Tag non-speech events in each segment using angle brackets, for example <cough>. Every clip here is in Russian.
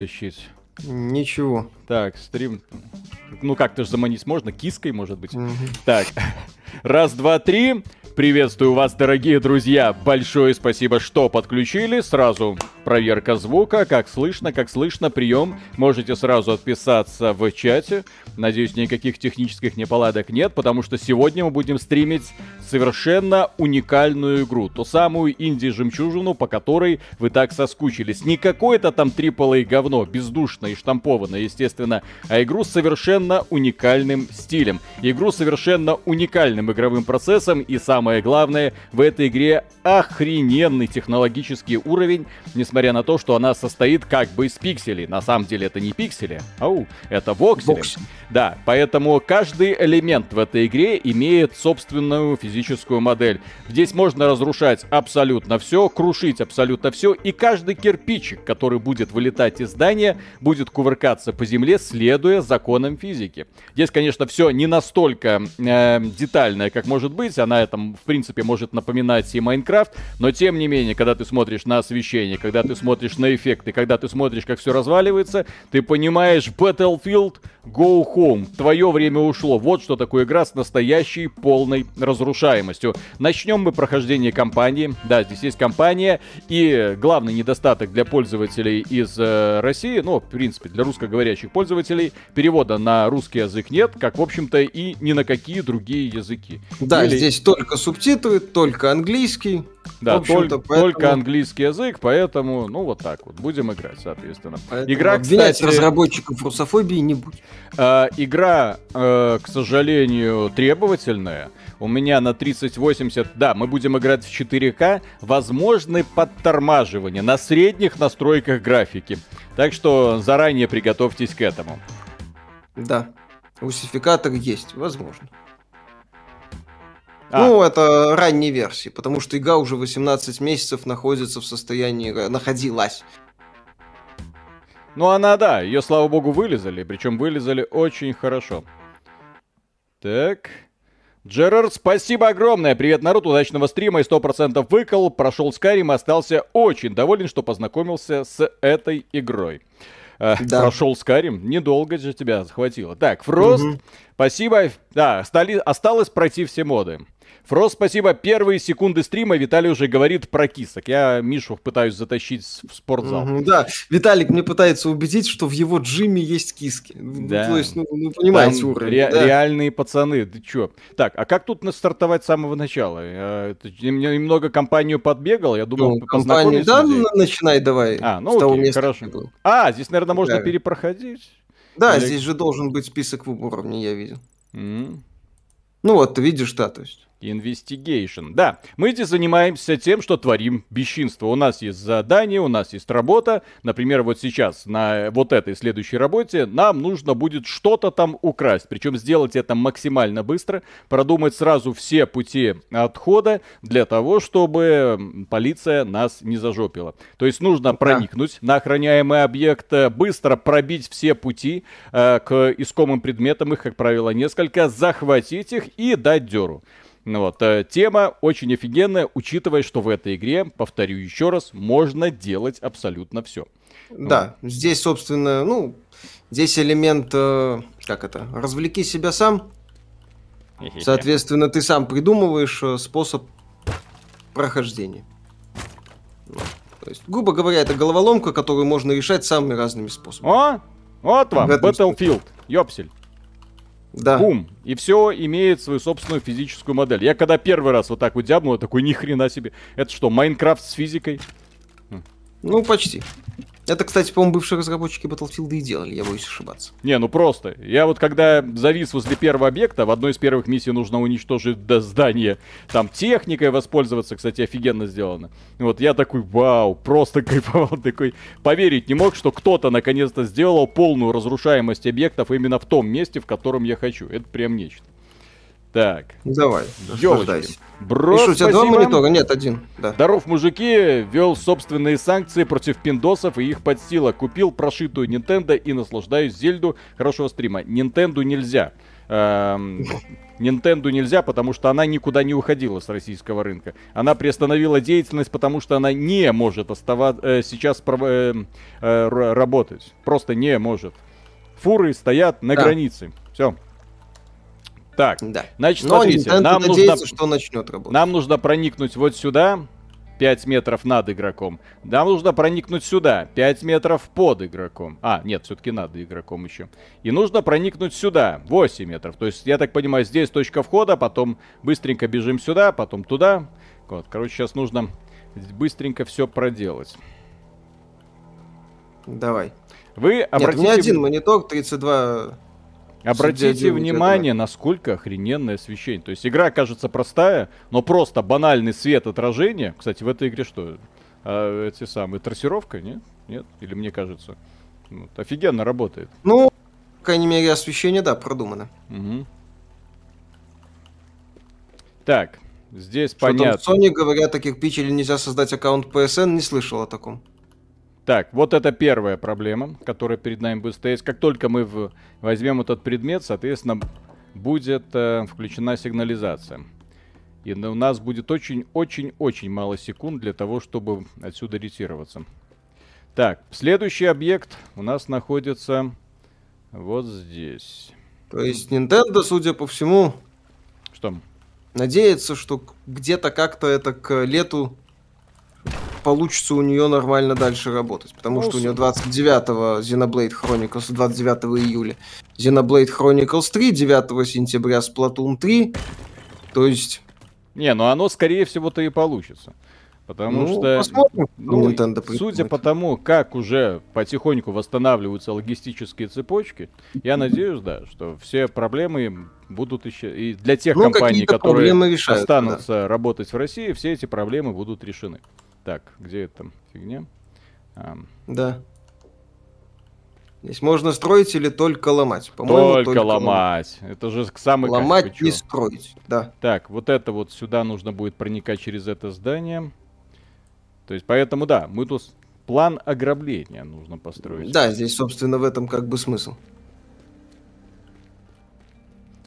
вытащить? Ничего. Так, стрим. Ну как-то же заманить можно, киской, может быть. Угу. Так, <laughs> раз, два, три. Приветствую вас, дорогие друзья. Большое спасибо, что подключили. Сразу проверка звука. Как слышно, как слышно, прием. Можете сразу отписаться в чате. Надеюсь, никаких технических неполадок нет, потому что сегодня мы будем стримить совершенно уникальную игру. Ту самую инди-жемчужину, по которой вы так соскучились. Не какое-то там AAA говно, бездушное и штампованное, естественно, а игру с совершенно уникальным стилем. Игру с совершенно уникальным игровым процессом и самое главное, в этой игре охрененный технологический уровень, несмотря на то, что она состоит как бы из пикселей. На самом деле это не пиксели, ау, это воксели. Воксель. Да, поэтому каждый элемент в этой игре имеет собственную физическую модель. Здесь можно разрушать абсолютно все, крушить абсолютно все, и каждый кирпичик, который будет вылетать из здания, будет кувыркаться по земле, следуя законам физики. Здесь, конечно, все не настолько э, детальное, как может быть, она этом, в принципе, может напоминать и Майнкрафт, но тем не менее, когда ты смотришь на освещение, когда ты смотришь на эффекты, когда ты смотришь, как все разваливается, ты понимаешь, Battlefield Go Home. Твое время ушло. Вот что такое игра с настоящей полной разрушаемостью. Начнем мы прохождение кампании. Да, здесь есть кампания. И главный недостаток для пользователей из э, России, ну, в принципе, для русскоговорящих пользователей, перевода на русский язык нет, как, в общем-то, и ни на какие другие языки. Да, Или... здесь только субтитры, только английский. Да, только, поэтому... только английский язык, поэтому, ну, вот так вот, будем играть, соответственно. Поэтому Игра, кстати... разработчиков русофобии не будет. Э, игра, э, к сожалению, требовательная. У меня на 3080, да, мы будем играть в 4К, возможны подтормаживания на средних настройках графики. Так что заранее приготовьтесь к этому. Да, русификатор есть, возможно. А. Ну, это ранние версии, потому что игра уже 18 месяцев находится в состоянии... Находилась. Ну, она, да, ее, слава богу, вылезали, причем вылезали очень хорошо. Так... Джерард, спасибо огромное. Привет, народ, удачного стрима и 100% выкол. Прошел Скайрим, остался очень доволен, что познакомился с этой игрой. Э, да. Прошел Скарим, недолго же тебя захватило. Так, Фрост, угу. спасибо. Да, стали, осталось пройти все моды. Фрост, спасибо. Первые секунды стрима Виталий уже говорит про кисок. Я Мишу пытаюсь затащить в спортзал. Угу, да, Виталик мне пытается убедить, что в его джиме есть киски. Ну, да. Ну, то есть, ну, ну понимаете Там уровень. Ре- да. Реальные пацаны, ты чё? Так, а как тут стартовать с самого начала? Я немного компанию подбегал, я думал, ну, компанию, да, начинай давай. А, ну окей, места, хорошо. А, здесь, наверное, можно да. перепроходить. Да, Или... здесь же должен быть список уровней, я видел. Mm. Ну вот, ты видишь, да, то есть. Investigation. Да, мы здесь занимаемся тем, что творим бесчинство. У нас есть задание, у нас есть работа. Например, вот сейчас на вот этой следующей работе нам нужно будет что-то там украсть. Причем сделать это максимально быстро, продумать сразу все пути отхода для того, чтобы полиция нас не зажопила. То есть нужно проникнуть на охраняемый объект, быстро пробить все пути э, к искомым предметам, их, как правило, несколько, захватить их и дать дёру. Ну вот, э, тема очень офигенная, учитывая, что в этой игре, повторю еще раз, можно делать абсолютно все. Да, вот. здесь, собственно, ну, здесь элемент, э, как это, развлеки себя сам. Соответственно, ты сам придумываешь э, способ прохождения. То есть, грубо говоря, это головоломка, которую можно решать самыми разными способами. О, вот вам, Battlefield, ёпсель. Да. Бум. И все имеет свою собственную физическую модель. Я когда первый раз вот так вот дябнул, я такой, ни хрена себе. Это что, Майнкрафт с физикой? Ну, почти. Это, кстати, по-моему, бывшие разработчики Battlefield и делали, я боюсь ошибаться. Не, ну просто. Я вот когда завис возле первого объекта, в одной из первых миссий нужно уничтожить до здания. Там техникой воспользоваться, кстати, офигенно сделано. Вот я такой, вау, просто <laughs> кайфовал, такой. Поверить не мог, что кто-то наконец-то сделал полную разрушаемость объектов именно в том месте, в котором я хочу. Это прям нечто. Так. Давай, наслаждайся. Брос, Миша, у тебя два монитора? Нет, один. Да. Здоров, мужики. Вел собственные санкции против пиндосов и их подстила. Купил прошитую Nintendo и наслаждаюсь Зельду. Хорошего стрима. Nintendo нельзя. Эм, Nintendo нельзя, потому что она никуда не уходила с российского рынка. Она приостановила деятельность, потому что она не может оставаться э, сейчас э, э, работать. Просто не может. Фуры стоят на да. границе. Все. Так, да. значит, Но смотрите, нам нужно, что начнет работать. нам нужно проникнуть вот сюда, 5 метров над игроком. Нам нужно проникнуть сюда, 5 метров под игроком. А, нет, все-таки над игроком еще. И нужно проникнуть сюда, 8 метров. То есть, я так понимаю, здесь точка входа, потом быстренько бежим сюда, потом туда. Вот, короче, сейчас нужно быстренько все проделать. Давай. Вы обратите... Нет, у меня один монитор, 32 Обратите внимание, насколько охрененное освещение. То есть игра кажется простая, но просто банальный свет отражения. Кстати, в этой игре что? А, эти самые трассировка, нет? Нет? Или мне кажется? Вот, офигенно работает. Ну, по крайней мере, освещение, да, продумано. Угу. Так, здесь что понятно. Там Sony говорят, таких кирпиче нельзя создать аккаунт PSN, не слышал о таком. Так, вот это первая проблема, которая перед нами будет стоять. Как только мы в... возьмем этот предмет, соответственно, будет э, включена сигнализация. И у нас будет очень-очень-очень мало секунд для того, чтобы отсюда ретироваться. Так, следующий объект у нас находится вот здесь. То есть Nintendo, судя по всему, что? Надеется, что где-то как-то это к лету получится у нее нормально дальше работать. Потому ну, что у нее 29-го Xenoblade Chronicles, 29 июля. Xenoblade Chronicles 3, 9 сентября Splatoon 3. То есть... Не, ну оно скорее всего-то и получится. Потому ну, что, посмотрим, ну, Nintendo судя по тому, как уже потихоньку восстанавливаются логистические цепочки, я надеюсь, да, что все проблемы будут еще... И для тех ну, компаний, которые решают, останутся да. работать в России, все эти проблемы будут решены. Так, где это фигня? А. Да. Здесь можно строить или только ломать? По-моему, только, только ломать. ломать. Это же самый Ломать, не строить, да. Так, вот это вот сюда нужно будет проникать через это здание. То есть, поэтому, да, мы тут план ограбления нужно построить. Да, здесь, собственно, в этом как бы смысл.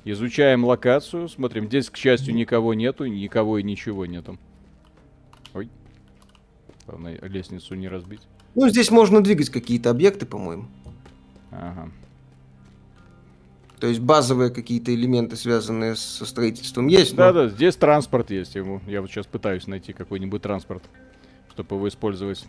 Изучаем локацию, смотрим. Здесь, к счастью, никого нету, никого и ничего нету. Ой. Главное, лестницу не разбить. Ну, здесь можно двигать какие-то объекты, по-моему. Ага. То есть базовые какие-то элементы, связанные со строительством, есть. Да, но... да, здесь транспорт есть. Ему. Я вот сейчас пытаюсь найти какой-нибудь транспорт, чтобы его использовать.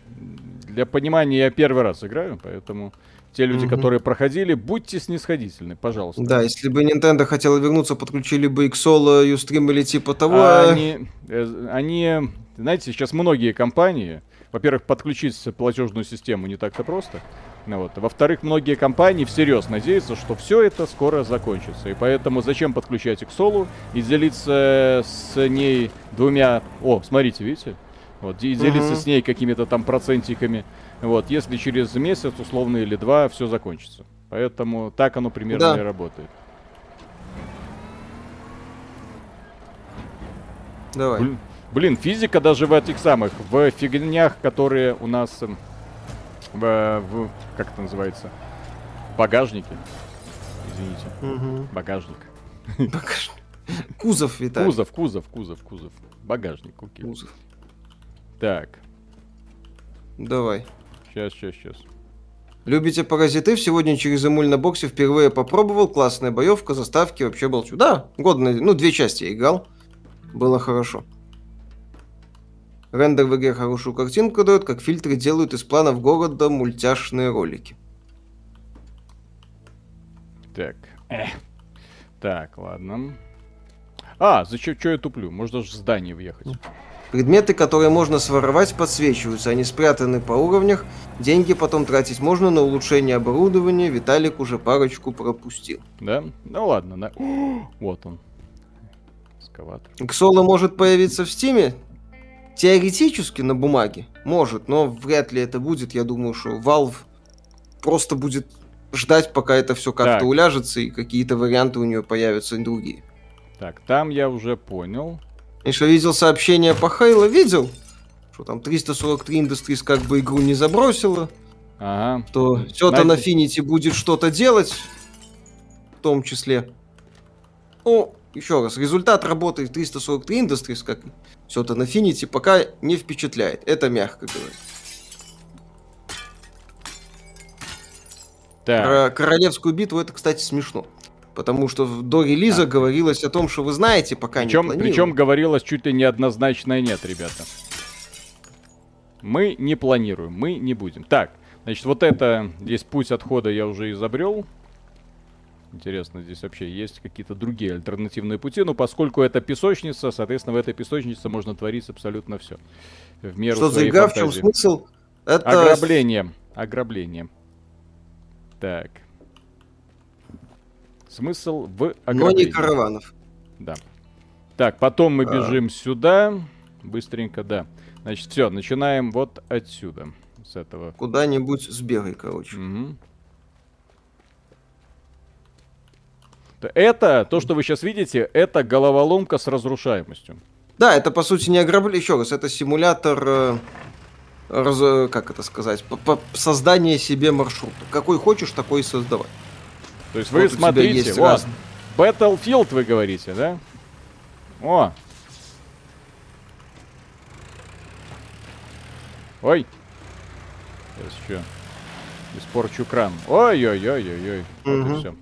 Для понимания, я первый раз играю, поэтому те люди, угу. которые проходили, будьте снисходительны, пожалуйста. Да, если бы Nintendo хотела вернуться, подключили бы XOL, Ustream или типа того. А они, э, они, знаете, сейчас многие компании, во-первых, подключить платежную систему не так-то просто. Ну вот. Во-вторых, многие компании всерьез надеются, что все это скоро закончится. И поэтому зачем подключать XOL и делиться с ней двумя... О, смотрите, видите? Вот, и делиться угу. с ней какими-то там процентиками. Вот, если через месяц, условно, или два, все закончится. Поэтому так оно примерно да. и работает. Давай. Блин, блин, физика даже в этих самых, в фигнях, которые у нас эм, в, в как это называется, багажнике. Извините. Угу. Багажник. Багажник. Кузов, Виталий. Кузов, кузов, кузов, кузов. Багажник, окей. Кузов. Так. Давай. Сейчас, сейчас, сейчас. Любите паразиты? Сегодня через эмуль на боксе впервые попробовал. Классная боевка, заставки, вообще молчу. Да, годно. Ну, две части я играл. Было хорошо. Рендер в игре хорошую картинку дает, как фильтры делают из планов города мультяшные ролики. Так. Эх. Так, ладно. А, зачем, что я туплю? Можно даже в здание въехать. Предметы, которые можно своровать, подсвечиваются. Они спрятаны по уровнях. Деньги потом тратить можно на улучшение оборудования. Виталик уже парочку пропустил. Да? Ну ладно, да. <gasps> вот он. Экскаватор. Ксола может появиться в стиме? Теоретически на бумаге. Может, но вряд ли это будет. Я думаю, что Valve просто будет ждать, пока это все как-то уляжется и какие-то варианты у нее появятся другие. Так, там я уже понял. Еще видел сообщение по Хейло, видел? Что там 343 Industries как бы игру не забросила. Ага. То Сёта на Финити будет что-то делать. В том числе. Ну, еще раз, результат работы 343 Industries, как Сёта на Финити, пока не впечатляет. Это мягко говоря. Так. Про королевскую битву это, кстати, смешно. Потому что до релиза а. говорилось о том, что вы знаете, пока причем, не планируем. Причем говорилось чуть ли не однозначное нет, ребята. Мы не планируем, мы не будем. Так, значит, вот это, здесь путь отхода я уже изобрел. Интересно, здесь вообще есть какие-то другие альтернативные пути, но поскольку это песочница, соответственно, в этой песочнице можно творить абсолютно все. В меру Что за игра, фантазии. в чем смысл? Это... Ограбление. Ограбление. Так. Смысл в ограблении. Но не караванов. Да. Так, потом мы а. бежим а... сюда. Быстренько, да. Значит, все, начинаем вот отсюда. С этого. Куда-нибудь сбегай, короче. Угу. Это, то, что вы сейчас видите, это головоломка с разрушаемостью. Да, это по сути не ограбление, еще раз, это симулятор, э, раз, как это сказать, по, по создание себе маршрута. Какой хочешь, такой и создавай. То есть вы вот смотрите, вот, раз... Battlefield вы говорите, да? О! Ой! Сейчас еще испорчу кран. Ой-ой-ой-ой-ой. Угу. Вот и все.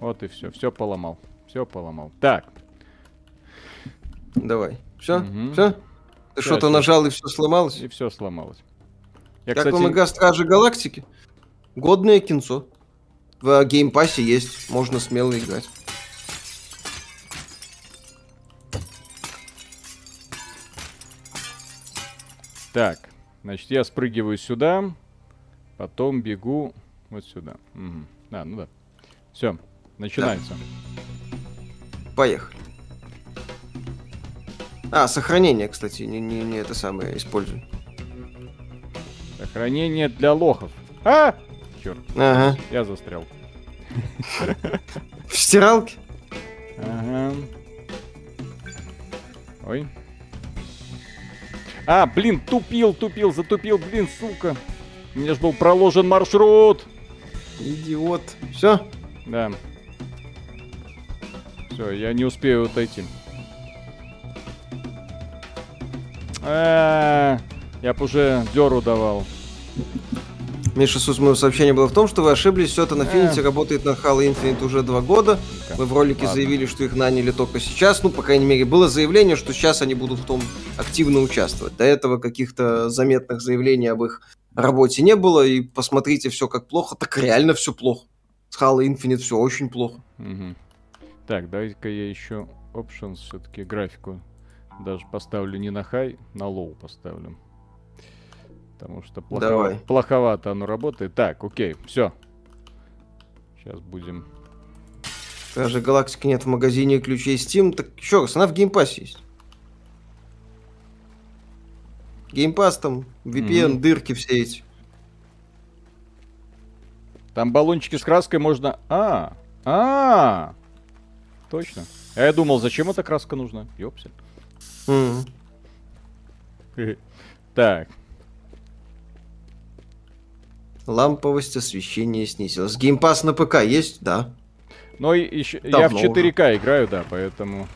Вот и все. Все поломал. Все поломал. Так. Давай. Все? Угу. Все? Ты что-то нажал и все сломалось? И все сломалось. Я, как кстати... вам игра Стражи Галактики? Годное кинцо. В Game Pass е есть, можно смело играть. Так, значит, я спрыгиваю сюда, потом бегу вот сюда. Угу. А, ну да. Все, начинается. Да. Поехали. А, сохранение, кстати, не, не, не это самое использую. Сохранение для лохов. А! Черт. Ага. Я застрял. В стиралке? Ага. Ой. А, блин, тупил, тупил, затупил, блин, сука. Меня же был проложен маршрут. Идиот. Все? Да. Все, я не успею отойти. А, -а, -а я бы уже деру давал. Миша, суть моего сообщения было в том, что вы ошиблись, все это на Infinity работает на Halo Infinite уже два года. Вы в ролике Ладно. заявили, что их наняли только сейчас. Ну, по крайней мере, было заявление, что сейчас они будут в том активно участвовать. До этого каких-то заметных заявлений об их работе не было. И посмотрите, все как плохо. Так реально все плохо. С Halo Infinite все очень плохо. Угу. Так, давайте-ка я еще options все-таки графику даже поставлю не на high, на low поставлю. Потому что плохо... плоховато оно работает. Так, окей, все. Сейчас будем... Даже галактики нет в магазине ключей Steam. Так еще раз, она в Game Pass е есть. Game Pass там, VPN, mm-hmm. дырки все эти. Там баллончики с краской можно... А, а, точно. А я думал, зачем эта краска нужна? Ёпсель. Mm-hmm. <laughs> Так, Ламповость освещения снизилась. Game Pass на ПК есть? Да. Но еще, я в 4К уже. играю, да, поэтому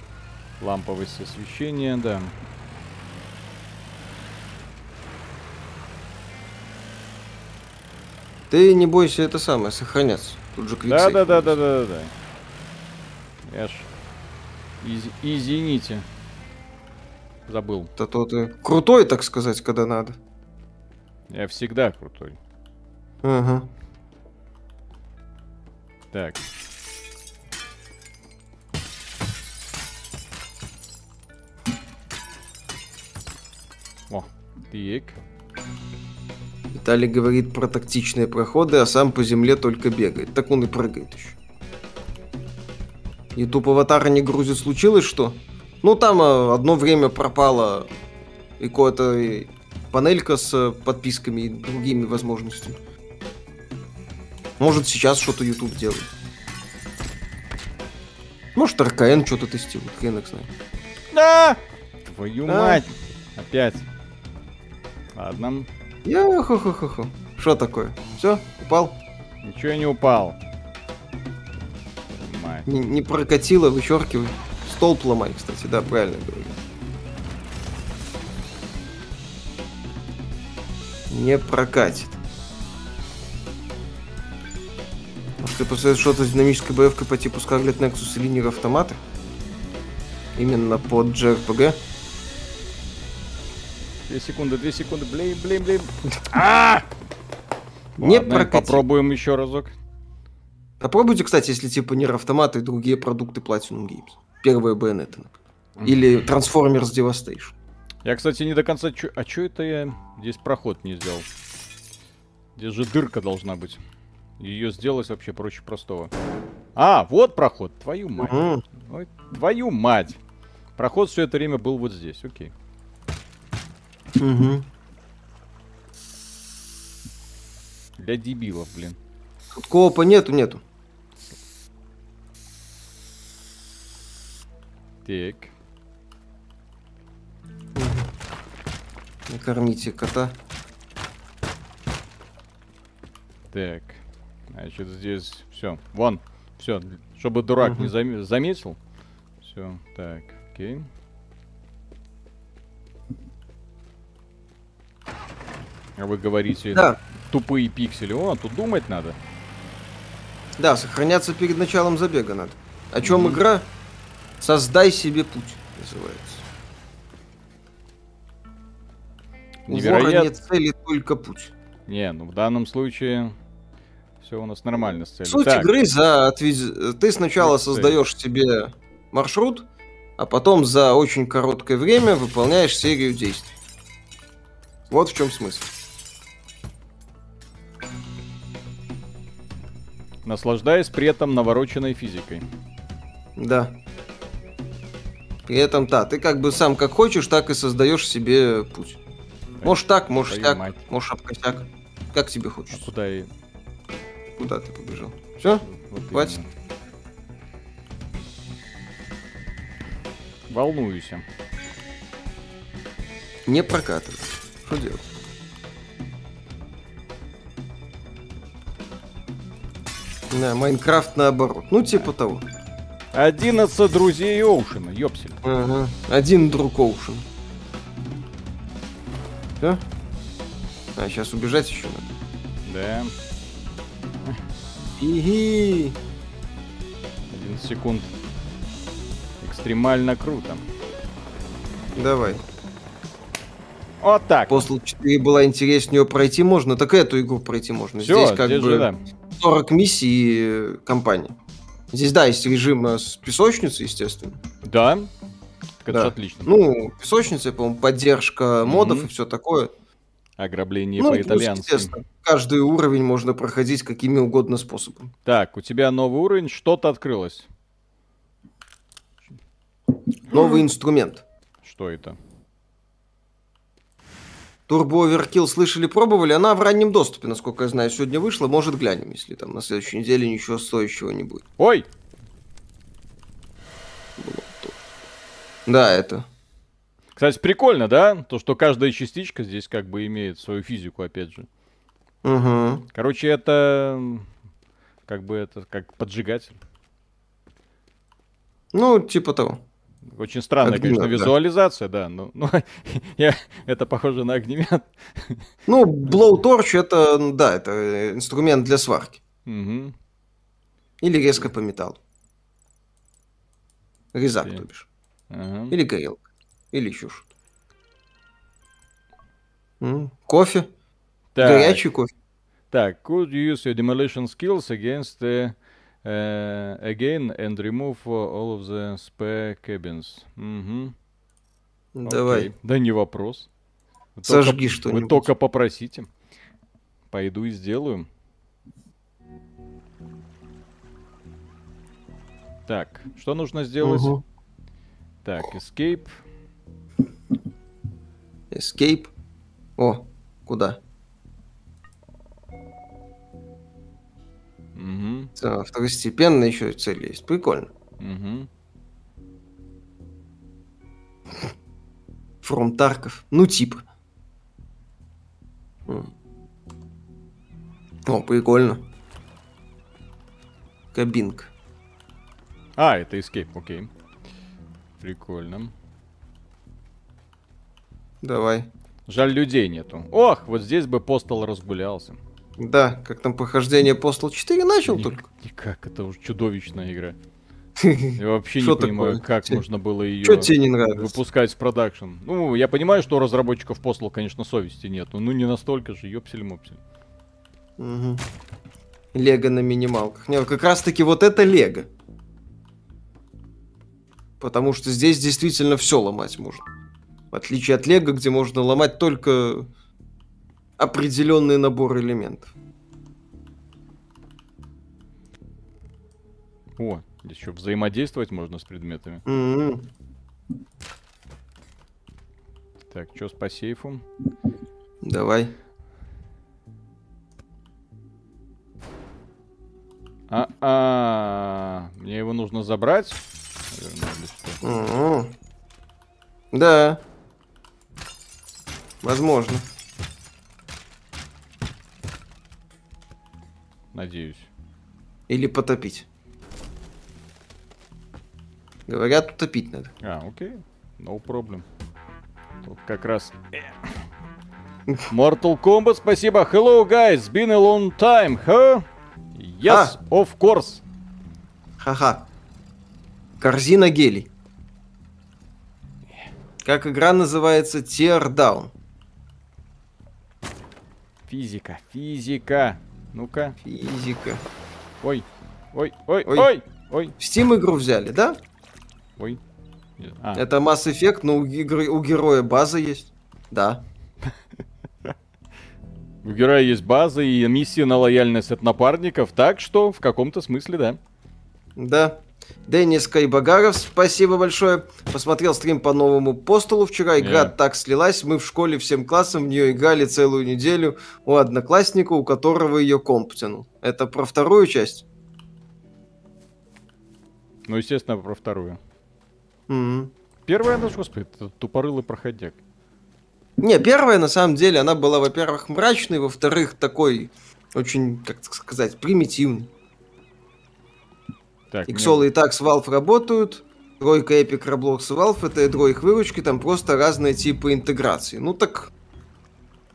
ламповость освещения, да. Ты не бойся это самое, сохраняться. Тут же да, да, да, да, да, да. Я ж... Из... Извините. Забыл. Да то ты крутой, так сказать, когда надо. Я всегда крутой. Ага. Так. О, тик. Виталий говорит про тактичные проходы, а сам по земле только бегает. Так он и прыгает еще. Ютуб аватара не грузит, случилось что? Ну, там э, одно время пропала и какая-то панелька с подписками и другими возможностями. Может, сейчас что-то YouTube делает. Ну, Может, РКН что-то тестирует, хрен их знает. Да! Твою а? мать! Опять. Ладно. Я хо хо хо хо Что такое? Все, упал? Ничего я не упал. Не, не прокатило, вычеркивай. Столб ломай, кстати, да, правильно говорю. Не прокатит. Может, ты посоветуешь что-то с динамической боевкой по типу Scarlet Nexus или Nier автоматы? Именно под JRPG? Две секунды, две секунды, блин, блин, блин. <laughs> А! Не прокатил. Попробуем еще разок. Попробуйте, кстати, если типа Нир автоматы и другие продукты Platinum Games. Первые байонеты, например. Или Transformers Devastation. Я, кстати, не до конца... А что это я здесь проход не сделал? Здесь же дырка должна быть. Ее сделать вообще проще простого. А, вот проход. Твою мать. Угу. Ой, твою мать. Проход все это время был вот здесь. Окей. Угу. Для дебилов, блин. Тут коопа нету, нету. Так. Накормите кота. Так. Значит, здесь все. Вон. Все. Чтобы дурак угу. не зам... заметил. Все. Так. Окей. А вы говорите, да. тупые пиксели. О, тут думать надо. Да, сохраняться перед началом забега надо. О чем mm-hmm. игра? Создай себе путь, называется. Невероятно. У нет цели, только путь. Не, ну в данном случае все у нас нормально с целью. Суть так. игры за отвез... Ты сначала создаешь себе маршрут, а потом за очень короткое время выполняешь серию действий. Вот в чем смысл. Наслаждаясь при этом навороченной физикой. Да. При этом, да, ты как бы сам как хочешь, так и создаешь себе путь. Можешь так, можешь так, можешь обкосяк. Как тебе хочется. А куда и... Куда ты побежал? Все? Вот Хватит? Именно. Волнуюсь. Не прокатывает. Что делать? Да, Майнкрафт наоборот. Ну, типа того. 11 друзей Оушена, ёпсель. Ага. Один друг Оушен. Все? А, сейчас убежать еще надо. Да. Иги. Один секунд. Экстремально круто. Давай. Вот так. После 4 было интереснее пройти можно, так эту игру пройти можно. Всё, здесь как здесь бы же, да. 40 миссий компании. Здесь, да, есть режим э, с песочницей, естественно. Да? Так да. отлично. Ну, песочница, по-моему, поддержка модов mm-hmm. и все такое. Ограбление ну, по-итальянски. Каждый уровень можно проходить какими угодно способами. Так, у тебя новый уровень, что-то открылось. Новый инструмент. Что это? Turbo Overkill слышали, пробовали? Она в раннем доступе, насколько я знаю, сегодня вышла. Может, глянем, если там на следующей неделе ничего стоящего не будет. Ой! Да, это. Кстати, прикольно, да? То, что каждая частичка здесь как бы имеет свою физику, опять же. Угу. Короче, это как бы это как поджигатель. Ну, типа того. Очень странная, огнемет, конечно, визуализация, да. Но, но <laughs> я, это похоже на огнемет. Ну, blowtorch это, да, это инструмент для сварки. Угу. Или резко по металлу. Резак, то бишь. Ага. Или горелка. Или еще что-то. Кофе. Так. Горячий кофе. Так, could you use your demolition skills against the uh, again and remove all of the spare cabins. Угу. Давай. Okay. Да не вопрос. Вы Сожги что-нибудь. Вы только попросите. Пойду и сделаю. Так, что нужно сделать? Угу. Так, escape. Escape. О, куда? Угу. Да, второстепенно еще цель есть. Прикольно. Угу. From <laughs> Тарков. Ну, типа. О, прикольно. Кабинка. А, это Escape, окей. Прикольно. Давай. Жаль, людей нету. Ох, вот здесь бы Постал разгулялся. Да, как там похождение Postal 4 начал Ник- только. Никак, это уж чудовищная игра. <laughs> Я вообще не понимаю, как можно было ее выпускать в продакшн. Ну, я понимаю, что у разработчиков Postal, конечно, совести нет, но ну не настолько же, ёпсель-мопсель. Лего на минималках. Не, как раз таки вот это Лего. Потому что здесь действительно все ломать можно. В отличие от Лего, где можно ломать только определенный набор элементов. О, здесь еще взаимодействовать можно с предметами. М-м. Так, что по сейфу? Давай. А-а, мне его нужно забрать? Наверное, что? М-м. Да. Возможно. Надеюсь. Или потопить. Говорят, утопить надо. А, окей. No problem. Тут как раз... э. Mortal Kombat, спасибо. Hello, guys. Been a long time, huh? Yes, of course. Ха-ха. Корзина гелий. Как игра называется? Tear Down. Физика, физика. Ну-ка. Физика. Ой, ой, ой, Ой. ой, ой, В Steam игру взяли, да? ой. А, Это Mass Effect, но у, игры- у героя база есть. Да. <laughs> у героя есть база и миссия на лояльность от напарников, так что в каком-то смысле, да. Да. Денис Кайбагаров, спасибо большое. Посмотрел стрим по новому постулу вчера. Игра Yeah. так слилась. Мы в школе всем классом в нее играли целую неделю у одноклассника, у которого ее комп тянул. Это про вторую часть? Ну, естественно, про вторую. Мгм. Первая, ну, господи, это тупорылый проходяк. Не, первая, на самом деле, она была, во-первых, мрачной, во-вторых, такой очень, как сказать, примитивный. Так, Иксолы и так с Valve работают. Тройка Epic, Roblox и Valve это ядро их выручки, там просто разные типы интеграции. Ну так,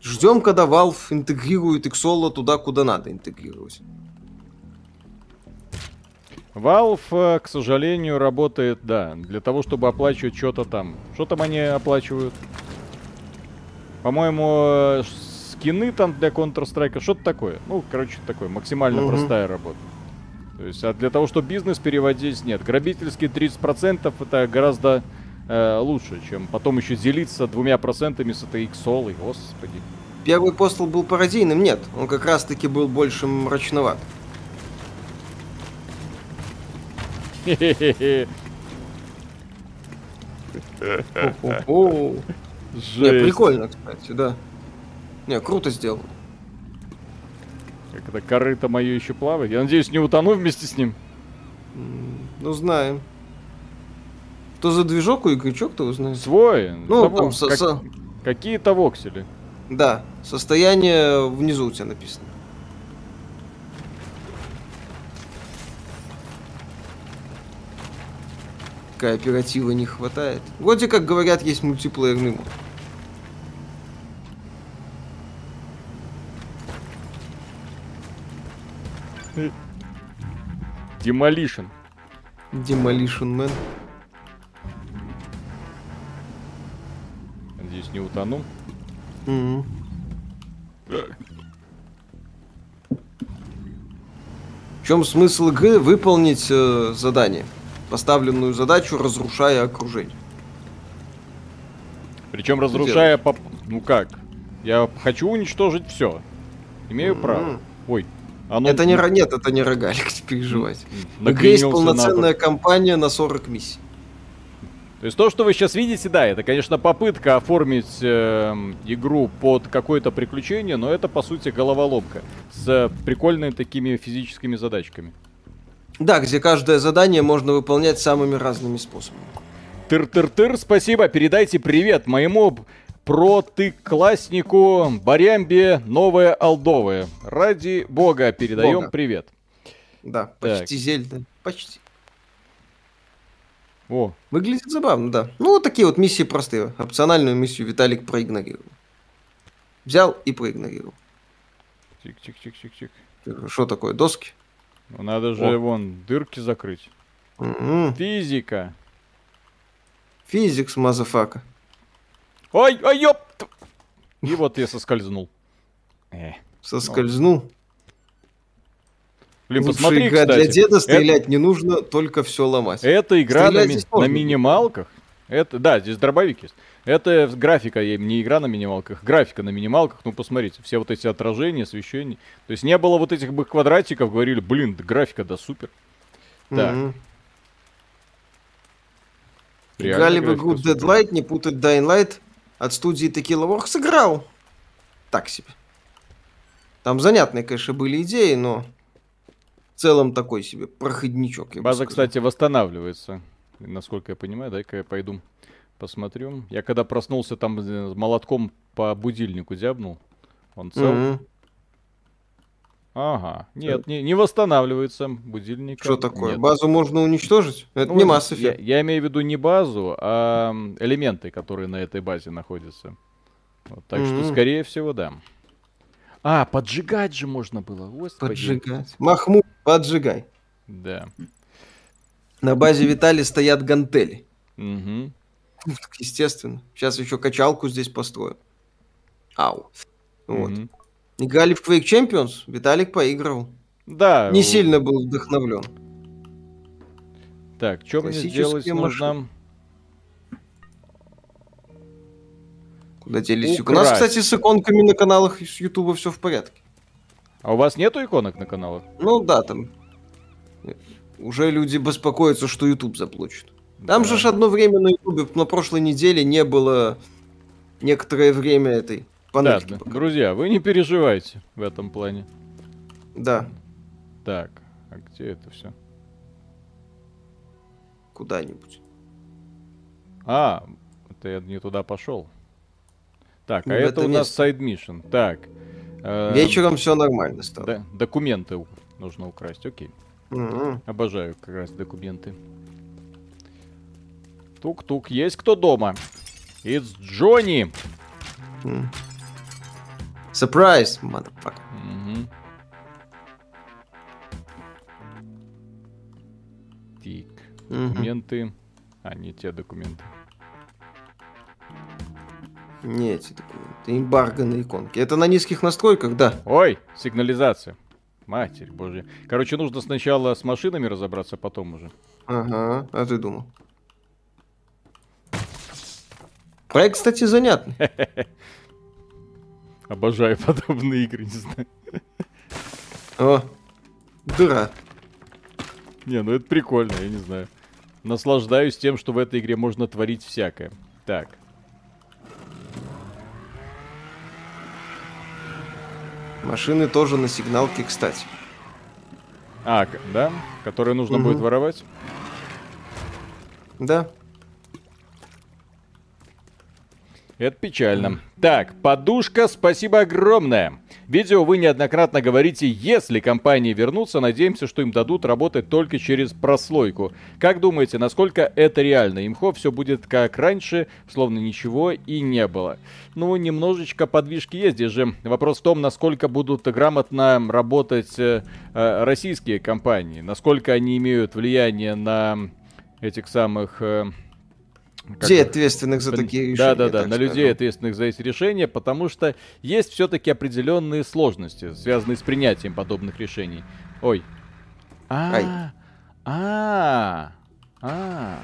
ждем, когда Valve интегрирует Иксола туда, куда надо интегрировать. Valve, э, к сожалению, работает, да, для того, чтобы оплачивать что-то там. Что там они оплачивают? По-моему, э, скины там для Counter-Strike, что-то такое. Ну, короче, такое, максимально Мгм. простая работа. То есть, а для того, чтобы бизнес переводить, нет. Грабительские 30% это гораздо э, лучше, чем потом еще делиться двумя процентами с этой иксолой, господи. Первый постол был пародийным, нет, он как раз таки был больше мрачноват. О, прикольно, кстати, да. Не, круто сделано. Как это корыто мое еще плавает. Я надеюсь, не утону вместе с ним. Ну, знаем. Что за движок у игры, чё кто узнает? Свой. Ну, того, там со- как- со- Какие-то воксели. Да, состояние внизу у тебя написано. Кооператива не хватает. Вроде как говорят, есть мультиплеерный мод. Demolition. Demolition Man. Надеюсь, не утону. Мгм. В чем смысл игры выполнить э, задание? Поставленную задачу, разрушая окружение. Причем разрушая поп... Ну как? Я хочу уничтожить все. Имею М. право. Ой. Оно Это не нет, это не рогалик, <laughs> не переживайте. В игре есть на полноценная бок. кампания на 40 миссий. То есть то, что вы сейчас видите, да, это, конечно, попытка оформить эм, игру под какое-то приключение, но это, по сути, головоломка с прикольными такими физическими задачками. Да, где каждое задание можно выполнять самыми разными способами. Тыр-тыр-тыр, спасибо. Передайте привет моему протыкласснику Барямбе Новое Алдовое. Ради бога передаем бога. привет. Да, почти так. Зельда. Почти. О. Выглядит забавно, да. Ну, вот такие вот миссии простые. Опциональную миссию Виталик проигнорировал. Взял и проигнорировал. Чик-чик-чик-чик-чик. Что такое, доски? Ну, надо же, О. вон, дырки закрыть. Угу. Физика. Physics, motherfucker. Ой, ой, ёп! И вот я соскользнул. Э, Соскользнул. Блин, Лучше посмотри, игра кстати. для деда стрелять это... не нужно, только все ломать. Это игра на, ми... на минималках. Это, да, здесь дробовик есть. Это графика, не игра на минималках, графика на минималках. Ну, посмотрите, все вот эти отражения, освещения. То есть не было вот этих бы квадратиков, говорили, блин, да графика, да супер. Так. Угу. Играли в игру Dead Light, не путать Dying Light от студии Tequila Works. Сыграл. Так себе. Там занятные, конечно, были идеи, но в целом такой себе проходничок. База, кстати, восстанавливается. Насколько я понимаю, дай-ка я пойду посмотрю. Я когда проснулся, там э, молотком по будильнику зябнул. Он цел. Mm-hmm. Ага. Нет, не, не восстанавливается будильник. Что такое? Нет. Базу можно уничтожить? Это ну, не Mass Я, я имею в виду не базу, а элементы, которые на этой базе находятся. Вот, так mm-hmm. что, скорее всего, да. А, поджигать же можно было. Господи. Поджигать. Махмуд, поджигай. Да. На базе Витали стоят гантели. Угу. Естественно. Сейчас еще качалку здесь построю. Ау. Вот. Угу. Играли в Quake Champions, Виталик поиграл. Да. Не сильно был вдохновлен. Так, что мне сделать нужно? Куда делись? У нас, кстати, с иконками на каналах с Ютуба все в порядке. А у вас нету иконок на каналах? Ну да, там уже люди беспокоятся, что YouTube заблочит. Там да. же ж одно время на YouTube на прошлой неделе не было некоторое время этой панельки. Да, друзья, вы не переживайте в этом плане. Да. Так, а где это все? Куда-нибудь. А, это я не туда пошел. Так, а это, это у нас сайд мишен. Так. Э, Вечером все нормально стало. Да, документы нужно украсть, окей. Угу. Обожаю как раз документы. Тук-тук, есть кто дома? It's Джонни. Surprise, motherfucker. Угу. Тик. Документы. А, не те документы. Не эти документы. Эмбарго на иконке. Это на низких настройках, да. Ой, сигнализация. Матерь божья. Короче, нужно сначала с машинами разобраться, потом уже. Ага, а ты думал? Проект, кстати, занятный. <laughs> Обожаю <laughs> подобные игры, не знаю. О, дыра. Не, ну это прикольно, я не знаю. Наслаждаюсь тем, что в этой игре можно творить всякое. Так. Машины тоже на сигналке, кстати. А, да? Которые нужно угу. будет воровать? Да. Это печально. Так, подушка, спасибо огромное. Видео вы неоднократно говорите, если компании вернутся, надеемся, что им дадут работать только через прослойку. Как думаете, насколько это реально? Имхо все будет как раньше, словно ничего и не было. Ну, немножечко подвижки есть. Здесь же вопрос в том, насколько будут грамотно работать э, э российские компании, насколько они имеют влияние на этих самых... Э, людей ответственных за такие решения. Да, да, да, на людей ответственных за эти решения, потому что есть все-таки определенные сложности, связанные с принятием подобных решений. Ой. А, а, а.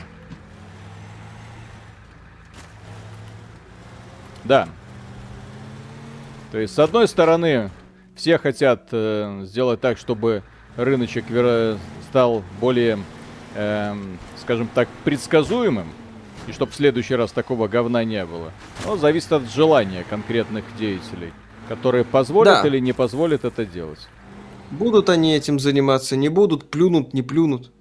Да. То есть, с одной стороны, все хотят э, сделать так, чтобы рыночек стал более, э, скажем так, предсказуемым и чтобы в следующий раз такого говна не было. Но зависит от желания конкретных деятелей, которые позволят да. или не позволят это делать. Будут они этим заниматься, не будут, плюнут, не плюнут.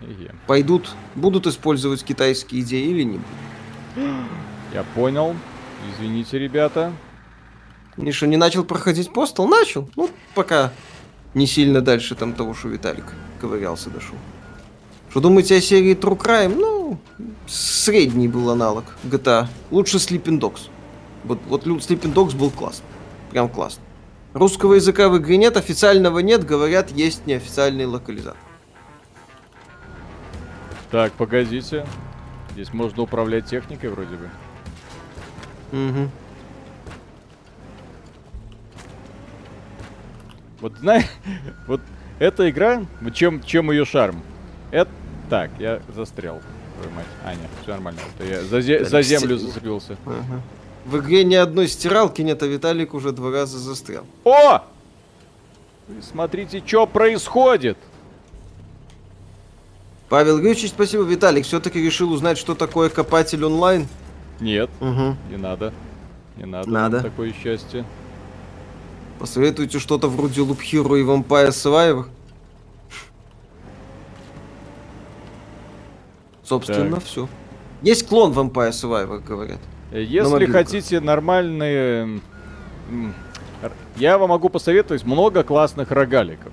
Е. Пойдут, будут использовать китайские идеи или не будут. Я понял. Извините, ребята. Миша не начал проходить постол? Начал. Ну, пока не сильно дальше там того, что Виталик ковырялся, дошел. Что думаете о серии True Crime? Ну, средний был аналог GTA. Лучше Sleeping Dogs. Вот, вот Sleeping Dogs был класс. Прям класс. Русского языка в игре нет, официального нет, говорят, есть неофициальный локализатор. Так, погодите. Здесь можно управлять техникой вроде бы. Угу. Вот знаешь, <laughs> вот эта игра, чем, чем ее шарм? Это так, я застрял. Твою мать. А, нет, все нормально. Это я за, зе- за землю зацепился. Ага. В игре ни одной стиралки нет, а Виталик уже два раза застрял. О! смотрите, что происходит. Павел Юрьевич, спасибо. Виталик, все-таки решил узнать, что такое копатель онлайн? Нет, угу. не надо. Не надо. Надо. Такое счастье. Посоветуйте что-то вроде Loop Hero и Vampire Survivor. Собственно, так. все. Есть клон Vampire Survivor, говорят. Если хотите нормальные... Я вам могу посоветовать много классных рогаликов.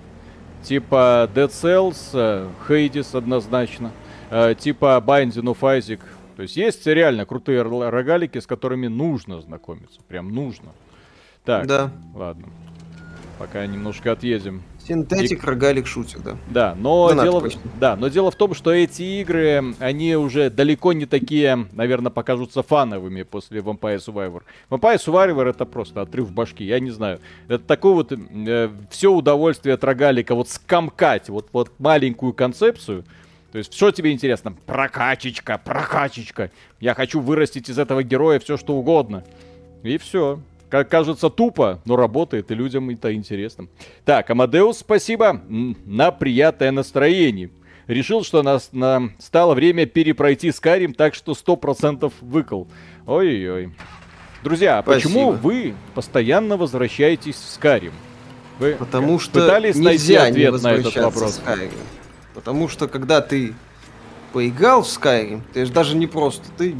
Типа Dead Cells, э, Hades однозначно. Э, типа Binding of Isaac. То есть есть реально крутые рогалики, с которыми нужно знакомиться. Прям нужно. Так, да. ладно. Пока немножко отъедем. Синтетик, рогалик, шутер, да. Да, но да, дело, да, но дело в том, что эти игры, они уже далеко не такие, наверное, покажутся фановыми после Vampire Survivor. Vampire Survivor это просто отрыв башки, я не знаю. Это такое вот э, все удовольствие от рогалика, вот скомкать, вот, вот маленькую концепцию, то есть, что тебе интересно? Прокачечка, прокачечка. Я хочу вырастить из этого героя все, что угодно. И все. Как кажется тупо, но работает, и людям это интересно. Так, Амадеус, спасибо на приятное настроение. Решил, что нас, на, стало время перепройти Скарим, так что сто процентов выкол. Ой-ой-ой. Друзья, а почему вы постоянно возвращаетесь в Скарим? Вы Потому что пытались найти ответ на этот вопрос? Потому что когда ты поиграл в Skyrim, ты же даже не просто, ты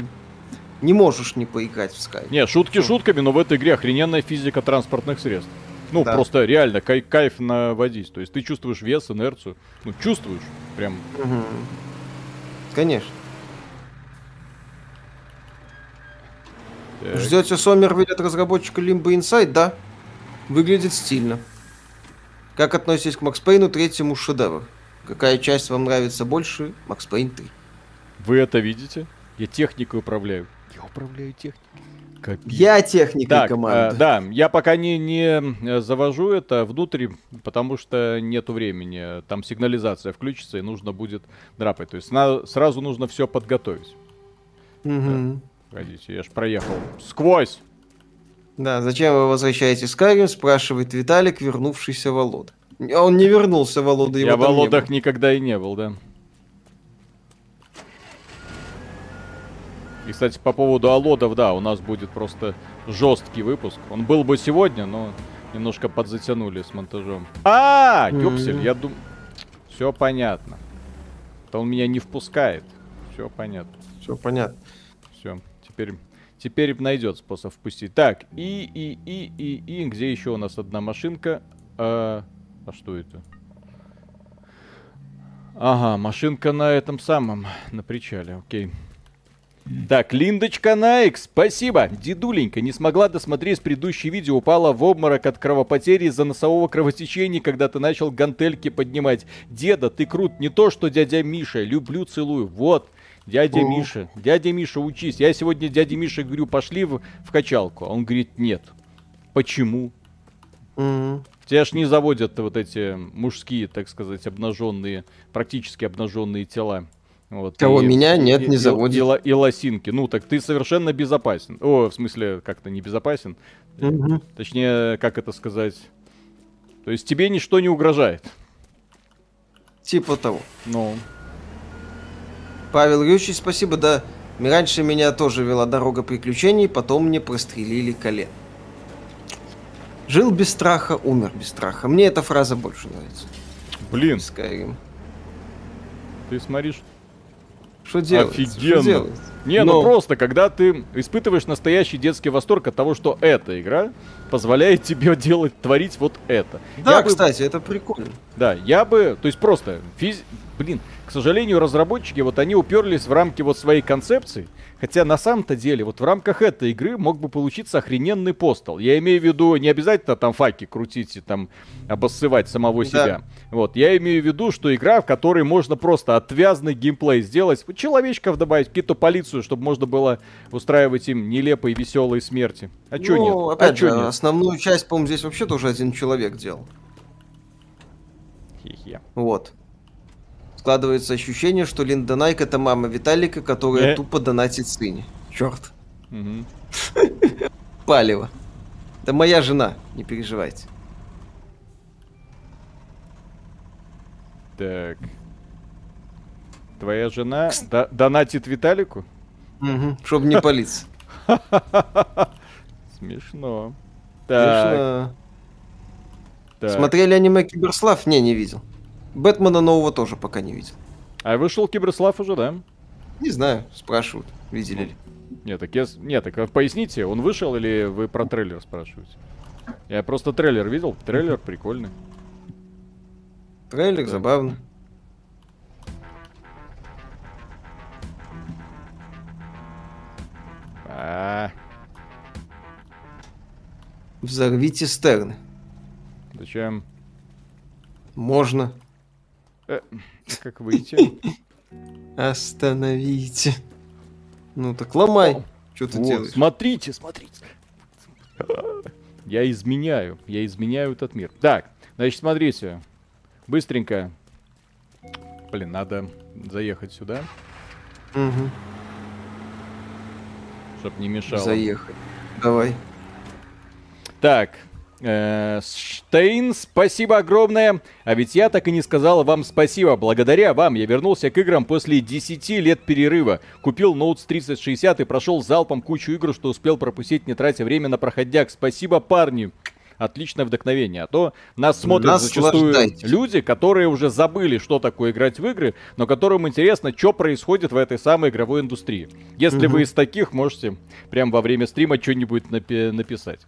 не можешь не поиграть в Skyrim. Не, шутки шутками, но в этой игре охрененная физика транспортных средств. Ну, да. просто реально кай кайф наводить. То есть ты чувствуешь вес, инерцию. Ну, чувствуешь. Прям. Угу. Конечно. Так. Ждете Сомервиль от разработчика Limbo Inside? Да. Выглядит стильно. Как относитесь к Макс Пейну третьему шедевру? Какая часть вам нравится больше? Макс Пейн 3. Вы это видите? Я техникой управляю. Я управляю техникой. Капец. Я техникой так, команды. Э, да, я пока не, не э, завожу это внутрь, потому что нету времени. Там сигнализация включится, и нужно будет драпать. То есть на, сразу нужно все подготовить. Угу. Да. Погодите, я ж проехал сквозь. Да, зачем вы возвращаетесь в Skyrim, спрашивает Виталик, вернувшийся Волода. Он не вернулся, Волода. Его Я в Володах никогда и не был, да. И, кстати, по поводу Алодов, да, у нас будет просто жесткий выпуск. Он был бы сегодня, но немножко подзатянули с монтажом. А, Кюпсель, я думаю... Все понятно. То он меня не впускает. Все понятно. Все понятно. Все, теперь... Теперь найдет способ впустить. Так, и, и, и, и, и, где еще у нас одна машинка? А, а что это? Ага, машинка на этом самом, на причале, окей. Так, Линдочка Найк, спасибо. Дедуленька не смогла досмотреть предыдущее видео, упала в обморок от кровопотери из-за носового кровотечения, когда ты начал гантельки поднимать. Деда, ты крут, не то что дядя Миша, люблю, целую. Вот, дядя О. Миша, дядя Миша, учись. Я сегодня дяде Мише говорю, пошли в, в качалку. Он говорит, нет. Почему? Тебя ж не заводят вот эти мужские, так сказать, обнаженные, практически обнаженные тела. Вот, Кого и, меня нет, и, не заводит. И, и, и лосинки. Ну, так ты совершенно безопасен. О, в смысле, как-то не безопасен. Угу. Точнее, как это сказать? То есть тебе ничто не угрожает. Типа того. Ну. Павел Юрьевич, спасибо, да. Раньше меня тоже вела дорога приключений, потом мне прострелили колено. Жил без страха, умер без страха. Мне эта фраза больше нравится. Блин. Skyrim. Ты смотришь, что делать? Офигенно. Что делать? Не, ну Но... ну просто, когда ты испытываешь настоящий детский восторг от того, что эта игра позволяет тебе <laughs> делать, творить вот это. Да, я кстати, бы... это прикольно. Да, я бы, то есть просто, физ... блин, к сожалению, разработчики, вот они уперлись в рамки вот своей концепции, Хотя на самом-то деле, вот в рамках этой игры мог бы получиться охрененный постол. Я имею в виду не обязательно там факи крутить и там обоссывать самого да. себя. Вот, я имею в виду, что игра, в которой можно просто отвязный геймплей сделать, человечков добавить, какие-то полицию, чтобы можно было устраивать им нелепые веселые смерти. А ну, чё нет? Опять а же, нет? основную часть, по-моему, здесь вообще тоже один человек делал. Хе-хе. Вот. Складывается ощущение, что Линда Найк это мама Виталика, которая э? тупо донатит сыне. Черт. Угу. <laughs> Палево. Это моя жена, не переживайте. Так. Твоя жена до донатит Виталику? Угу, чтобы не палиться. <laughs> Смешно. Так. Так. Смотрели аниме Киберслав? Не, не видел. Бэтмена нового тоже пока не видел. А вышел Киберслав уже, да? Не знаю, спрашивают, видели ли. Нет, так я... Нет, так поясните, он вышел или вы про трейлер спрашиваете? Я просто трейлер видел, трейлер прикольный. Трейлер да. забавный. А, Взорвите стерны. Зачем? Можно. Э, как выйти? Остановите. Ну так ломай. Что ты делаешь? Смотрите, смотрите. Я изменяю. Я изменяю этот мир. Так, значит, смотрите. Быстренько. Блин, надо заехать сюда. Угу. Чтоб не мешало. Заехать. Давай. Так, Э, Штейн, спасибо огромное. А ведь я так и не сказал вам спасибо. Благодаря вам я вернулся к играм после 10 лет перерыва. Купил Notes 3060 и прошел залпом кучу игр, что успел пропустить, не тратя время на проходяк. Спасибо, парни. Отличное вдохновение. А то нас смотрят зачастую люди, которые уже забыли, что такое играть в игры, но которым интересно, что происходит в этой самой игровой индустрии. Если угу. вы из таких, можете прямо во время стрима что-нибудь напи- написать.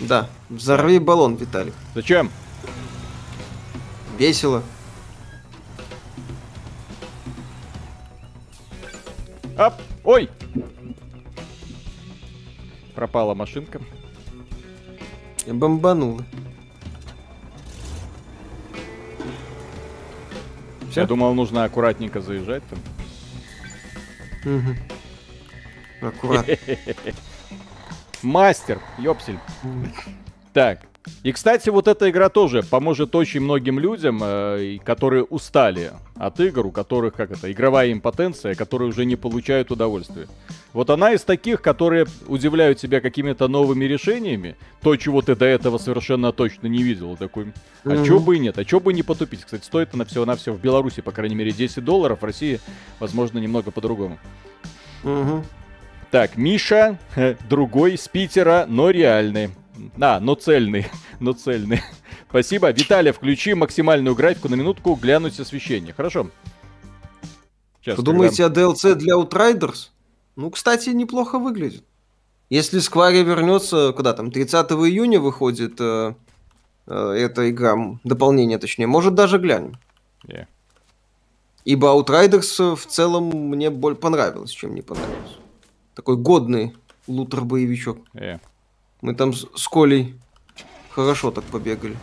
Да, взорви баллон, Виталик. Зачем? Весело. Ап! Ой! Пропала машинка. Бомбанула. Все? Я думал, нужно аккуратненько заезжать там. Угу. Аккуратно. <laughs> Мастер, ёпсель. Так. И, кстати, вот эта игра тоже поможет очень многим людям, э, которые устали от игр, у которых, как это, игровая импотенция, которые уже не получают удовольствия. Вот она из таких, которые удивляют себя какими-то новыми решениями, то, чего ты до этого совершенно точно не видел. Такой, а mm-hmm. чё бы и нет, а чё бы не потупить. Кстати, стоит она всего-навсего в Беларуси, по крайней мере, 10 долларов, в России, возможно, немного по-другому. Угу. Так, Миша, другой с Питера, но реальный. А, но цельный, <laughs> но цельный. Спасибо. Виталий, включи максимальную графику на минутку, глянуть освещение. Хорошо. Сейчас, Вы когда... думаете о DLC для Outriders? Ну, кстати, неплохо выглядит. Если Сквари вернется, куда там, 30 июня выходит э, э, эта игра, дополнение точнее, может даже глянем. Yeah. Ибо Outriders в целом мне боль понравилось, чем не понравилось. Такой годный лутер-боевичок. Yeah. Мы там с, с Колей хорошо так побегали.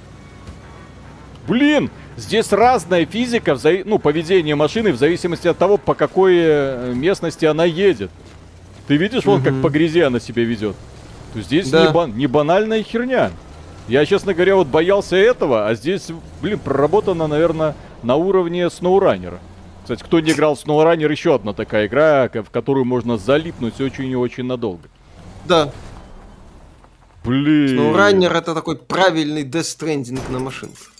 Блин, здесь разная физика, в зави... ну, поведение машины в зависимости от того, по какой э, местности она едет. Ты видишь, вон, как по грязи она себя ведет. То здесь да. не, бан... не банальная херня. Я, честно говоря, вот боялся этого, а здесь, блин, проработано, наверное, на уровне сноураннера. Кстати, кто не играл в SnowRunner, еще одна такая игра, в которую можно залипнуть очень и очень надолго. Да. Блин. SnowRunner это такой правильный Stranding на машинках.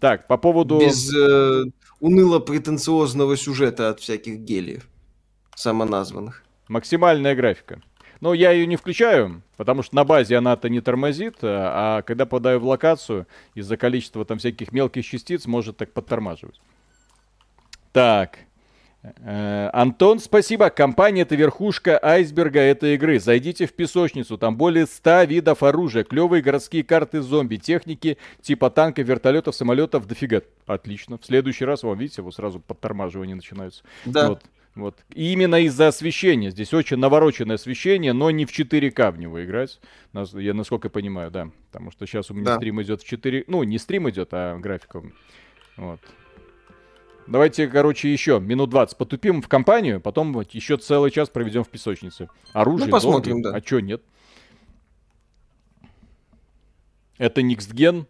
Так, по поводу... Без э, уныло-претенциозного сюжета от всяких гелиев самоназванных. Максимальная графика. Но я ее не включаю, потому что на базе она-то не тормозит, а, а когда попадаю в локацию, из-за количества там всяких мелких частиц может так подтормаживать. Так. Э, Антон, спасибо. Компания это верхушка айсберга этой игры. Зайдите в песочницу, там более 100 видов оружия, клевые городские карты зомби, техники типа танков, вертолетов, самолетов, дофига. Отлично. В следующий раз, вам видите, вот сразу подтормаживания начинаются. Да. Вот. Вот. И именно из-за освещения. Здесь очень навороченное освещение, но не в 4К в него играть. Я насколько понимаю, да. Потому что сейчас у меня да. стрим идет в 4... Ну, не стрим идет, а графиком. Вот. Давайте, короче, еще минут 20 потупим в компанию, потом еще целый час проведем в песочнице. Оружие, ну, посмотрим, зомби, да. А чё нет? Это Никсген,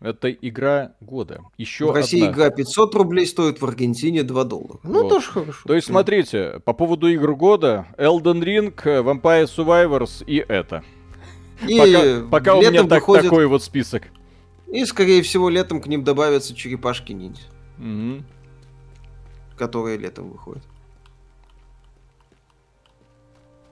это игра года. Еще в России одна. игра 500 рублей стоит, в Аргентине 2 доллара. Ну, вот. тоже хорошо. То есть, смотрите, по поводу игр года, Elden Ring, Vampire Survivors и это. И пока пока у меня так, выходит... такой вот список. И, скорее всего, летом к ним добавятся черепашки ниндзя. Угу которые летом выходят.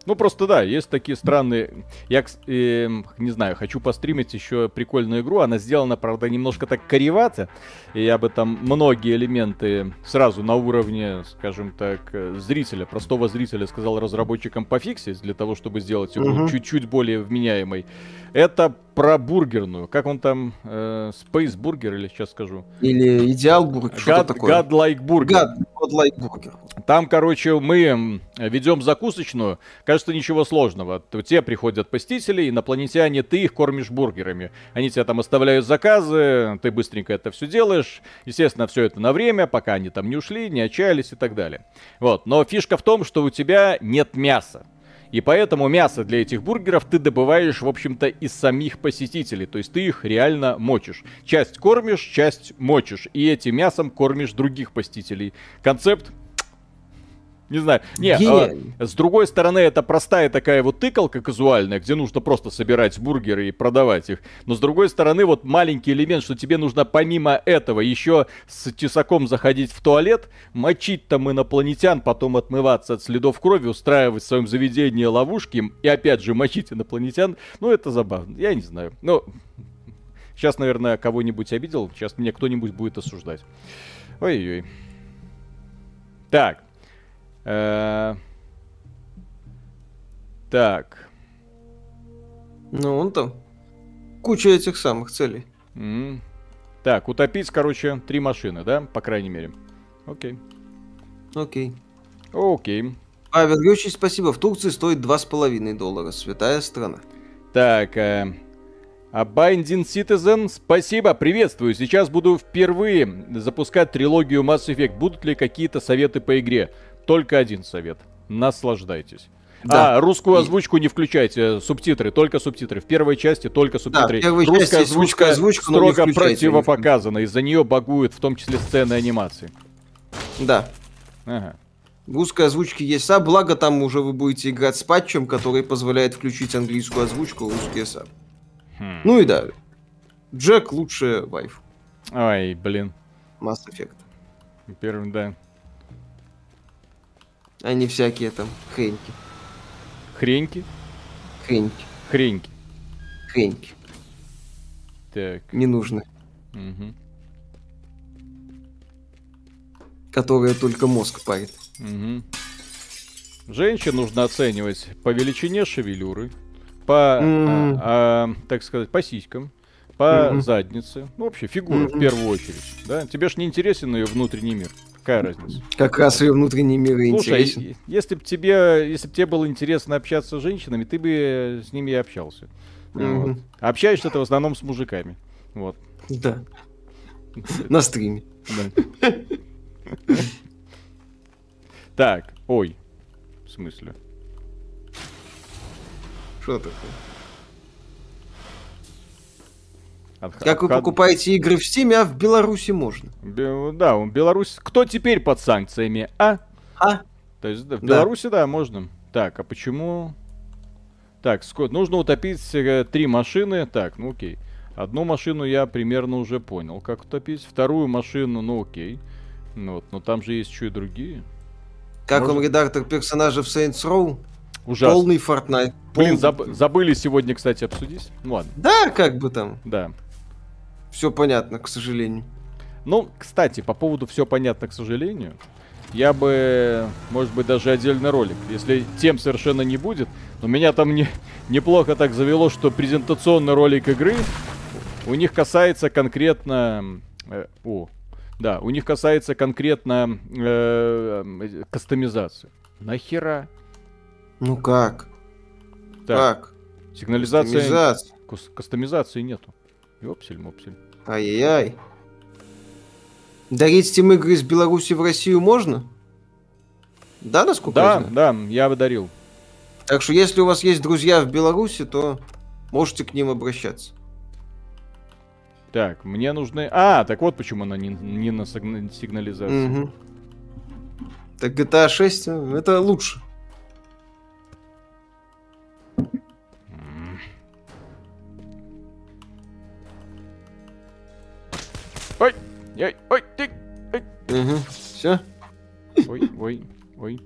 Ну, просто да, есть такие странные... Я, э, не знаю, хочу постримить еще прикольную игру. Она сделана, правда, немножко так коревато. И я бы там многие элементы сразу на уровне, скажем так, зрителя, простого зрителя сказал разработчикам пофиксить, для того, чтобы сделать игру uh-huh. чуть-чуть более вменяемой. Это про бургерную. Как он там? Э, Space Burger или сейчас скажу? Или Идеал Бургер. God, такое. God-like Burger. God, God-like Burger. Там, короче, мы ведем закусочную. Кажется, ничего сложного. Те приходят посетители, инопланетяне, ты их кормишь бургерами. Они тебя там оставляют заказы, ты быстренько это все делаешь. Естественно, все это на время, пока они там не ушли, не отчаялись и так далее. Вот. Но фишка в том, что у тебя нет мяса. И поэтому мясо для этих бургеров ты добываешь, в общем-то, из самих посетителей. То есть ты их реально мочишь. Часть кормишь, часть мочишь. И этим мясом кормишь других посетителей. Концепт не знаю. Не, а, с другой стороны, это простая такая вот тыкалка казуальная, где нужно просто собирать бургеры и продавать их. Но с другой стороны, вот маленький элемент, что тебе нужно помимо этого еще с тесаком заходить в туалет, мочить там инопланетян, потом отмываться от следов крови, устраивать в своем заведении ловушки и опять же мочить инопланетян. Ну, это забавно. Я не знаю. Ну, сейчас, наверное, кого-нибудь обидел. Сейчас меня кто-нибудь будет осуждать. Ой-ой. Так. Э, так. Ну, он там. Куча этих самых целей. Так, утопить, короче, три машины, да? По крайней мере. Окей. Окей. Окей. Павел Георгиевич, спасибо. В Турции стоит 2,5 доллара. Святая страна. Так, э, а Binding Citizen, спасибо, приветствую. Сейчас буду впервые запускать трилогию Mass Effect. Будут ли какие-то советы по игре? Только один совет. Наслаждайтесь. Да. А, русскую озвучку не включайте, субтитры, только субтитры. В первой части только субтитры. Да, Русская части озвучка, озвучка строго противопоказана. Из-за нее багуют в том числе сцены анимации. Да. Ага. В русской озвучке есть саб, благо там уже вы будете играть с патчем, который позволяет включить английскую озвучку, русский саб. Хм. Ну и да. Джек лучше вайф. Ой, блин. Mass Effect. Первым, да а не всякие там хреньки. Хреньки? Хреньки. Хреньки. Хреньки. Так. Не нужно. Угу. Которые только мозг парит. Угу. Женщин нужно оценивать по величине шевелюры, по, mm. а, а, так сказать, по сиськам, по mm-hmm. заднице. Ну, вообще, фигура mm-hmm. в первую очередь. Да? Тебе ж не интересен ее внутренний мир. Какая разница? Как раз ее внутренний мир Слушай, интересен. если бы тебе, если бы тебе было интересно общаться с женщинами, ты бы с ними и общался. Mm-hmm. Вот. Общаешься ты в основном с мужиками. Вот. Да. На стриме. Так, ой. В смысле? Что такое? От, как вы покупаете игры в Steam, а в Беларуси можно. Бе- да, Беларусь. Кто теперь под санкциями, а? А? То есть в Беларуси, да. да, можно. Так, а почему? Так, сколько? Нужно утопить э, три машины. Так, ну окей. Одну машину я примерно уже понял, как утопить. Вторую машину, ну окей. Ну, вот, но там же есть еще и другие. Как Может... он редактор персонажа в Saints Row? Ужасно. Полный Fortnite. Блин, заб- забыли сегодня, кстати, обсудить. Ну ладно. Да, как бы там. Да. Все понятно, к сожалению. Ну, кстати, по поводу все понятно, к сожалению, я бы, может быть, даже отдельный ролик. Если тем совершенно не будет, но меня там не, неплохо так завело, что презентационный ролик игры у них касается конкретно... Э, о, да, у них касается конкретно э, кастомизации. Нахера? Ну как? Так, Как? сигнализация... Кастомизация. Кастомизации нету. Ёпсель-мопсель. Ай-яй-яй. Дарить Steam игры из Беларуси в Россию можно? Да, насколько я Да, знаю? да, я дарил. Так что если у вас есть друзья в Беларуси, то можете к ним обращаться. Так, мне нужны... А, так вот почему она не, не на сигна- сигнализации. Мгм. Так GTA 6 э, это лучше. Ой, ой, ой, ты, Все? ой, ой, ой.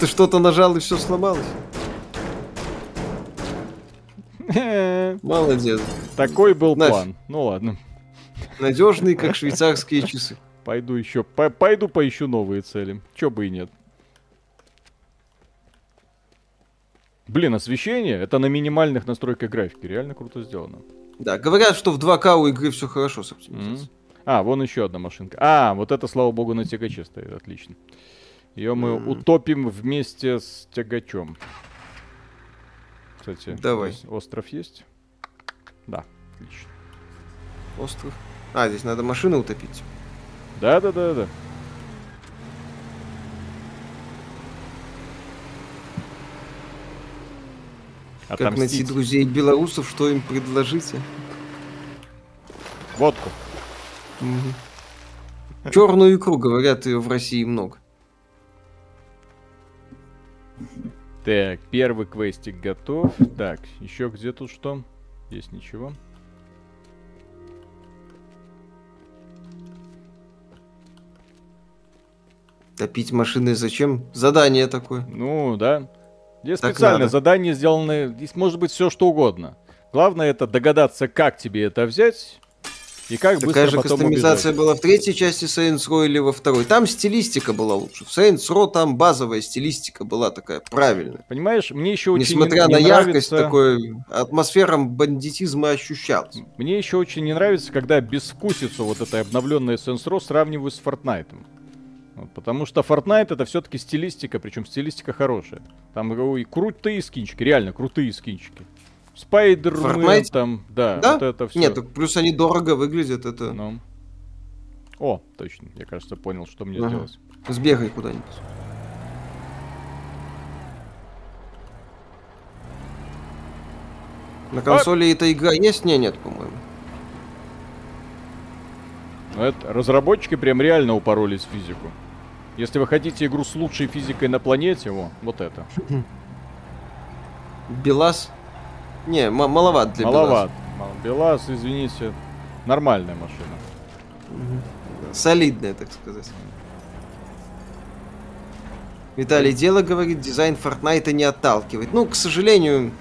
Ты что-то нажал и все сломалось. <laughs> Молодец. Такой был Нафиг. план. Ну ладно. Надежный, как швейцарские часы. Пойду еще, по- пойду поищу новые цели. Чё бы и нет. Блин, освещение, это на минимальных настройках графики. Реально круто сделано. Да, говорят, что в 2К у игры все хорошо с оптимизацией. А, вон еще одна машинка. А, вот это, слава богу, на тягаче стоит. Отлично. Ее мы М. утопим вместе с тягачом. Кстати, Давай. здесь остров есть? Да, отлично. Остров. А, здесь надо машины утопить. Да, да, да, да. Как найти друзей белорусов, что им предложите? Водку. Черную икру, говорят, ее в России много. Так, первый квестик готов. Так, еще где тут что? Есть ничего. Топить машины зачем? Задание такое. Ну, да. Здесь Так специально надо. задания сделаны. Здесь может быть все что угодно. Главное это догадаться, как тебе это взять и как Такая быстро же потом кастомизация убежать. была в третьей части Saints Row или во второй. Там стилистика была лучше. В Saints Row там базовая стилистика была такая правильная. Понимаешь, мне еще очень Несмотря не, на не яркость, нравится... такой атмосфера бандитизма ощущалась. Мне еще очень не нравится, когда безвкусицу вот этой обновленной Saints Row сравниваю с Fortnite. Потому что Fortnite это все-таки стилистика, причем стилистика хорошая. Там ой, крутые скинчики, реально крутые скинчики. Спайдермен там, да, Да? вот это все. Нет, плюс они дорого выглядят, это... Ну. О, точно, я кажется понял, что мне Ага. сделать. Сбегай куда-нибудь. На консоли эта игра есть? Не, нет, по-моему. Ну, это, разработчики прям реально упоролись в физику. Если вы хотите игру с лучшей физикой на планете, о, вот это. Белаз? Не, маловат для Маловат. Мал- Белаз, извините, нормальная машина. Мгм. Солидная, так сказать. Виталий, дело, говорит, дизайн Fortnite не отталкивает. Ну, к сожалению,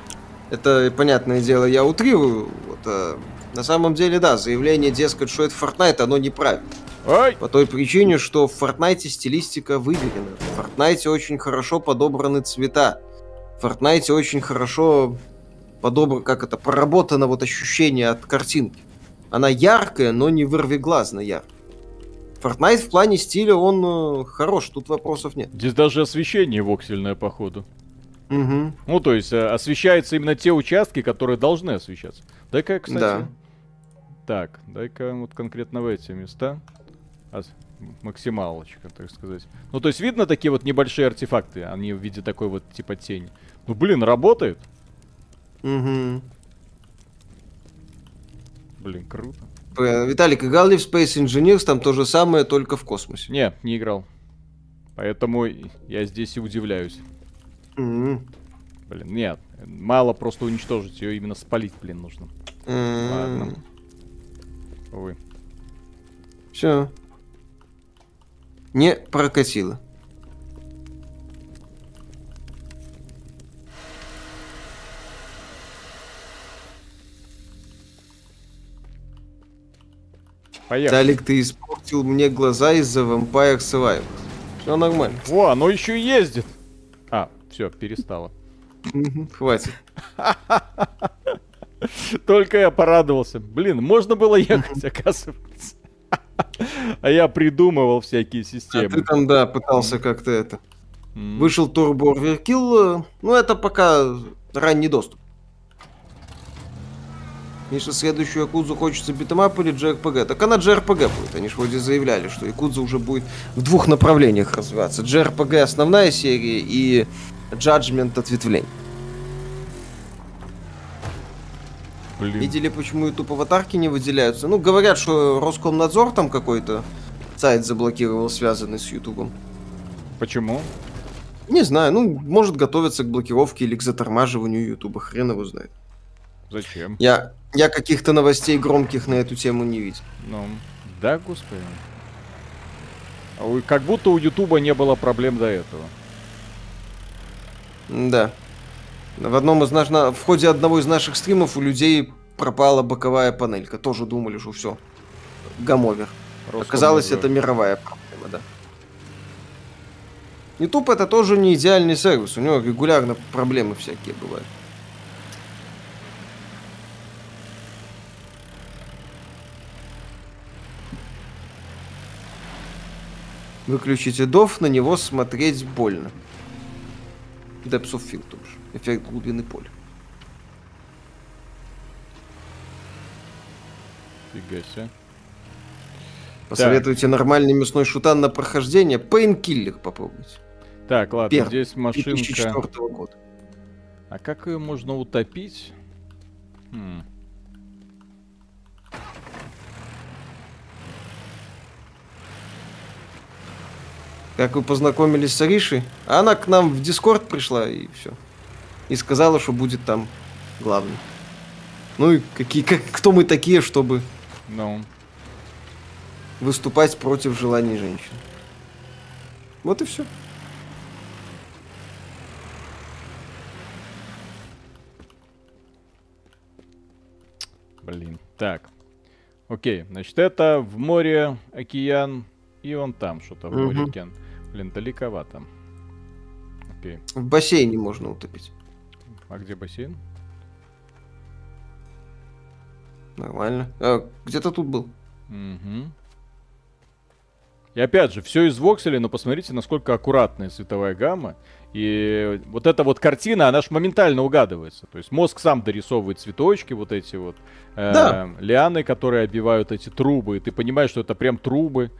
это, понятное дело, я утрирую. Вот, а, на самом деле, да, заявление, дескать, что это Fortnite, оно неправильно. Ой! По той причине, что в Fortnite стилистика выверена. В Fortnite очень хорошо подобраны цвета. В Fortnite очень хорошо подобрано, как это, проработано вот ощущение от картинки. Она яркая, но не вырвиглазно яркая. Fortnite в плане стиля, он э, хорош, тут вопросов нет. Здесь даже освещение воксельное, походу. Мгм. Ну, то есть, э, освещаются именно те участки, которые должны освещаться. Дай-ка, кстати... Да. Так, дай-ка вот конкретно в эти места. Ос- Максималочка, так сказать. Ну, то есть, видно такие вот небольшие артефакты, они в виде такой вот, типа, тени. Ну, блин, работает. Мгм. Блин, круто. Э, Виталик, играл ли в Space Engineers, там то же самое, только в космосе. Не, не играл. Поэтому я здесь и удивляюсь. Мгм. Блин, нет. Мало просто уничтожить ее, именно спалить, блин, нужно. Ладно. Увы. Все. Не прокатило. Поехали. Талик, ты испортил мне глаза из-за Vampire Survivors. Все нормально. О, оно еще ездит. А, все, перестало. Хватит. <laughs> Только я порадовался. Блин, можно было ехать, <laughs> оказывается. <laughs> А я придумывал всякие системы. А ты там, да, пытался как-то это. Вышел Turbo Overkill. Ну, это пока ранний доступ. Миша, следующую Якудзу хочется beat 'em up или JRPG? Так она JRPG будет. Они же вроде заявляли, что Якудза уже будет в двух направлениях развиваться. JRPG основная серия и Judgment ответвление. Блин. Видели, почему YouTube аватарки не выделяются? Ну, говорят, что Роскомнадзор там какой-то сайт заблокировал, связанный с YouTube. Почему? Не знаю, ну, может готовиться к блокировке или к затормаживанию YouTube, хрен его знает. Зачем? Я, я каких-то новостей громких на эту тему не видел. Ну, да, господи. А как будто у Ютуба не было проблем до этого. Да. В одном из наш... в ходе одного из наших стримов у людей пропала боковая панелька. Тоже думали, что все. Гамовер. Оказалось, это мировая проблема, да. YouTube это тоже не идеальный сервис. У него регулярно проблемы всякие бывают. Выключите DOF, на него смотреть больно. Depth of Field тоже. Эффект глубины поля. Фига себе. Посоветуйте так. нормальный мясной шутан на прохождение. Пейнкиллер попробуйте. Так, ладно, Первый, здесь машинка. 2004 года. А как ее можно утопить? Хм. Как вы познакомились с Аришей? Она к нам в Дискорд пришла и все. И сказала, что будет там главный. Ну и какие, как, кто мы такие, чтобы no. выступать против желаний женщин. Вот и все. Блин. Так. Окей, значит, это в море океан, и он там что-то в море океан. Блин, далековато. Окей. В бассейне можно утопить. А где бассейн? Нормально. А, где-то тут был. Угу. И опять же, все из вокселя, но посмотрите, насколько аккуратная световая гамма. И вот эта вот картина, она же моментально угадывается. То есть мозг сам дорисовывает цветочки, вот эти вот э, да. лианы, которые обивают эти трубы. И ты понимаешь, что это прям трубы.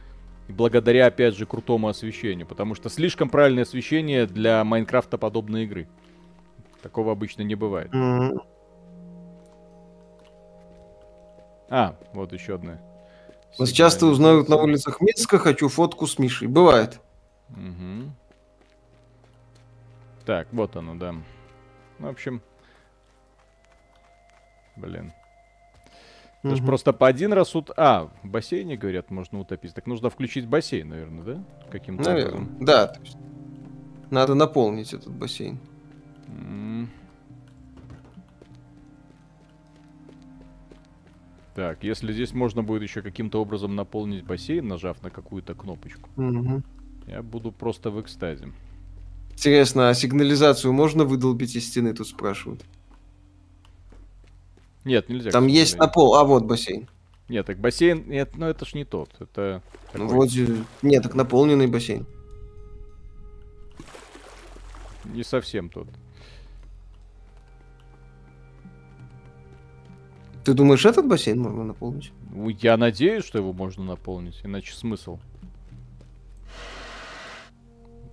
И благодаря, опять же, крутому освещению. Потому что слишком правильное освещение для Майнкрафта подобной игры. Такого обычно не бывает. Mm-hmm. А, вот еще одна. Вас часто узнают на улицах Минска, хочу фотку с Мишей. Бывает. Угу. Так, вот оно, да. В общем. Блин. Это же просто по один раз ут... А, в бассейне, говорят, можно утопить. Так нужно включить бассейн, наверное, да? Каким-то Наверное, образом. да. Надо наполнить этот бассейн. Так, если здесь можно будет еще каким-то образом наполнить бассейн, нажав на какую-то кнопочку, угу. я буду просто в экстазе. Интересно, а сигнализацию можно выдолбить из стены, тут спрашивают? Нет, нельзя. Там есть на пол, а вот бассейн. Нет, так бассейн, нет, ну это ж не тот, это... Такой... Ну, вроде, нет, так наполненный бассейн. Не совсем тот. Ты думаешь, этот бассейн можно наполнить? Ну, я надеюсь, что его можно наполнить, иначе смысл.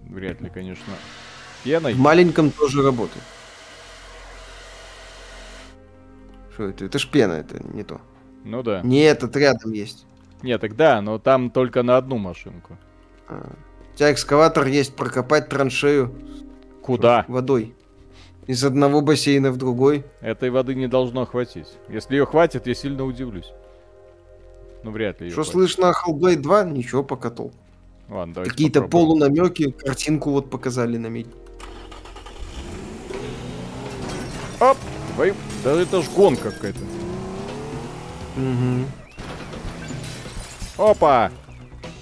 Вряд ли, конечно. Пеной. В маленьком тоже работает. Что это? Это ж пена, это не то. Ну да. Не этот рядом есть. Нет, так да, но там только на одну машинку. А. У тебя экскаватор есть прокопать траншею. Куда? Водой. Из одного бассейна в другой. Этой воды не должно хватить. Если ее хватит, я сильно удивлюсь. Ну, вряд ли Что слышно о Hellblade 2? Ничего, пока толк. Ладно, Какие-то полунамеки, картинку вот показали на медь. Оп! Твою... Да это ж гонка какая-то. Угу. Опа!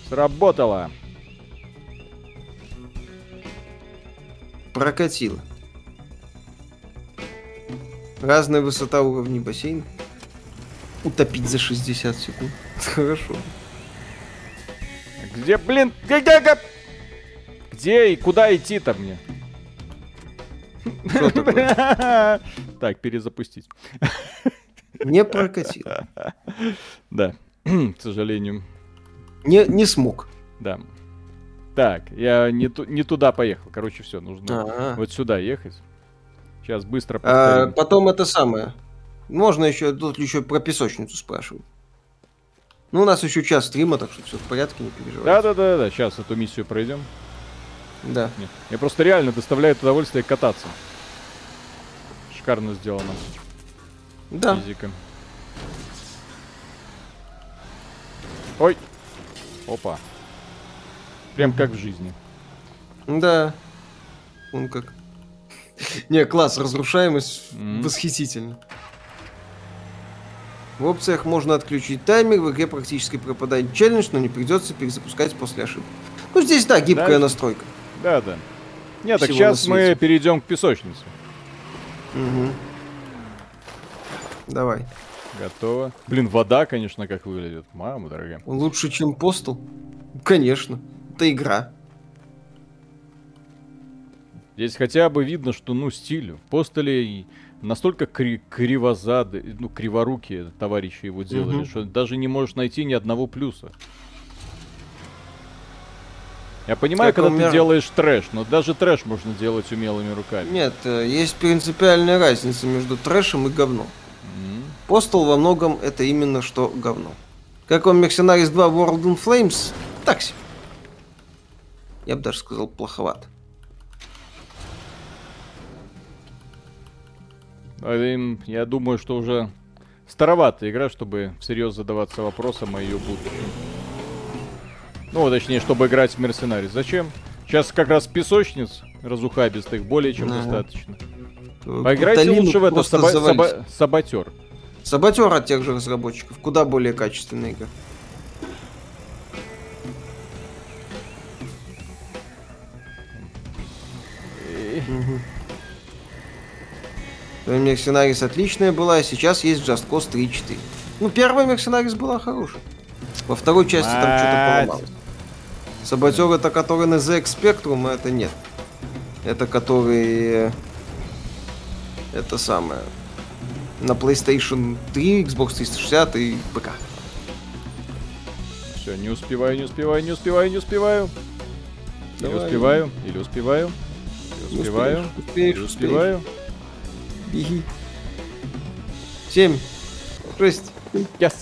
Сработало. Прокатило. Разная высота уровней бассейна. Утопить за 60 секунд. <laughs> Хорошо. Где, блин, где, где, где и куда идти-то мне? Так, перезапустить. Не прокатило. Да, к сожалению. Не, не смог. Да. Так, я не, ту, не туда поехал. Короче, все, нужно А-а-а. вот сюда ехать. Сейчас быстро а, Потом это самое. Можно еще, тут еще про песочницу спрашивают. Ну, у нас еще час стрима, так что все в порядке, не переживайте. Да-да-да, сейчас эту миссию пройдем. Да. Нет, мне просто реально доставляет удовольствие кататься. Шикарно сделано. Да. Физика. Ой. Опа. Прям как в жизни. Да. Он как. Не, класс, разрушаемость mm-hmm. восхитительно. В опциях можно отключить таймер, в игре практически пропадает челлендж, но не придется перезапускать после ошибки. Ну, здесь, да, гибкая да, настройка. Да, да. Нет, так сейчас мы перейдем к песочнице. Угу. Давай. Готово. Блин, вода, конечно, как выглядит. Мама дорогая. Лучше, чем постол? Конечно. Это игра. Здесь хотя бы видно, что, ну, стиль. Постели настолько кри- кривозады, ну, криворукие товарищи его делали, угу. что даже не можешь найти ни одного плюса. Я понимаю, как когда умер... ты делаешь трэш, но даже трэш можно делать умелыми руками. Нет, э, есть принципиальная разница между трэшем и говном. Постол во многом это именно что говно. Как вам Mercenaries 2 World in Flames? Так себе. Я бы даже сказал плоховато. Я думаю, что уже староватая игра, чтобы всерьез задаваться вопросом о ее будущем. Ну, точнее, чтобы играть в Мерсенарий. Зачем? Сейчас как раз песочниц разухабистых более чем ага. достаточно. Поиграйте лучше в это саба- саба- саботер. Саботер от тех же разработчиков. Куда более качественная игра. Угу. Мерсенарис отличная была, а сейчас есть Just Cause 3.4. Ну, первая Мерсенарис была хорошая. Во второй части там что-то поломалось. Саботер это который на ZX Spectrum, а это нет. Это который... Э, это самое... На PlayStation 3, Xbox 360 и ПК. Все, не успеваю, не успеваю, не успеваю, не успеваю. Давай. Или успеваю, или успеваю. Или успеваю, успеешь, или успеваю. Беги. Семь. Шесть. Yes.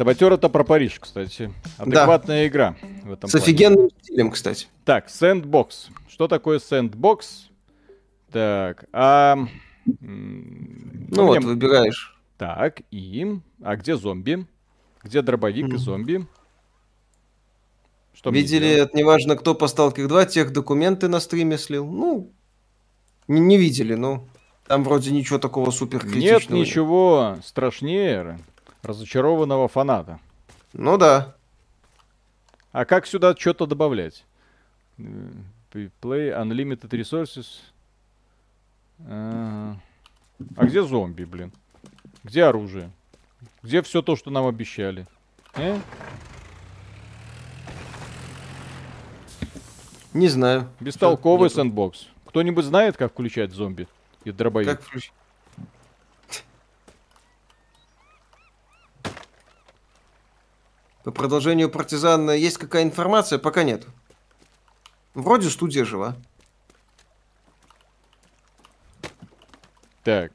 Саботер это про Париж, кстати. Адекватная да. игра в этом С плане. офигенным стилем, кстати. Так, Sandbox. Что такое Sandbox? Так, а... Ну вот, выбираешь. Так, и... А где зомби? Где дробовик mm. и зомби? Что Видели, это неважно, кто по Stalker 2, тех документы на стриме слил. Ну, не, не видели, но там вроде ничего такого супер критичного. Нет ничего страшнее разочарованного фаната. Ну да. А как сюда что-то добавлять? Play Unlimited Resources. А, а где зомби, блин? Где оружие? Где все то, что нам обещали? Э? Не знаю. Бестолковый сэндбокс. Кто-нибудь знает, как включать зомби и дробовик? Как включить? По продолжению партизана есть какая информация? Пока нет. Вроде студия жива. Так.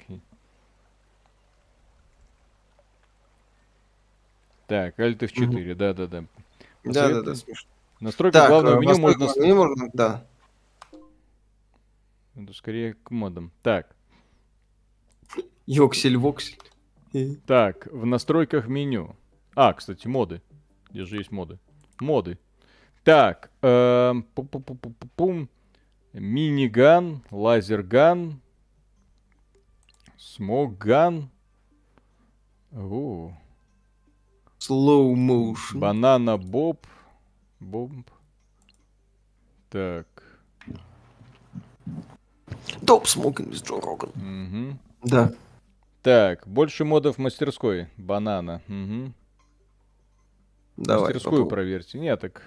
Так, Alt F4, угу. да-да-да. Да-да-да, смешно. Настройка так, главного меню можно... Меню можно, да. Это скорее к модам. Так. Йоксель-воксель. Так, в настройках меню. А, кстати, моды. Где же есть моды? Моды. Так, эм, пум Миниган, лазерган, смогган. О. Slow motion. Банана Боб. Бомб. Так. Топ смокинг с Джо Роган. Угу. Да. Так, больше модов в мастерской. Банана. Угу. Давай. мастерскую попробуй. проверьте. Нет, так.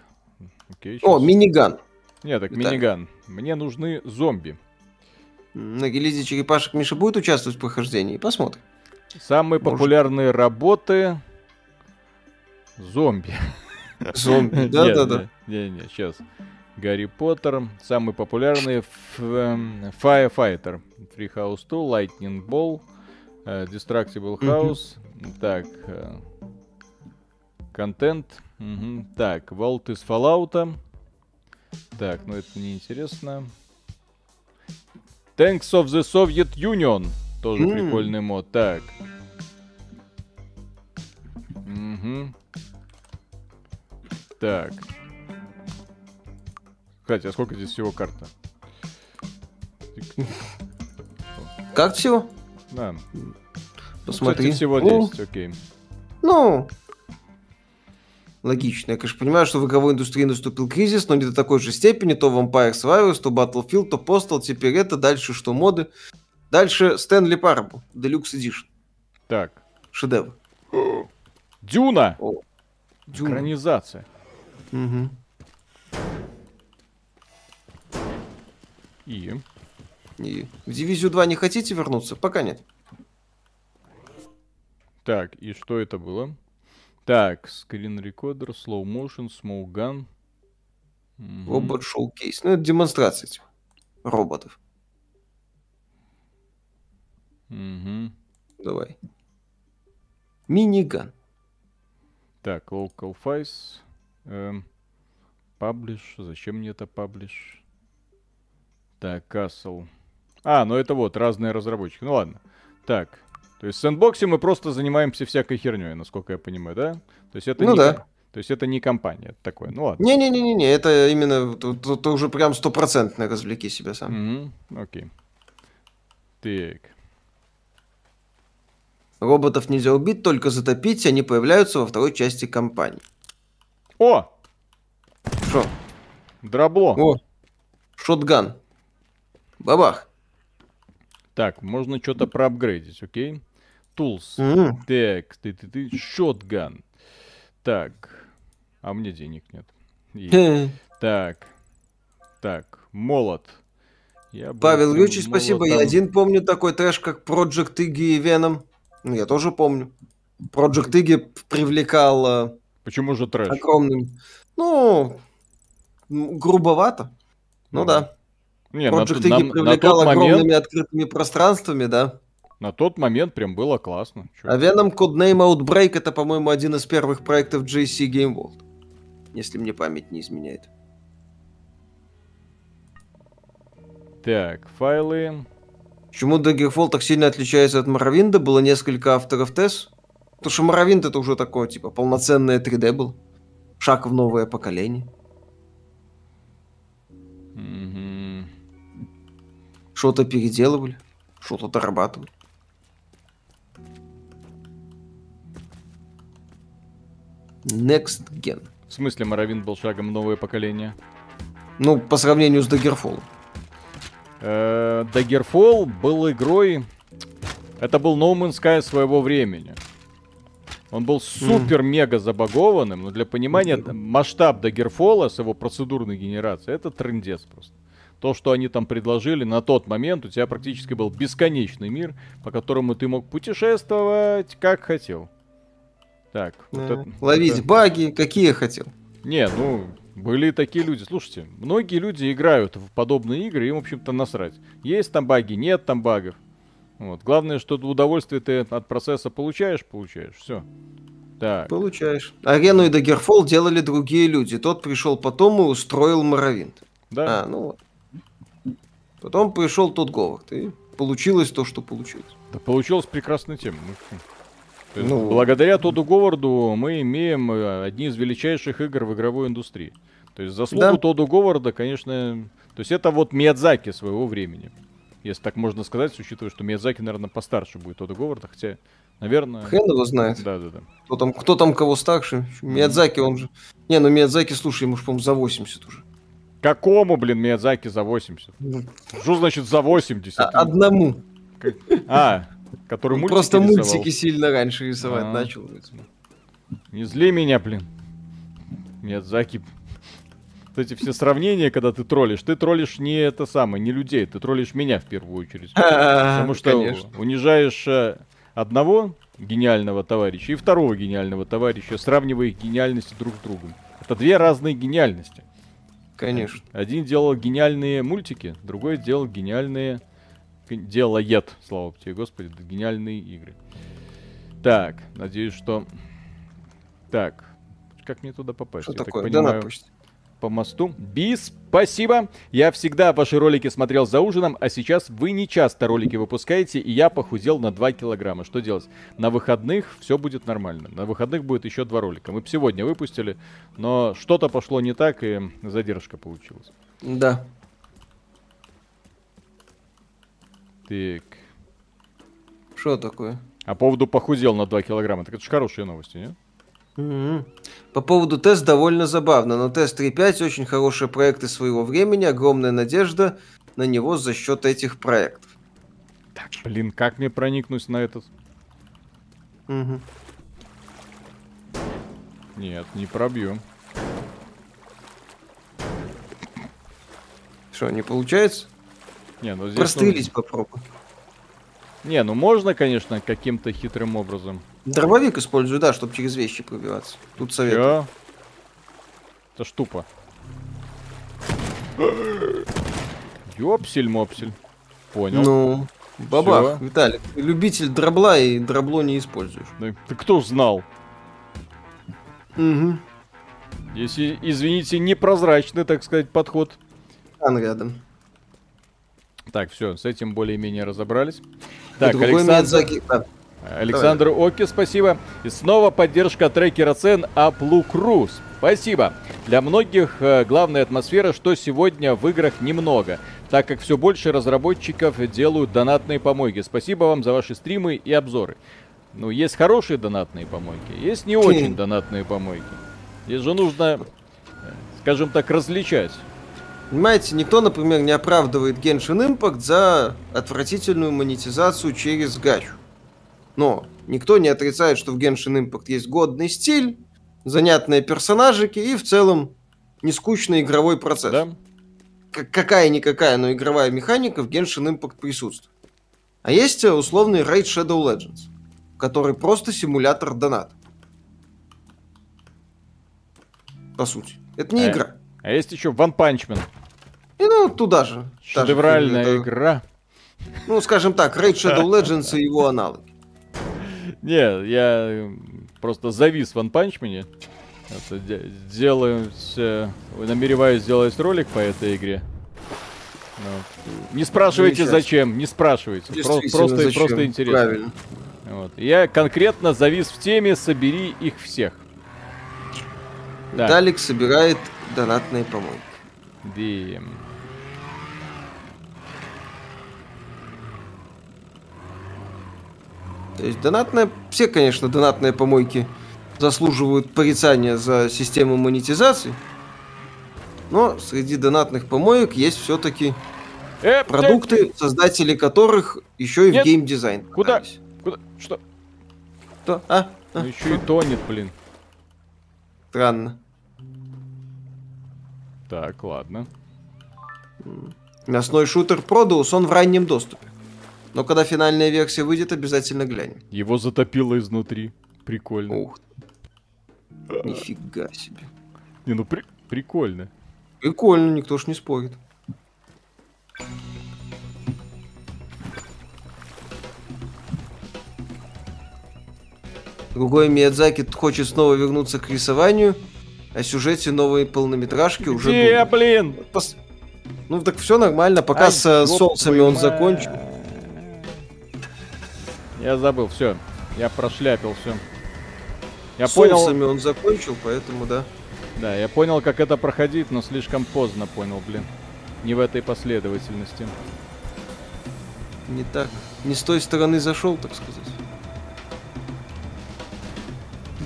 Окей, О, щас. миниган. Нет, так Так. миниган. Мне нужны зомби. На гильдии черепашек Миша будет участвовать в прохождении? Посмотрим. Самые Может. популярные работы. Зомби. Зомби. <laughs> Да-да-да. Не, не, сейчас. Гарри Поттер. Самый популярный ф- эм, Firefighter. Free House 2, Lightning Ball, э, Destructible. House. Так. Контент. Мгм. Так, Vault из Fallout. Так, ну это неинтересно. Tanks of the Soviet Union. Тоже М. прикольный мод. Так. Мгм. Так. Кстати, а сколько здесь всего карта? Как всего? Да. Посмотри. Кстати, всего О, 10, окей. Ну, логично. Я, конечно, понимаю, что в игровой индустрии наступил кризис, но не до такой же степени. То Vampire Survivors, то Battlefield, то Postal. Теперь это, дальше что моды. Дальше Stanley Parable, Deluxe Edition. Так. Шедевр. Дюна! О, Дюна. Экранизация. Мгм. И... И в Дивизию 2 не хотите вернуться? Пока нет. Так, и что это было? Так, скрин рекордер, slow motion, smoke gun. Робот шоу-кейс. Ну, это демонстрация этих роботов. Мгм. Давай. Миниган. Так, local files. Эм, publish. Зачем мне это publish? Так, Castle. А, ну это вот, разные разработчики. Ну ладно. Так. То есть в сэндбоксе мы просто занимаемся всякой херней, насколько я понимаю, да? То есть это Ну не да. То есть это не компания, это такое. Ну ладно. Не-не-не-не, это именно, тут уже прям стопроцентно развлеки себя сам. Мгм, Окей. Так. Роботов нельзя убить, только затопить, они появляются во второй части кампании. О! Что? Дробло. О, шотган. Бабах. Так, можно что-то проапгрейдить, окей? Tools. М, Так, ты ты ты шотган. Так. А мне денег нет. И-. Так. Так, молот. Я Павел Юрьевич, спасибо. Я один помню такой трэш, как Project Iggy и Venom. Ну, я тоже помню. Project Iggy привлекал э, Почему же трэш? огромным... Ну, грубовато. Ну Ну, да. Не, на, Project т- Iggy на- на привлекал огромными момент, открытыми пространствами, да. На тот момент прям было классно. Чё? А Venom Codename Outbreak это, по-моему, один из первых проектов JC Game World. Если мне память не изменяет. Так, файлы. Почему Daggerfall так сильно отличается от Моровинда? Было несколько авторов ТЭС. Потому что Моровинд это уже такое, типа, полноценное 3D был. Шаг в новое поколение. Мгм. Что-то переделывали, что-то дорабатывали. Next Gen. В смысле, Моровин был шагом новое поколение? Ну, по сравнению с Daggerfall. Э, Daggerfall был игрой... Это был No Man's Sky своего времени. Он был супер-мега забагованным, но для понимания масштаб Daggerfall с его процедурной генерацией, это трендец просто. То, что они там предложили на тот момент, у тебя практически был бесконечный мир, по которому ты мог путешествовать как хотел. Так, вот это- Ловить это- баги, какие хотел. не, ну, были такие люди. Слушайте, многие люди играют в подобные игры, им, в общем-то, насрать. Есть там баги, нет там багов. Вот. Главное, что удовольствие ты от процесса получаешь, получаешь. Все. Так. Получаешь. Арену и Daggerfall делали другие люди. Тот пришел потом и устроил Моровинт. Да. А, ну вот. Потом пришел тот Говард, и получилось то, что получилось. Да получилась прекрасная тема. Ну, Ну. Благодаря Тоду Говарду мы имеем э, одни из величайших игр в игровой индустрии. То есть заслугу Да. Тоду Говарда, конечно... То есть это вот Миядзаки своего времени. Если так можно сказать, учитывая, что Миядзаки, наверное, постарше будет Тода Говарда, хотя Наверное. Хрен его знает. Да, да, да. Кто там, кто там кого старше? Миядзаки, он же... Не, ну Миядзаки, слушай, ему же, по-моему, за 80 уже. Какому, блин, Миядзаки за 80? Ну, Что значит за 80? а- Одному. А, который Он мультики Просто рисовал. мультики сильно раньше рисовать А. начал. Не зли меня, блин. Миядзаки. Вот эти все сравнения, когда ты троллишь, ты троллишь не это самое, не людей, ты троллишь меня в первую очередь. <laughs> Потому что Конечно. унижаешь э, одного гениального товарища и второго гениального товарища, сравнивая их гениальности друг с другом. Это две разные гениальности. Конечно. Один делал гениальные мультики, другой делал гениальные... Делает, слава тебе, господи, да, гениальные игры. Так, надеюсь, что... Так, как мне туда попасть? Что Я так такое? Да понимаю, почте. по мосту. Бис, спасибо. Я всегда ваши ролики смотрел за ужином, а сейчас вы не часто ролики выпускаете, и я похудел на 2 килограмма. Что делать? На выходных все будет нормально. На выходных будет еще два ролика. Мы бы сегодня выпустили, но что-то пошло не так, и задержка получилась. Да. Так. Что такое? А по поводу похудел на 2 килограмма, так это же хорошие новости, нет? Мгм. По поводу тест довольно забавно, но тест 3.5 очень хорошие проекты своего времени, огромная надежда на него за счет этих проектов. Так, блин, как мне проникнуть на этот? Мгм. Нет, не пробью. Что, не получается? Не, ну здесь... Прострелить попробуй. ну- Не, ну можно, конечно, каким-то хитрым образом. Дробовик использую, да, чтобы через вещи пробиваться. Тут совет. Чё? Это ж тупо. <gasps> Ёпсель-мопсель. Понял. Ну, бабах, Всё. Виталик, ты любитель дробла и дробло не используешь. Ну, ты кто знал? Угу. Если, извините, непрозрачный, так сказать, подход. рядом. Так, все, с этим более-менее разобрались. Так, Александр. Александр Оки, спасибо. И снова поддержка трекера цен Аплу Круз. Спасибо. Для многих э, главная атмосфера, что сегодня в играх немного, так как все больше разработчиков делают донатные помойки. Спасибо вам за ваши стримы и обзоры. Ну, есть хорошие донатные помойки, есть не очень донатные помойки. Здесь же нужно, э, скажем так, различать. Понимаете, никто, например, не оправдывает Genshin Impact за отвратительную монетизацию через гачу. Но никто не отрицает, что в Genshin Impact есть годный стиль, занятные персонажики и в целом не скучный игровой процесс. Да? Какая-никакая, но игровая механика в Genshin Impact присутствует. А есть э, условный Raid Shadow Legends, который просто симулятор доната. По сути. Это не Э, игра. А есть еще One Punch Man. И ну, туда же. Же Шедевральная это, игра. Ну, скажем так, Raid Shadow Legends и его аналоги. Не, я э, просто завис в One Punch Man. Делаю, с- намереваюсь сделать ролик по этой игре. Ну, Не спрашивайте Замечательно. зачем, не спрашивайте. Про- просто, зачем? просто интересно. Правильно. Вот. Я конкретно завис в теме «Собери их всех». Да. Далик собирает донатные помойки. Дим. То есть донатная... Все, конечно, донатные помойки заслуживают порицания за систему монетизации. Но среди донатных помоек есть все-таки Э, продукты, создатели которых еще и Нет. в геймдизайн. Куда? Куда? Что? Что? А? А? Ну, еще и тонет, блин. Странно. Так, ладно. Мясной шутер Produce, он в раннем доступе. Но когда финальная версия выйдет, обязательно глянем. Его затопило изнутри. Прикольно. Ух. Нифига себе. Не, ну при- прикольно. Прикольно, никто ж не спорит. Другой Миядзаки хочет снова вернуться к рисованию, о сюжете новой полнометражки уже Где, думает. блин? Пос- Ну так все нормально, пока Ай, с солнцами он мать. закончит. Я забыл, все. Я прошляпил все. Я С понял, солнцами он закончил, поэтому да. да, я понял, как это проходить, но слишком поздно понял, блин. Не в этой последовательности. Не так. Не с той стороны зашел, так сказать.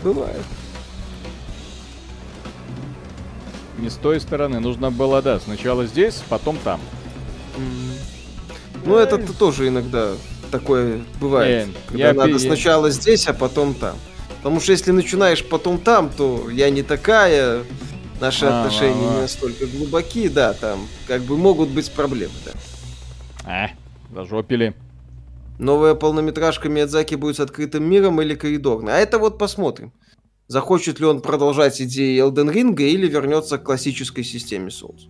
Бывает. Не с той стороны. Нужно было, да, сначала здесь, потом там. Ну, это тоже иногда такое бывает. Э, когда я надо пи... сначала здесь, а потом там. Потому что если начинаешь потом там, то я не такая, наши а, отношения а, а. не настолько глубокие, да, там как бы могут быть проблемы, да. А, зажопили. Новая полнометражка Миядзаки будет с открытым миром или коридорной? А это вот посмотрим. Захочет ли он продолжать идеи Elden Ring или вернется к классической системе Souls?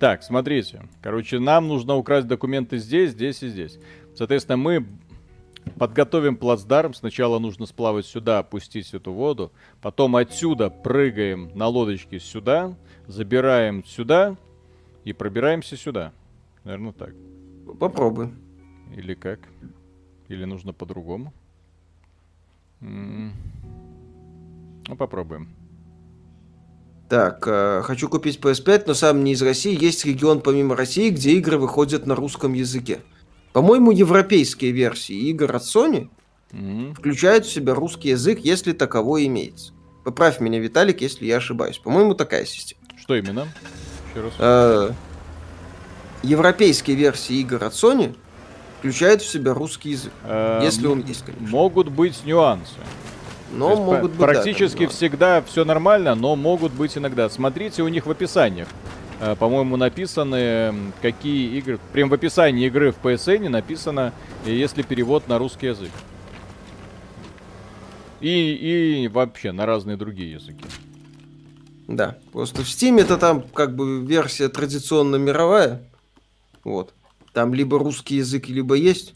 Так, смотрите. Короче, нам нужно украсть документы здесь, здесь и здесь. Соответственно, мы подготовим плацдарм. Сначала нужно сплавать сюда, опустить эту воду. Потом отсюда прыгаем на лодочке сюда, забираем сюда и пробираемся сюда. Наверное, так. Попробуем. Или как? Или нужно по-другому? Ну, попробуем. Так, э, хочу купить PS5, но сам не из России. Есть регион помимо России, где игры выходят на русском языке. По-моему, европейские версии игр от Sony mm-hmm. включают в себя русский язык, если таковой имеется. Поправь меня, Виталик, если я ошибаюсь. По-моему, такая система. Что именно? Еще раз. Э, европейские версии игр от Sony включают в себя русский язык. Э, если он есть, конечно. Могут быть нюансы. Но могут быть, практически да, всегда все нормально, но могут быть иногда. Смотрите у них в описаниях. Э, по-моему, написаны какие игры. Прям в описании игры в PSN написано, э, если перевод на русский язык. И, и вообще на разные другие языки. Да, просто в Steam это там как бы версия традиционно мировая. Вот. Там либо русский язык, либо есть.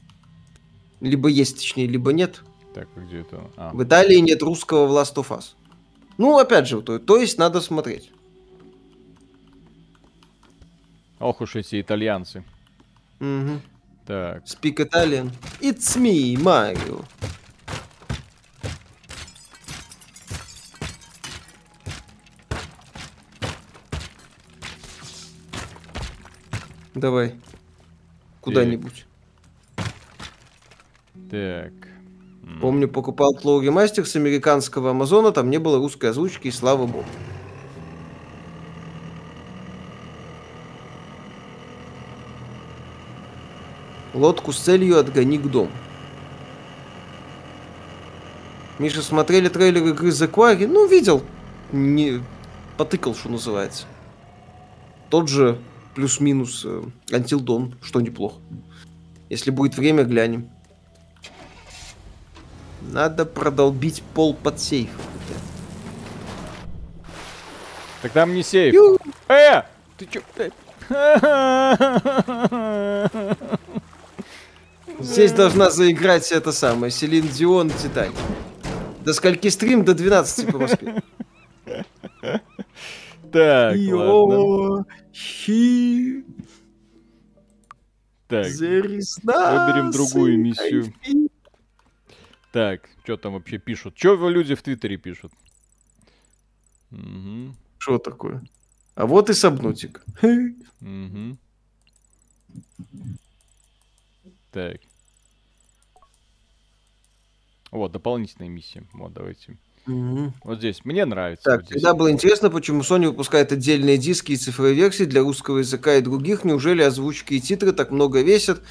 Либо есть, точнее, либо нет. Так, а где это? А. В Италии нет русского в Last of Us. Ну, опять же, то, то есть надо смотреть. Ох уж эти итальянцы. Угу. Так. Speak Italian. It's me, Mario. Давай. Куда-нибудь. Так. Помню, покупал Тлоу Мастер с американского Амазона, там не было русской озвучки, и слава богу. Лодку с целью отгони к дому. Миша, смотрели трейлер игры The Quarry? Ну, видел. Не... Потыкал, что называется. Тот же плюс-минус э, Until Dawn, что неплохо. Если будет время, глянем. Надо продолбить пол под сейф. Так там не сейф. Ю! Э! Ты чё? Здесь должна заиграть это самое, Селин Дион Титаник. До скольки стрим? До 12 по Москве. Так, ладно. Так, выберем другую миссию. Так, что там вообще пишут? Что люди в Твиттере пишут? Что угу. такое? А вот и сабнутик. Угу. Так. Вот, дополнительная миссия. Вот, давайте. Угу. Вот здесь. Мне нравится. Так, вот всегда было интересно, почему Sony выпускает отдельные диски и цифровые версии для русского языка и других. Неужели озвучки и титры так много весят?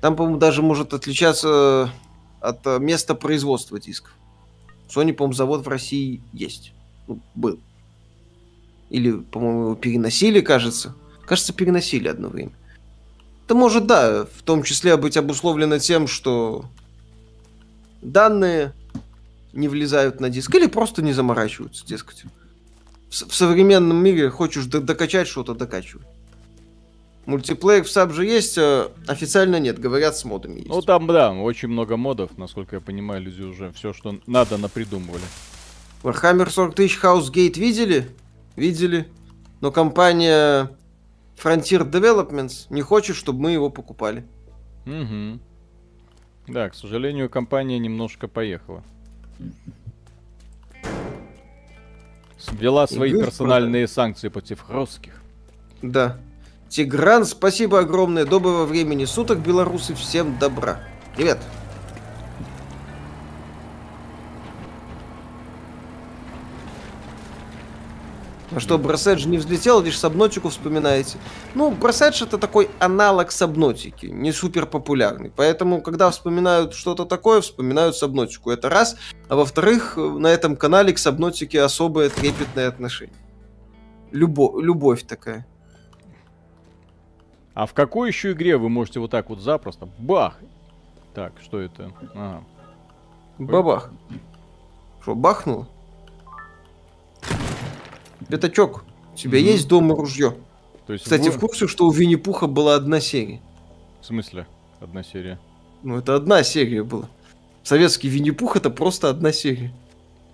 Там, по-моему, даже может отличаться от э, места производства дисков. Sony, по-моему, завод в России есть. Ну, был. Или, по-моему, его переносили, кажется. Кажется, переносили одно время. Это может, да, в том числе быть обусловлено тем, что данные не влезают на диск или просто не заморачиваются, дескать. В, в современном мире хочешь докачать что-то, докачивай. Мультиплеер в SAP же есть, а официально нет, говорят, с модами есть. Ну там, да, очень много модов, насколько я понимаю, люди уже все, что надо, напридумывали. Warhammer 40 тысяч Housegate видели? Видели. Но компания Frontier Developments не хочет, чтобы мы его покупали. Угу. Да, к сожалению, компания немножко поехала. Ввела свои персональные санкции против русских. Да. Тигран, спасибо огромное. Доброго времени суток, белорусы. Всем добра. Привет. А что, Бросэдж не взлетел, лишь Сабнотику вспоминаете? Ну, Бросэдж это такой аналог Сабнотики, не супер популярный. Поэтому, когда вспоминают что-то такое, вспоминают Сабнотику. Это раз. А во-вторых, на этом канале к Сабнотике особое трепетное отношение. Любо- любовь такая. А в какой еще игре вы можете вот так вот запросто? Бах! Так, что это? Ага. Бабах. Что, бахнул? Пятачок, у тебя mm-hmm. есть дома ружье? То есть Кстати, в курсе, что у Винни-Пуха была одна серия? В смысле одна серия? Ну, это одна серия была. Советский Винни-Пух это просто одна серия.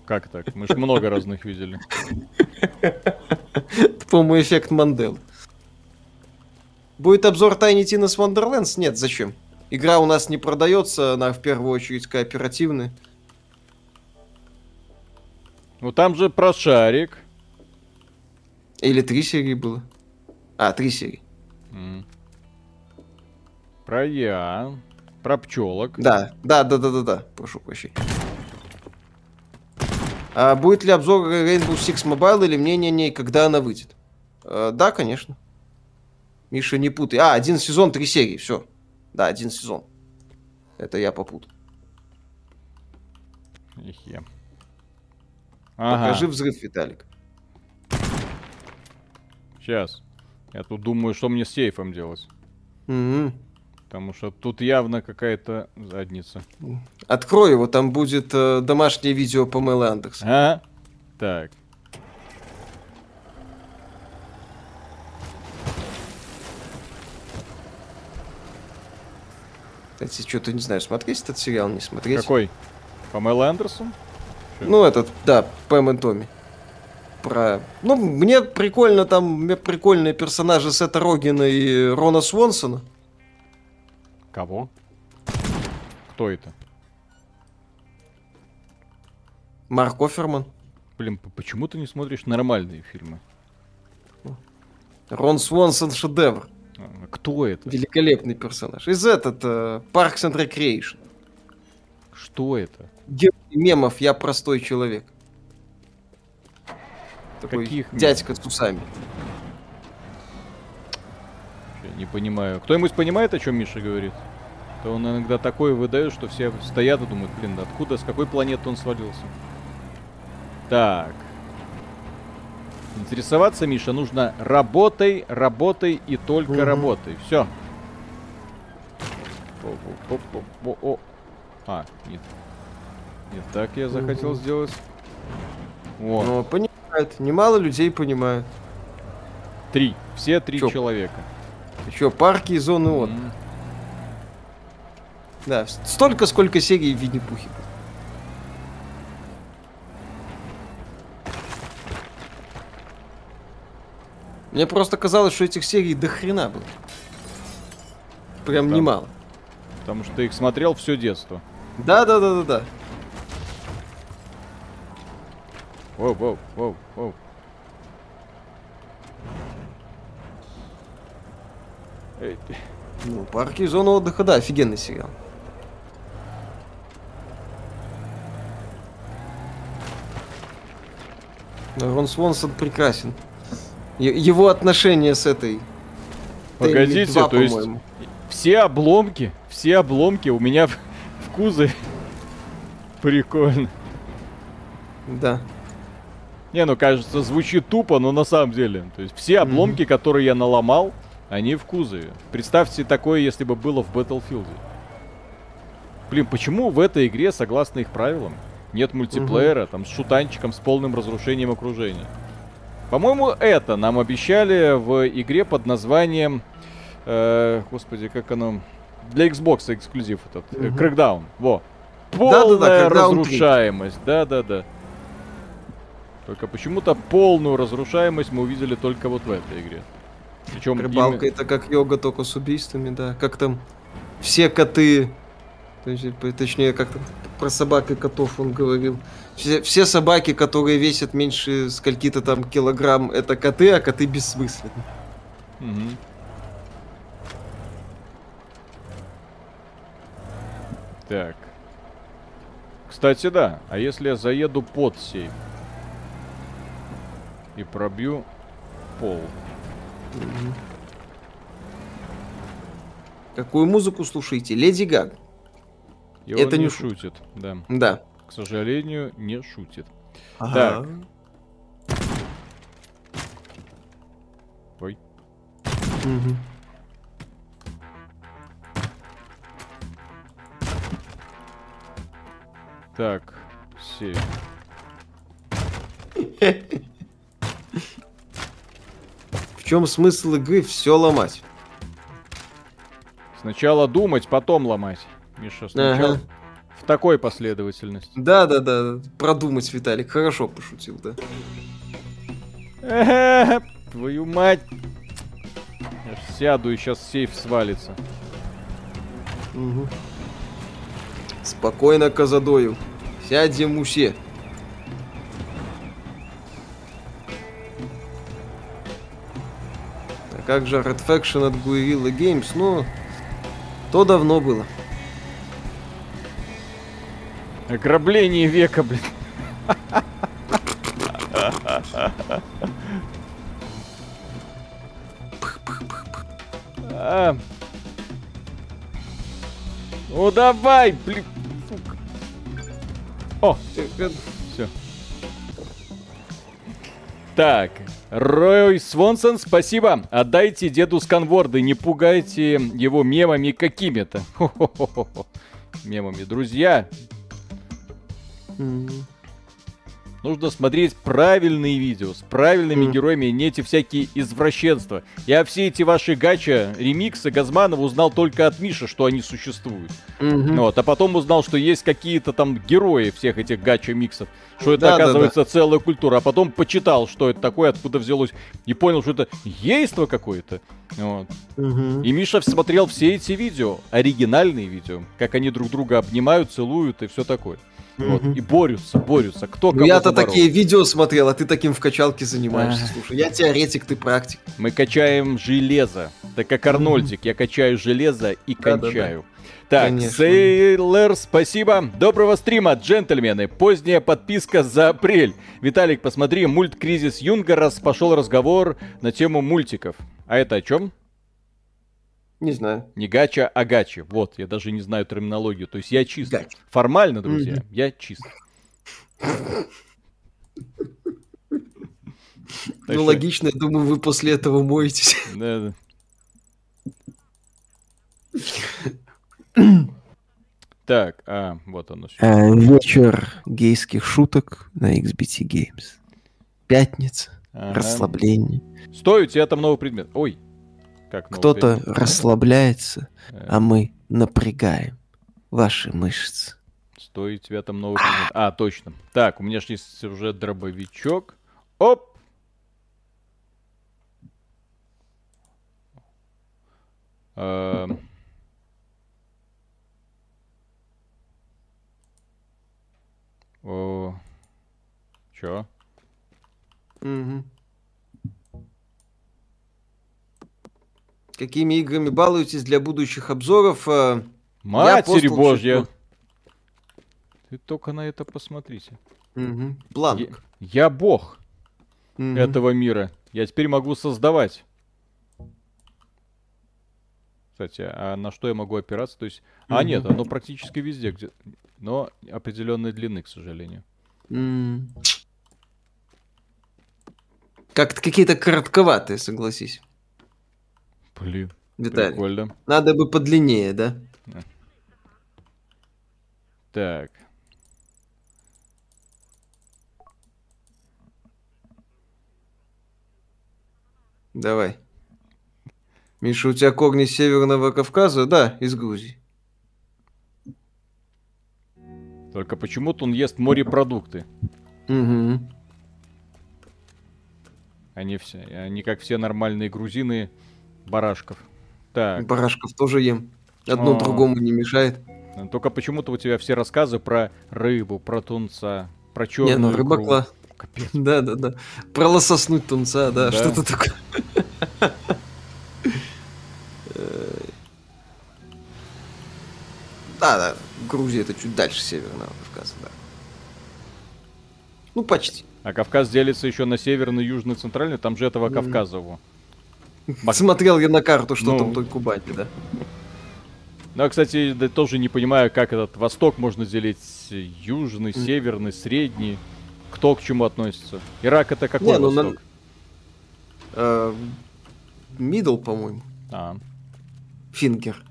Как так? Мы же много разных видели. <laughs> Это, по-моему, эффект Мандел. Будет обзор Tiny Tina's Wonderlands? Нет, зачем? Игра у нас не продается, она в первую очередь кооперативная. Ну там же про шарик. Или три серии было? А, три серии. Mm. Про я. Про пчелок. Да, да, да, да, да, да. Прошу прощения. А будет ли обзор Rainbow Six Mobile или мнение о ней, когда она выйдет? А, да, конечно. Миша, не путай. А, один сезон, три серии, все. Да, один сезон. Это я попутал. Ихе. Ага. Покажи взрыв, Виталик. Сейчас. Я тут думаю, что мне с сейфом делать. Угу. Потому что тут явно какая-то задница. Открой его, там будет э, домашнее видео по Мэл Андерс. А? Так. Кстати, что-то не знаю, смотреть этот сериал, не смотреть. Какой? По Мэл Андерсу? Ну, этот, да, Пэм и Томми про... Ну, мне прикольно там, мне прикольные персонажи Сета Рогина и Рона Свонсона. Кого? Кто это? Марк Оферман. Блин, почему ты не смотришь нормальные фильмы? Рон Свонсон шедевр. Кто это? Великолепный персонаж. Из этот uh, Parks and Recreation. Что это? Герой мемов «Я простой человек». Такой Каких дядька с усами. Я не понимаю. Кто-нибудь понимает, о чем Миша говорит? То он иногда такое выдает, что все стоят и думают, блин, откуда, с какой планеты он свалился? Так. Интересоваться, Миша, нужно работай, работай и только угу. работай. Все. А, нет. Не так я захотел угу. сделать. Вот. Ну, понимаю понимают, немало людей понимают. Три. Все три Чё? человека. Еще парки и зоны mm-hmm. отдыха. Да, столько, сколько серий в Винни-Пухе. Мне просто казалось, что этих серий до хрена было. Прям Там, немало. Потому что ты их смотрел все детство. Да, да, да, да, да. Воу, воу, воу, воу. Эй, ты. Ну, парки и зона отдыха, да, офигенный сериал. Рон Свонсон прекрасен. Его отношения с этой... Погодите, 2, то есть все обломки, все обломки у меня в, в кузове. <laughs> Прикольно. Да. Не, ну кажется, звучит тупо, но на самом деле. То есть все обломки, mm-hmm. которые я наломал, они в кузове. Представьте такое, если бы было в Battlefield. Блин, почему в этой игре, согласно их правилам, нет мультиплеера, mm-hmm. там, с шутанчиком, с полным разрушением окружения? По-моему, это нам обещали в игре под названием... Э, господи, как оно... Для Xbox эксклюзив этот. Mm-hmm. Crackdown. Во. Полная да, да, да, разрушаемость. Да-да-да. Только почему-то полную разрушаемость мы увидели только вот в этой игре. Причем Рыбалка именно... это как йога, только с убийствами, да. Как там все коты, точнее, как там про собак и котов он говорил. Все, все собаки, которые весят меньше скольки-то там килограмм, это коты, а коты бессмысленны. Угу. Так. Кстати, да. А если я заеду под сейф? И пробью пол. Какую музыку слушаете? Леди Гаг. И Это не шутит, да. Да. К сожалению, не шутит. Ага. Так. Ой. Мгм. Так, семь. <laughs> В чем смысл игры все ломать? Сначала думать, потом ломать. Миша, сначала Ага. В такой последовательности. Да, да, да. Продумать, Виталик. Хорошо пошутил, да. Э, Твою мать. Я ж сяду и сейчас сейф свалится. Мгм. Спокойно, Казадою. Сядем усе. А как же Red Faction от Guerrilla Games? Ну, то давно было. Ограбление века, блин. А. Ну давай, блин. О, все. Так, Рой Свонсон, спасибо. Отдайте деду сканворды, не пугайте его мемами какими-то. Мемами. Друзья, Нужно смотреть правильные видео с правильными Мгм. героями, не эти всякие извращенства. Я все эти ваши гача, ремиксы Газманова узнал только от Миши, что они существуют. Мгм. Вот, а потом узнал, что есть какие-то там герои всех этих гача-миксов. Что это, Да, да, оказывается, целая культура. А потом почитал, что это такое, откуда взялось. И понял, что это ейство какое-то. Вот. Мгм. И Миша смотрел все эти видео, оригинальные видео, как они друг друга обнимают, целуют и все такое. Вот. И борются, борются. Кто Ну, я-то такие видео смотрел, а ты таким в качалке занимаешься. Слушай, я теоретик, ты практик. Мы качаем железо. Так как Арнольдик, я качаю железо и кончаю. Так, Конечно. Сейлор, спасибо. Доброго стрима, джентльмены. Поздняя подписка за апрель. Виталик, посмотри, мульт «Кризис Юнга», раз пошел разговор на тему мультиков. А это о чем? Не знаю. Не гача, а гачи. Вот, я даже не знаю терминологию. То есть я чист. Гача. Формально, друзья, Мгм. я чист. <laughs> Ну, логично, я думаю, вы после этого моетесь. <laughs> Да, да. <laughs> Так, а, вот оно. Э, вечер гейских шуток на XBT Games. Пятница, Ага. расслабление. Стой, у тебя там новый предмет. Ой. Как Кто-то предмет? расслабляется, Э, а мы напрягаем ваши мышцы. Стой, у тебя там новый предмет. А, точно. Так, у меня же есть уже дробовичок. Оп! Эм. О. Чё? Какими играми балуетесь для будущих обзоров? Э, Матерь божья! чутку. Ты только на это посмотрите. мгм, Я, Бланк. я бог Мгм. этого мира. Я теперь могу создавать. Кстати, а на что я могу опираться? То есть, а Мгм. нет, оно практически везде, где, но определенной длины, к сожалению. Как-то какие-то коротковатые, согласись. Блин, Виталий. прикольно. Надо бы подлиннее, да? Так. Давай. Миша, у тебя корни с Северного Кавказа? Да, из Грузии. Только почему-то он ест морепродукты. Угу. Они все, они как все нормальные грузины барашков. Так, Барашков тоже ем. Одно О. другому не мешает. только почему-то у тебя все рассказы про рыбу, про тунца, про Не, черную ну рыба икру. кла- Капец. Да, да, да. Про лососнуть тунца, да, Да. что-то такое. Да, да, Грузия это чуть дальше Северного Кавказа, да. Ну, почти. А Кавказ делится еще на северный, южный, центральный. Там же этого Кавказа его. Смотрел я на карту, что ну, там только Кубани, да. Ну, а, кстати, да, тоже не понимаю, как этот Восток можно делить южный, северный, средний. Кто к чему относится? Ирак это какой не, ну, Восток? На... Middle, по-моему. А. Finger.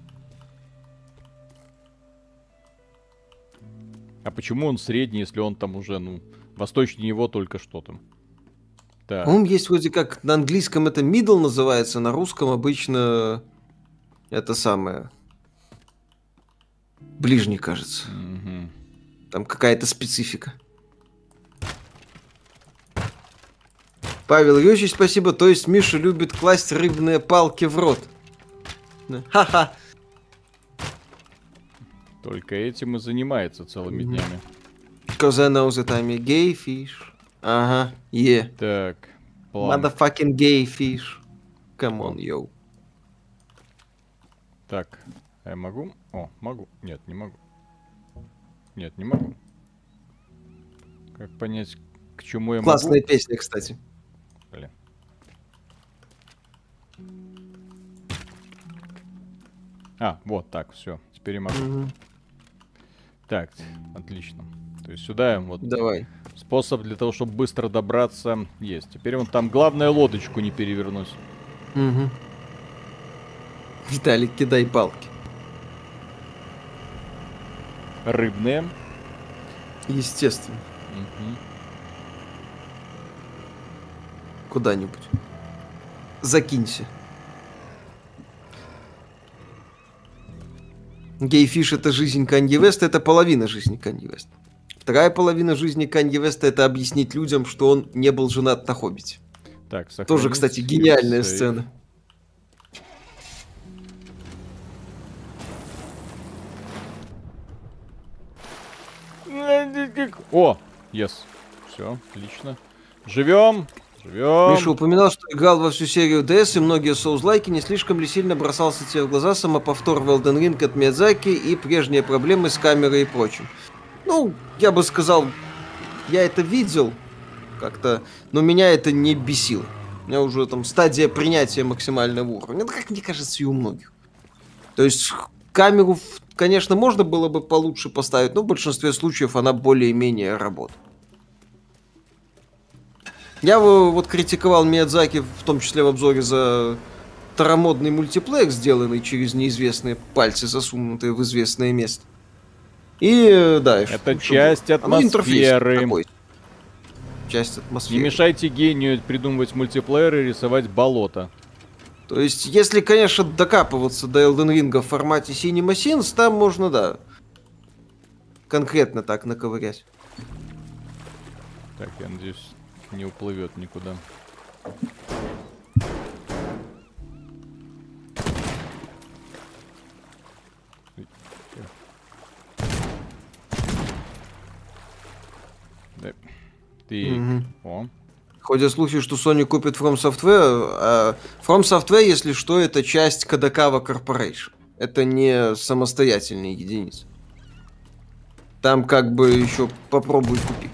А почему он средний, если он там уже, ну, восточнее него только что там? Так. Он есть вроде как на английском это middle называется, на русском обычно это самое ближний, кажется. Угу. Там какая-то специфика. Павел Юрьевич, спасибо. То есть Миша любит класть рыбные палки в рот. Ха-ха. Только этим и занимается целыми днями. Cause I know that I'm a gay fish. Ага, е. Yeah. Так. План. Motherfucking gay fish. Come on, yo. Так, а я могу? О, могу. Нет, не могу. Нет, не могу. Как понять, к чему я Классная могу? Классная песня, кстати. Блин. А, вот так, все. Теперь я могу. Угу. Так, отлично. То есть сюда вот Давай. Способ для того, чтобы быстро добраться, есть. Теперь вот там главное лодочку не перевернуть. Угу. Виталий, кидай палки. Рыбные. Естественно. Угу. Куда-нибудь. Закинься. Гейфиш это жизнь Канье Веста, это половина жизни Канье Веста. Вторая половина жизни Канье Веста это объяснить людям, что он не был женат на Хоббите. Так, Тоже, кстати, гениальная сейф. сцена. О, yes. Все, отлично. Живем. Живем. Миша упоминал, что играл во всю серию DS, и многие соузлайки не слишком ли сильно бросался тебе в глаза самоповтор в Elden Ring от Миядзаки и прежние проблемы с камерой и прочим. Ну, я бы сказал, я это видел как-то, но меня это не бесило. У меня уже там стадия принятия максимального уровня. Ну, как мне кажется, и у многих. То есть камеру, конечно, можно было бы получше поставить, но в большинстве случаев она более-менее работает. Я вот критиковал Миядзаки, в том числе в обзоре за старомодный мультиплеер, сделанный через неизвестные пальцы, засунутые в известное место. И да, это часть атмосферы. Часть атмосферы. Не мешайте гению придумывать мультиплеер и рисовать болото. То есть, если, конечно, докапываться до Elden Ring в формате Cinema Sins, там можно, да, конкретно так наковырять. Так, я надеюсь, не уплывет никуда. Ты... Угу. О. Ходят слухи, что Sony купит From Software. А From Software, если что, это часть Кадакава Corporation. Это не самостоятельные единицы. Там как бы еще попробуй купить.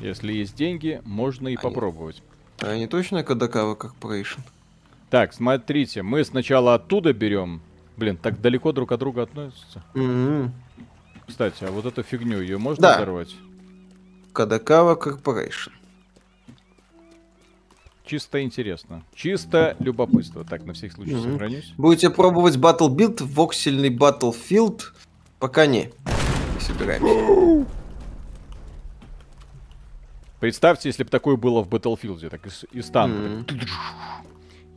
Если есть деньги, можно и а попробовать. А не точно Кадакава Corporation? Так, смотрите, мы сначала оттуда берем. Блин, так далеко друг от друга относятся. Mm-hmm. Кстати, а вот эту фигню, ее можно да. взорвать? Кадакава Corporation. Чисто интересно. Чисто любопытство. Так, на всякий случай mm-hmm. сохранюсь. Будете пробовать Battle Build, воксельный Battlefield? Пока не. Не собираемся. Представьте, если бы такое было в Battlefield, так из, из танка. Mm-hmm.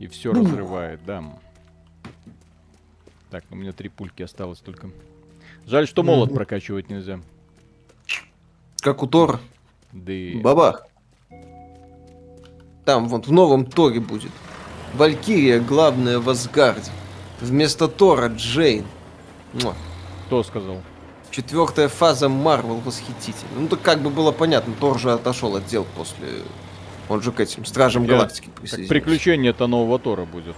И все разрывает, да. Так, у меня три пульки осталось только. Жаль, что молот mm-hmm. прокачивать нельзя. Как у Тора. Да и... Бабах. Там вот в новом Торе будет. Валькирия главная в Асгарде. Вместо Тора Джейн. Муа. Кто сказал? Четвертая фаза Марвел восхитительна. Ну, так как бы было понятно, Тор же отошел от дел после... Он же к этим Стражам Я... Галактики присоединился. Приключение-то нового Тора будет.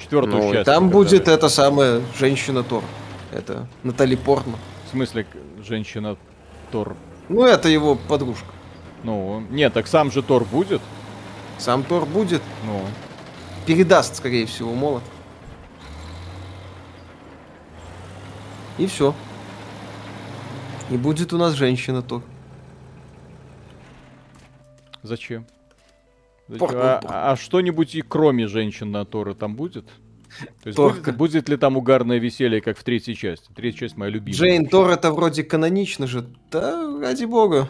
Четвертую ну, часть. Там будет эта самая женщина Тор. Это Натали Портман. В смысле, женщина Тор? Ну, это его подружка. Ну, нет, так сам же Тор будет. Сам Тор будет. Ну. Передаст, скорее всего, молот. И все. И будет у нас женщина Тор. Зачем? Порт, а, порт. а что-нибудь и кроме женщин на Тора там будет? То есть Торка. будет, будет ли там угарное веселье, как в третьей части? Третья часть моя любимая. Джейн. Тор это вроде канонично же. Да, ради бога.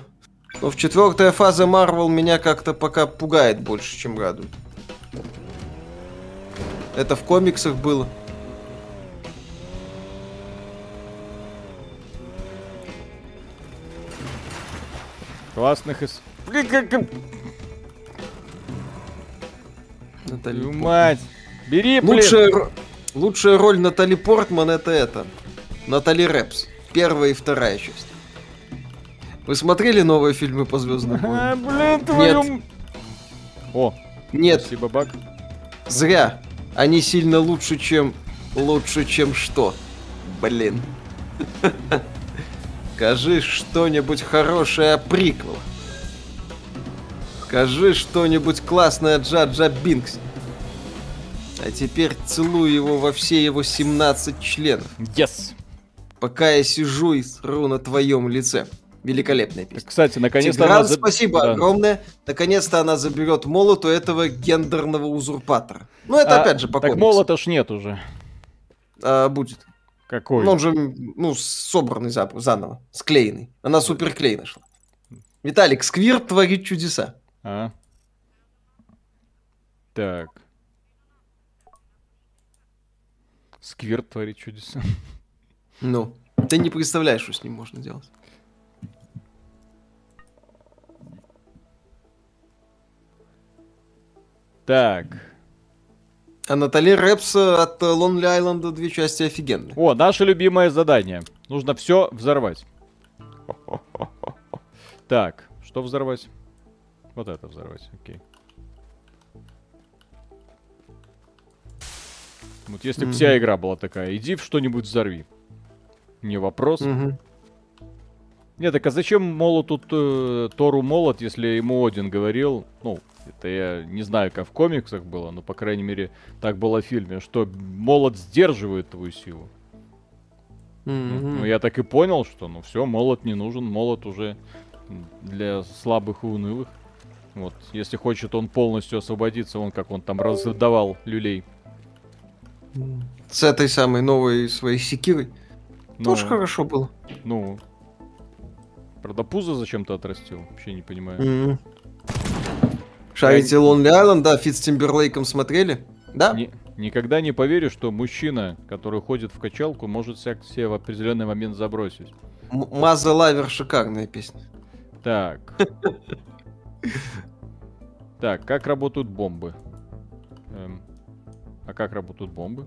Но в четвертая фаза Марвел меня как-то пока пугает больше, чем радует. Это в комиксах было. Классных из... Портман. мать! Бери, блин! Лучшая, лучшая роль Натали Портман это это. Натали Рэпс. Первая и вторая часть. Вы смотрели новые фильмы по Звездным войнам? А, блин, твою... м- О, Нет, спасибо, Бак. зря. Они сильно лучше, чем... Лучше, чем что? Блин. <laughs> Скажи что-нибудь хорошее о приквелах. Скажи что-нибудь классное Джаджа Бинксе. А теперь целую его во все его 17 членов. Yes! Пока я сижу и сру на твоем лице. Великолепная песня. Кстати, наконец-то... Тигран, она спасибо Да. огромное. Наконец-то она заберет молот у этого гендерного узурпатора. Ну, это А, опять же по Так комиксу. молота ж нет уже. А, будет. Какой? Ну, он же, ну, собранный зап- заново, склеенный. Она супер клейна шла. Виталик, Сквирт творит чудеса. А? Так. Сквирт творит чудеса. Ну, ты не представляешь, что с ним можно делать. Так. А Натали Рэпс э, от Lonely Island две части офигенные. О, наше любимое задание. Нужно все взорвать. <laughs> Так, что взорвать? Вот это взорвать, окей. Вот если бы вся игра была такая, иди в что-нибудь взорви. Не вопрос. Нет, так а зачем молоту э, Тору молот, если ему Один говорил, ну, это я не знаю, как в комиксах было, но, по крайней мере, так было в фильме, что молот сдерживает твою силу. Ну, Мгм. ну, я так и понял, что, ну, все, молот не нужен, молот уже для слабых и унылых. Вот, если хочет он полностью освободиться, он как он там раздавал люлей. С этой самой новой своей секирой. Ну, Тоже хорошо было. ну, правда, пузо зачем-то отрастил, вообще не понимаю. Мгм. Шарите Lonely Island, да, feat с Тимберлейком смотрели? Да? Ни- никогда не поверю, что мужчина, который ходит в качалку, может себе в определенный момент забросить. М- Mother Lover шикарная песня. Так. <laughs> Так, как работают бомбы? Эм, а как работают бомбы?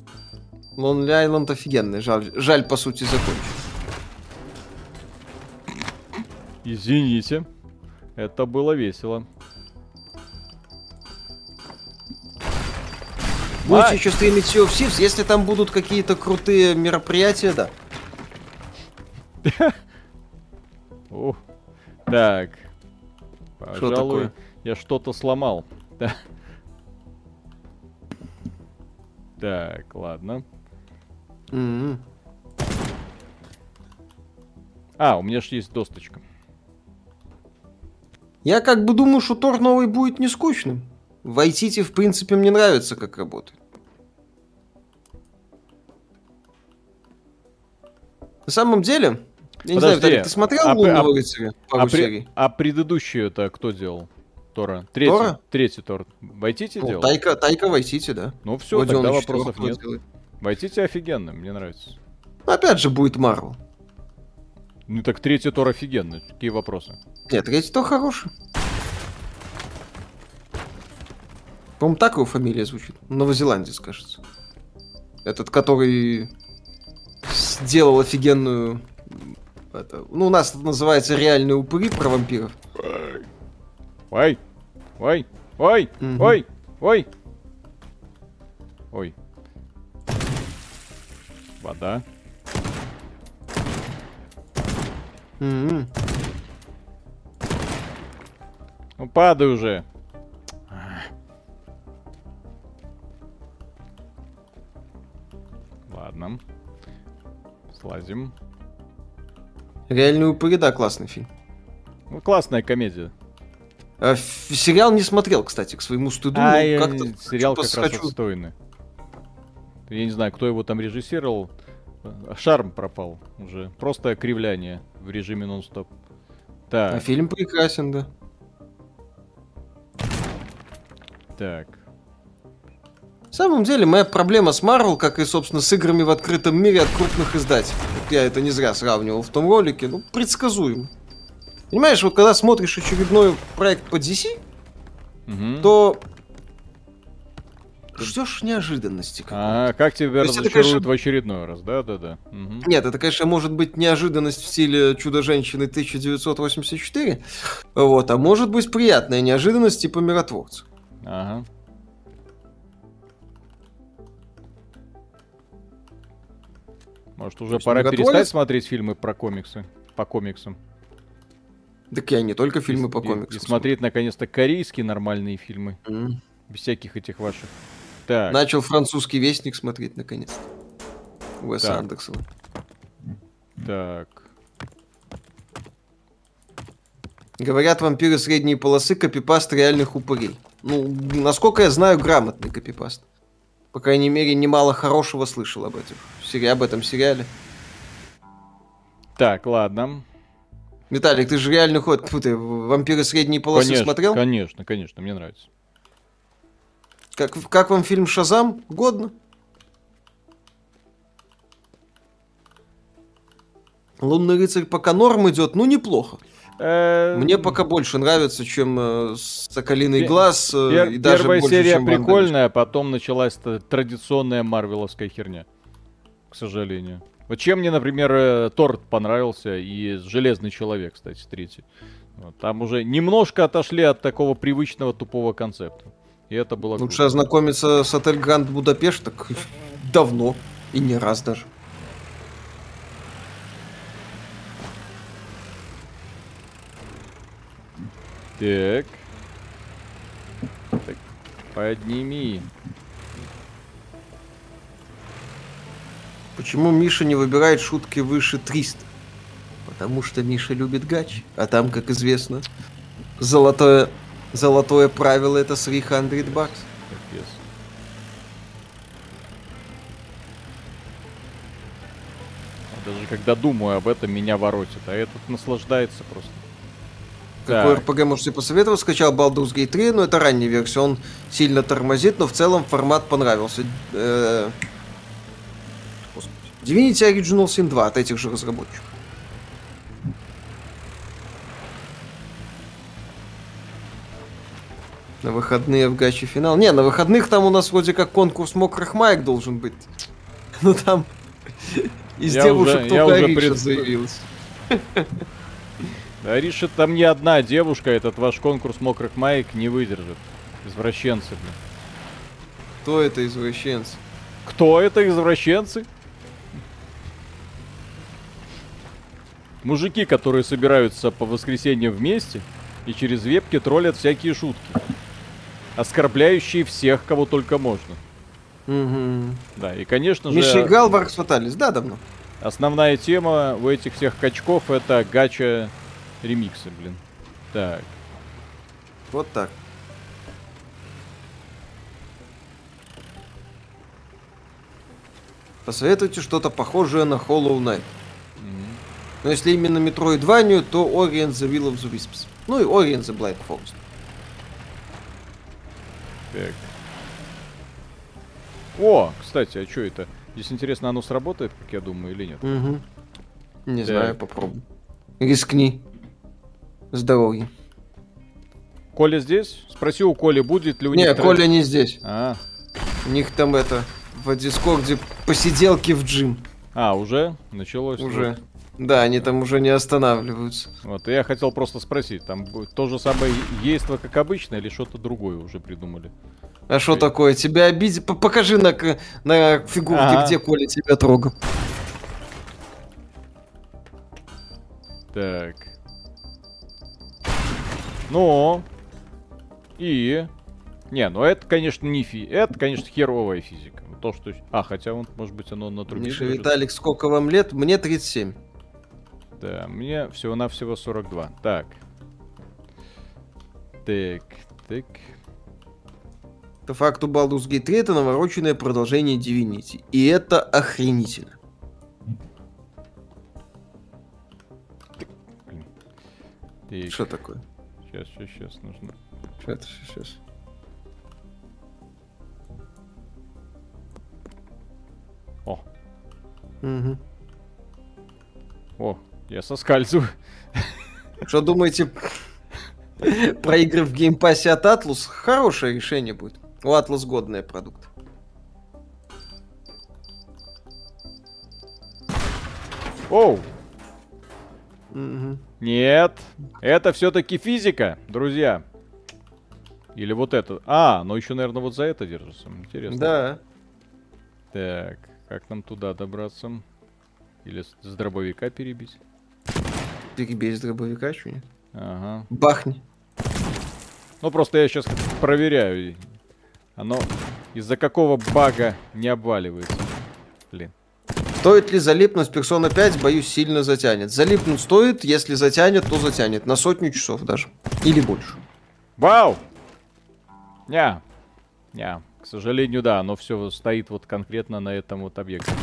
Lonely Island офигенный, жаль, жаль по сути закончить. Извините. Это было весело. Будете А- еще стримить Sea of Thieves, если там будут какие-то крутые мероприятия, да. <laughs> Ух. Так. Что Пожалуй, такое? я что-то сломал. Так, ладно. М-м. А, у меня же есть досточка. Я как бы думаю, что Тор новый будет не скучным. В IT, в принципе, мне нравится, как работает. На самом деле, я не знаю, Подожди, Виталик, ты смотрел а «Лунного а- рыцаря» пару А, при- серий? а предыдущую это кто делал? Тора. Третий. Тора? Третий Тор. Вайтити Ну, делал? Тайка, Тайка Вайтити, да. Ну все, Вроде тогда вопросов нет. делает. Вайтити офигенно, мне нравится. Ну, опять же, будет Марвел. Ну так третий Тор офигенный. Какие вопросы? Нет, третий то хороший. По-моему, так его фамилия звучит. Новозеландец, кажется. Этот, который сделал офигенную... Это, ну, у нас это называется реальные упыри про вампиров. Ой! Ой! Ой! Мгм. Ой! Ой! Ой. Вода. М-м. Ну падай уже. Ладно. Слазим. Реальные упыри, да, классный фильм. Ну, классная комедия. А, сериал не смотрел, кстати, к своему стыду. А, ну, как-то сериал как раз отстойный. Я не знаю, кто его там режиссировал. Шарм пропал уже. Просто кривляние в режиме нон-стоп. Так. А фильм прекрасен, да. Так. В самом деле, моя проблема с Marvel, как и, собственно, с играми в открытом мире от крупных издателей. Я это не зря сравнивал в том ролике. Ну, предсказуем. Понимаешь, вот когда смотришь очередной проект по DC, угу. то ждешь неожиданности. А как тебя разочаруют конечно... в очередной раз, да-да-да. Угу. Нет, это, конечно, может быть неожиданность в стиле Чудо-женщины 1984, вот, а может быть приятная неожиданность типа Миротворца. Ага. Может, уже пора перестать смотреть фильмы про комиксы, по комиксам? Так я не только фильмы и, по комиксам. И, и смотреть, наконец-то, корейские нормальные фильмы. Mm. Без всяких этих ваших. Так. Начал французский вестник смотреть, наконец-то. Уэс так. Так. Говорят, вампиры средней полосы копипаст реальных упырей. Ну, насколько я знаю, грамотный копипаст. По крайней мере, немало хорошего слышал об этом, об этом сериале. Так, ладно. Виталик, ты же реально ход, ты вампиры средней полосы конечно, смотрел? Конечно, конечно, мне нравится. Как, как вам фильм Шазам? Годно? Лунный рыцарь пока норм идет, ну неплохо. Э, Мне пока больше нравится, чем э, Соколиный глаз. Э, и даже Первая больше, серия прикольная, потом началась традиционная марвеловская херня. К сожалению. Вот чем мне, например, э, Торт понравился и Железный Человек, кстати, третий. Вот, там уже немножко отошли от такого привычного тупого концепта. И это было Лучше круто. ознакомиться с отель Гранд Будапешт так давно. И не раз даже. Так. так. Подними. Почему Миша не выбирает шутки выше 300? Потому что Миша любит гач. А там, как известно, золотое, золотое правило это 300 бакс. Yes. Даже когда думаю об этом, меня воротит. А этот наслаждается просто. Какой так. RPG можете посоветовать? Скачал Baldur's Gate 3, но это ранняя версия. Он сильно тормозит, но в целом формат понравился. Э, Divinity Original Sin 2 от этих же разработчиков. На выходные в гаче финал. Не, на выходных там у нас вроде как конкурс мокрых маек должен быть. <laughs> Ну там <laughs> из я девушек уже, только Ариша пред... заявилась. <laughs> Ариша там не одна девушка, этот ваш конкурс мокрых маек не выдержит. Извращенцы, блин. Кто это извращенцы? Кто это извращенцы? Мужики, которые собираются по воскресеньям вместе и через вебки троллят всякие шутки. Оскорбляющие всех, кого только можно. Угу. Да, и конечно же... Миша играл в Arx Fatalis, да, давно? Основная тема у этих всех качков это гача ремиксы, блин. Так. Вот так. Посоветуйте что-то похожее на Hollow Knight. Но если именно Metroidvania, то Orient the Will of the Wisps. Ну и Orient the Blind Forest. Так. О, кстати, а что это? Здесь интересно, оно сработает, как я думаю, или нет? Угу. Не так. знаю, попробуй. Рискни. Здоровье. Коля здесь? Спроси у Коли, будет ли у них... Не, Коля не здесь. А. У них там это, в Дискорде посиделки в джим. А, уже? Началось? Уже. Вот. Да, они там уже не останавливаются. Вот, и я хотел просто спросить, там то же самое действо, как обычно, или что-то другое уже придумали? А что такое? Тебя обидели? Покажи на, на фигурке, где Коля тебя трогал. Так. Ну, И... Не, ну это, конечно, не фи... Это, конечно, херовая физика. То, что... А, хотя, он, может быть, оно на трубе... Миша Виталик, сколько вам лет? Мне 37. Да, мне всего-навсего 42. Так. Так, так. По факту Baldur's Gate 3 это навороченное продолжение Divinity. И это охренительно. Так. Что такое? Сейчас, сейчас, сейчас нужно. Сейчас, сейчас. О. Угу. О, я соскальзываю. Что думаете про игры в Game Pass е от Atlus? Хорошее решение будет. У Atlus годный продукт. Оу. Угу. Нет, это все-таки физика, друзья. Или вот это. А, ну еще, наверное, вот за это держится. Интересно. Да. Так, как нам туда добраться? Или с, с дробовика перебить? Перебей с дробовика, что нет? Ага. Бахни. Ну, просто я сейчас проверяю. Оно из-за какого бага не обваливается. Блин. Стоит ли залипнуть Persona 5, боюсь, сильно затянет. Залипнуть стоит, если затянет, то затянет. На сотню часов даже. Или больше. Вау! Не. Не. К сожалению, да, оно все стоит вот конкретно на этом вот объекте.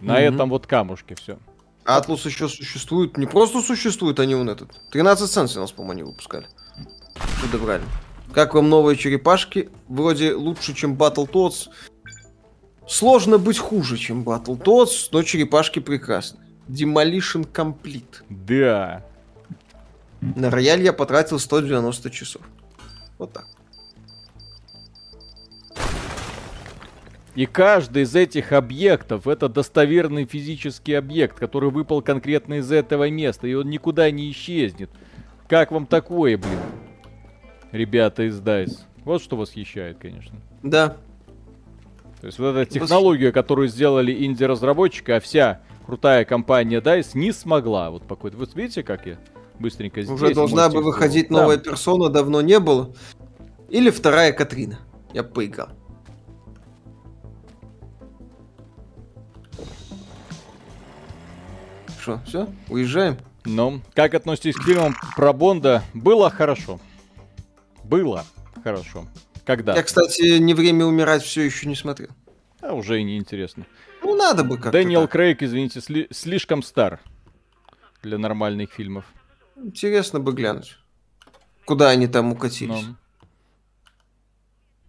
На mm-hmm. этом вот камушке все. Атлус еще существует. Не просто существует, они он этот. 13 центов у нас, по-моему, они выпускали. Что добрали. Как вам новые черепашки? Вроде лучше, чем Battletoads. Сложно быть хуже, чем Battletoads, но черепашки прекрасны. Demolition Complete. Да. На рояль я потратил 190 часов. Вот так. И каждый из этих объектов это достоверный физический объект, который выпал конкретно из этого места, и он никуда не исчезнет. Как вам такое, блин? ребята из DICE. Вот что восхищает, конечно. Да. То есть вот эта технология, которую сделали инди-разработчики, а вся крутая компания DICE не смогла. Вот какой-то. Вы видите, как я быстренько здесь... Уже должна бы выходить новая персона, давно не было. Или вторая Катрина. Я поиграл. Что, все? Уезжаем? Ну, как относитесь к фильмам про Бонда? Было хорошо. Было хорошо. Когда? Я, кстати, «Не время умирать» все еще не смотрел. А уже и не интересно. Ну, надо бы как-то Дэниел так. Крейг, извините, сли- слишком стар для нормальных фильмов. Интересно бы глянуть. Куда они там укатились? Ну.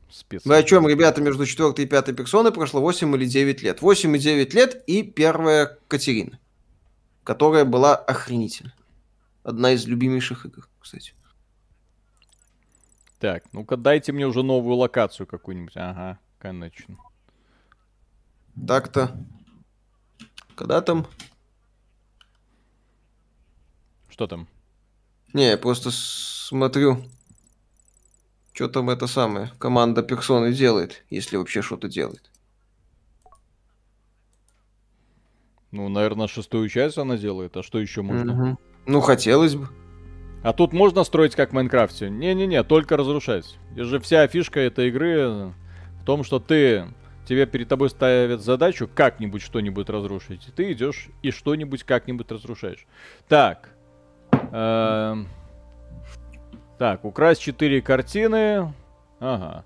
Спец. Вы о чем, ребята, между четвертой и пятой персоной прошло 8 или 9 лет. 8 и 9 лет и первая Катерина, которая была охренительна. Одна из любимейших игр, кстати. Так, ну-ка дайте мне уже новую локацию какую-нибудь. Ага, конечно. Так-то. Когда там? Что там? Не, я просто смотрю, что там это самое команда персоны делает, если вообще что-то делает. Ну, наверное, шестую часть она делает, а что еще можно? Угу. Ну, хотелось бы. А тут можно строить как в Майнкрафте? Не-не-не, только разрушать. И же вся фишка этой игры в том, что ты тебе перед тобой ставят задачу как-нибудь что-нибудь разрушить. И ты идешь и что-нибудь как-нибудь разрушаешь. Так. Эм... Так, украсть 4 картины. Ага.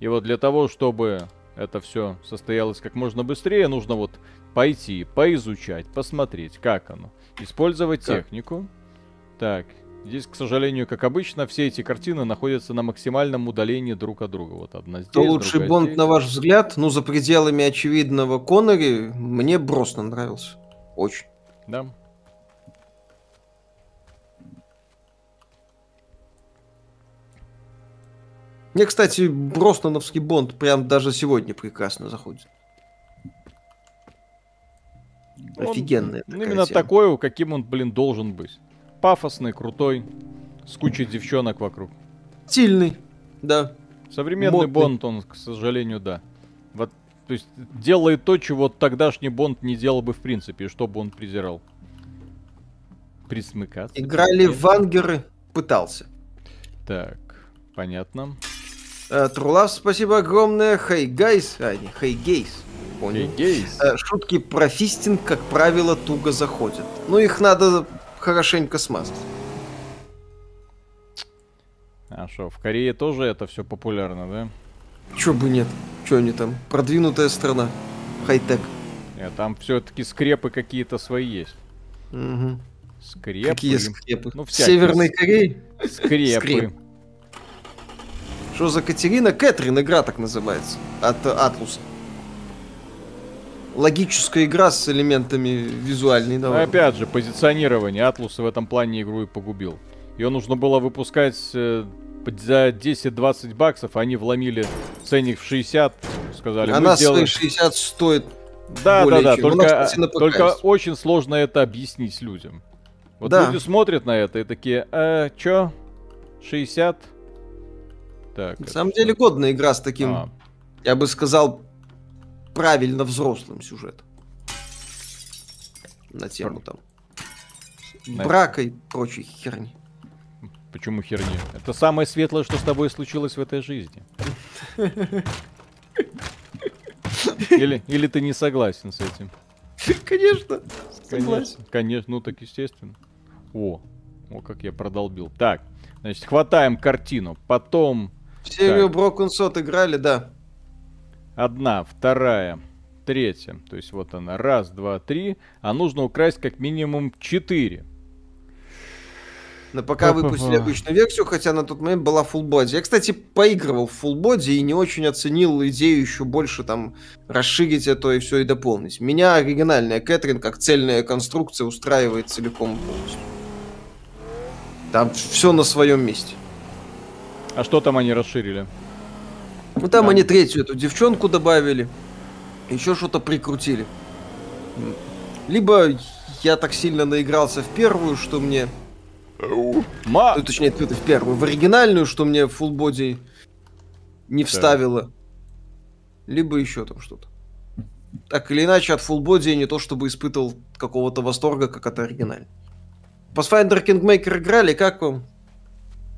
И вот для того, чтобы это все состоялось как можно быстрее, нужно вот пойти, поизучать, посмотреть, как оно. Использовать как? технику. Так, Здесь, к сожалению, как обычно, все эти картины находятся на максимальном удалении друг от друга. Вот одна здесь, лучший Бонд, здесь. на ваш взгляд? Ну, за пределами очевидного Коннери, мне Броснан нравился. Очень. Да. Мне, кстати, Броснановский Бонд прям даже сегодня прекрасно заходит. Он Офигенная. Именно тема. такой, каким он, блин, должен быть пафосный, крутой, с кучей девчонок вокруг. Стильный, да. Современный Модный. Бонд, он, к сожалению, да. Вот, то есть делает то, чего тогдашний Бонд не делал бы в принципе, что бы он презирал. Пресмыкаться. Играли в Ангеры, пытался. Так. Понятно. Э, Трулав, спасибо огромное. Hey, guys. А, не, hey, gays. Понял. Э, Шутки про фистинг, как правило, туго заходят. Ну, их надо хорошенько смазать. А что, в Корее тоже это все популярно, да? Чё бы нет? Чё они там? Продвинутая страна. Хай-тек. Нет, там все-таки скрепы какие-то свои есть. Мгм. Скрепы. Какие скрепы? Ну, В Северной Корее? Скрепы. Скреп. Что за Катерина? Кэтрин игра так называется. От Атлуса. Логическая игра с элементами визуальной. Но давай. опять же, позиционирование. Атлус в этом плане игру и погубил. Ее нужно было выпускать э, за 10-20 баксов, они вломили ценник в 60. Сказали, мы Она сделаем... свои 60 стоит. Да, да, более да, чем. Она, только, кстати, на ПК только очень сложно это объяснить людям. Вот Да. люди смотрят на это и такие, э, чё? 60? Так. На самом что? деле годная игра с таким, А, я бы сказал, правильно взрослым сюжетом. На тему там. Брака и прочей херни. почему херни? Это самое светлое, что с тобой случилось в этой жизни. Или, или ты не согласен с этим? Конечно. Конечно, конечно, ну так естественно. О, о, как я продолбил. Так, значит, хватаем картину. Потом В серию. Broken Sword играли, да. Одна, вторая, третья. То есть вот она, раз, два, три. А нужно украсть как минимум четыре. На пока выпустили обычную версию, хотя на тот момент была Full Body. Я, кстати, поигрывал в Full Body и не очень оценил идею еще больше там расширить это и все и дополнить. Меня оригинальная Кэтрин как цельная конструкция устраивает целиком полностью. Там все на своем месте. А что там они расширили? Ну там Да. они третью эту девчонку добавили, еще что-то прикрутили. Либо я так сильно наигрался в первую, что мне Ма... Ну, точнее, в первую. В оригинальную, что мне full body не вставило. Либо еще там что-то. Так или иначе, от full body я не то чтобы испытывал какого-то восторга, как от оригинальной. Pathfinder Kingmaker играли, как вам?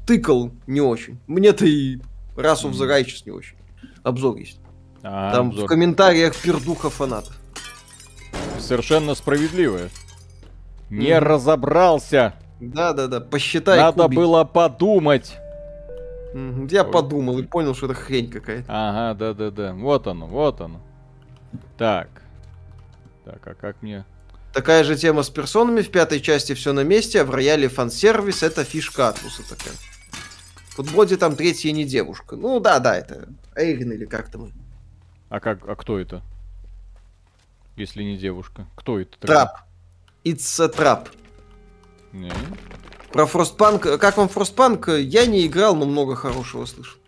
Тыкал не очень. Мне-то и Of the Righteous не очень. Обзор есть. А, Там обзор. в комментариях пердуха фанатов. Совершенно справедливое. Не Мгм. разобрался. Да-да-да, посчитай Надо кубики. было подумать. Я Ой. подумал и понял, что это хрень какая-то. Ага, да-да-да. Вот оно, вот оно. Так. Так, а как мне... Такая же тема с персонами. В пятой части все на месте, а в рояле фан-сервис это фишка Атлуса такая. В футбоде там третья не девушка. Ну да, да, это Эйрин или как там. А как, а кто это? Если не девушка. Кто это? Трап. It's a trap. Не. Про Frostpunk. Как вам Frostpunk? Я не играл, но много хорошего слышал.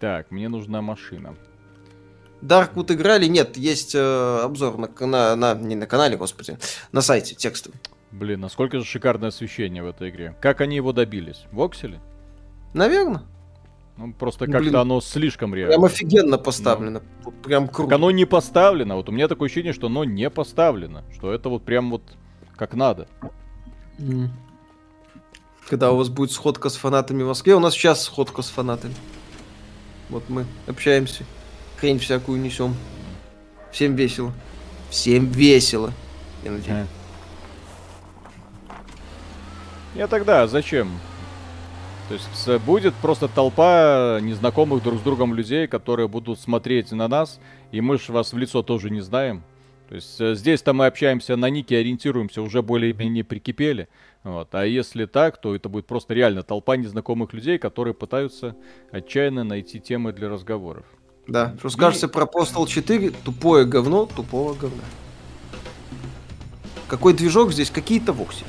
Так, мне нужна машина. Darkwood играли? Нет, есть э, обзор на, на, на- не на канале, господи, на сайте текстовый. Блин, насколько же шикарное освещение в этой игре. Как они его добились? В Окселе? Наверное. Ну, просто Ну, как-то блин. оно слишком реально. Прям офигенно поставлено. Вот Прям Так круто. оно не поставлено. Вот у меня такое ощущение, что оно не поставлено. Что это вот прям вот как надо. Когда у вас будет сходка с фанатами в Москве, у нас сейчас сходка с фанатами. Вот мы общаемся, хрень всякую несем. Всем весело. Всем весело. Я надеюсь. Я тогда зачем? То есть будет просто толпа незнакомых друг с другом людей, которые будут смотреть на нас, и мы ж вас в лицо тоже не знаем. То есть э, здесь-то мы общаемся на нике, ориентируемся, уже более-менее прикипели. Вот. А если так, то это будет просто реально толпа незнакомых людей, которые пытаются отчаянно найти темы для разговоров. Да. Что скажете про Postal 4? Тупое говно тупого говна. Какой движок здесь? Какие-то воксели.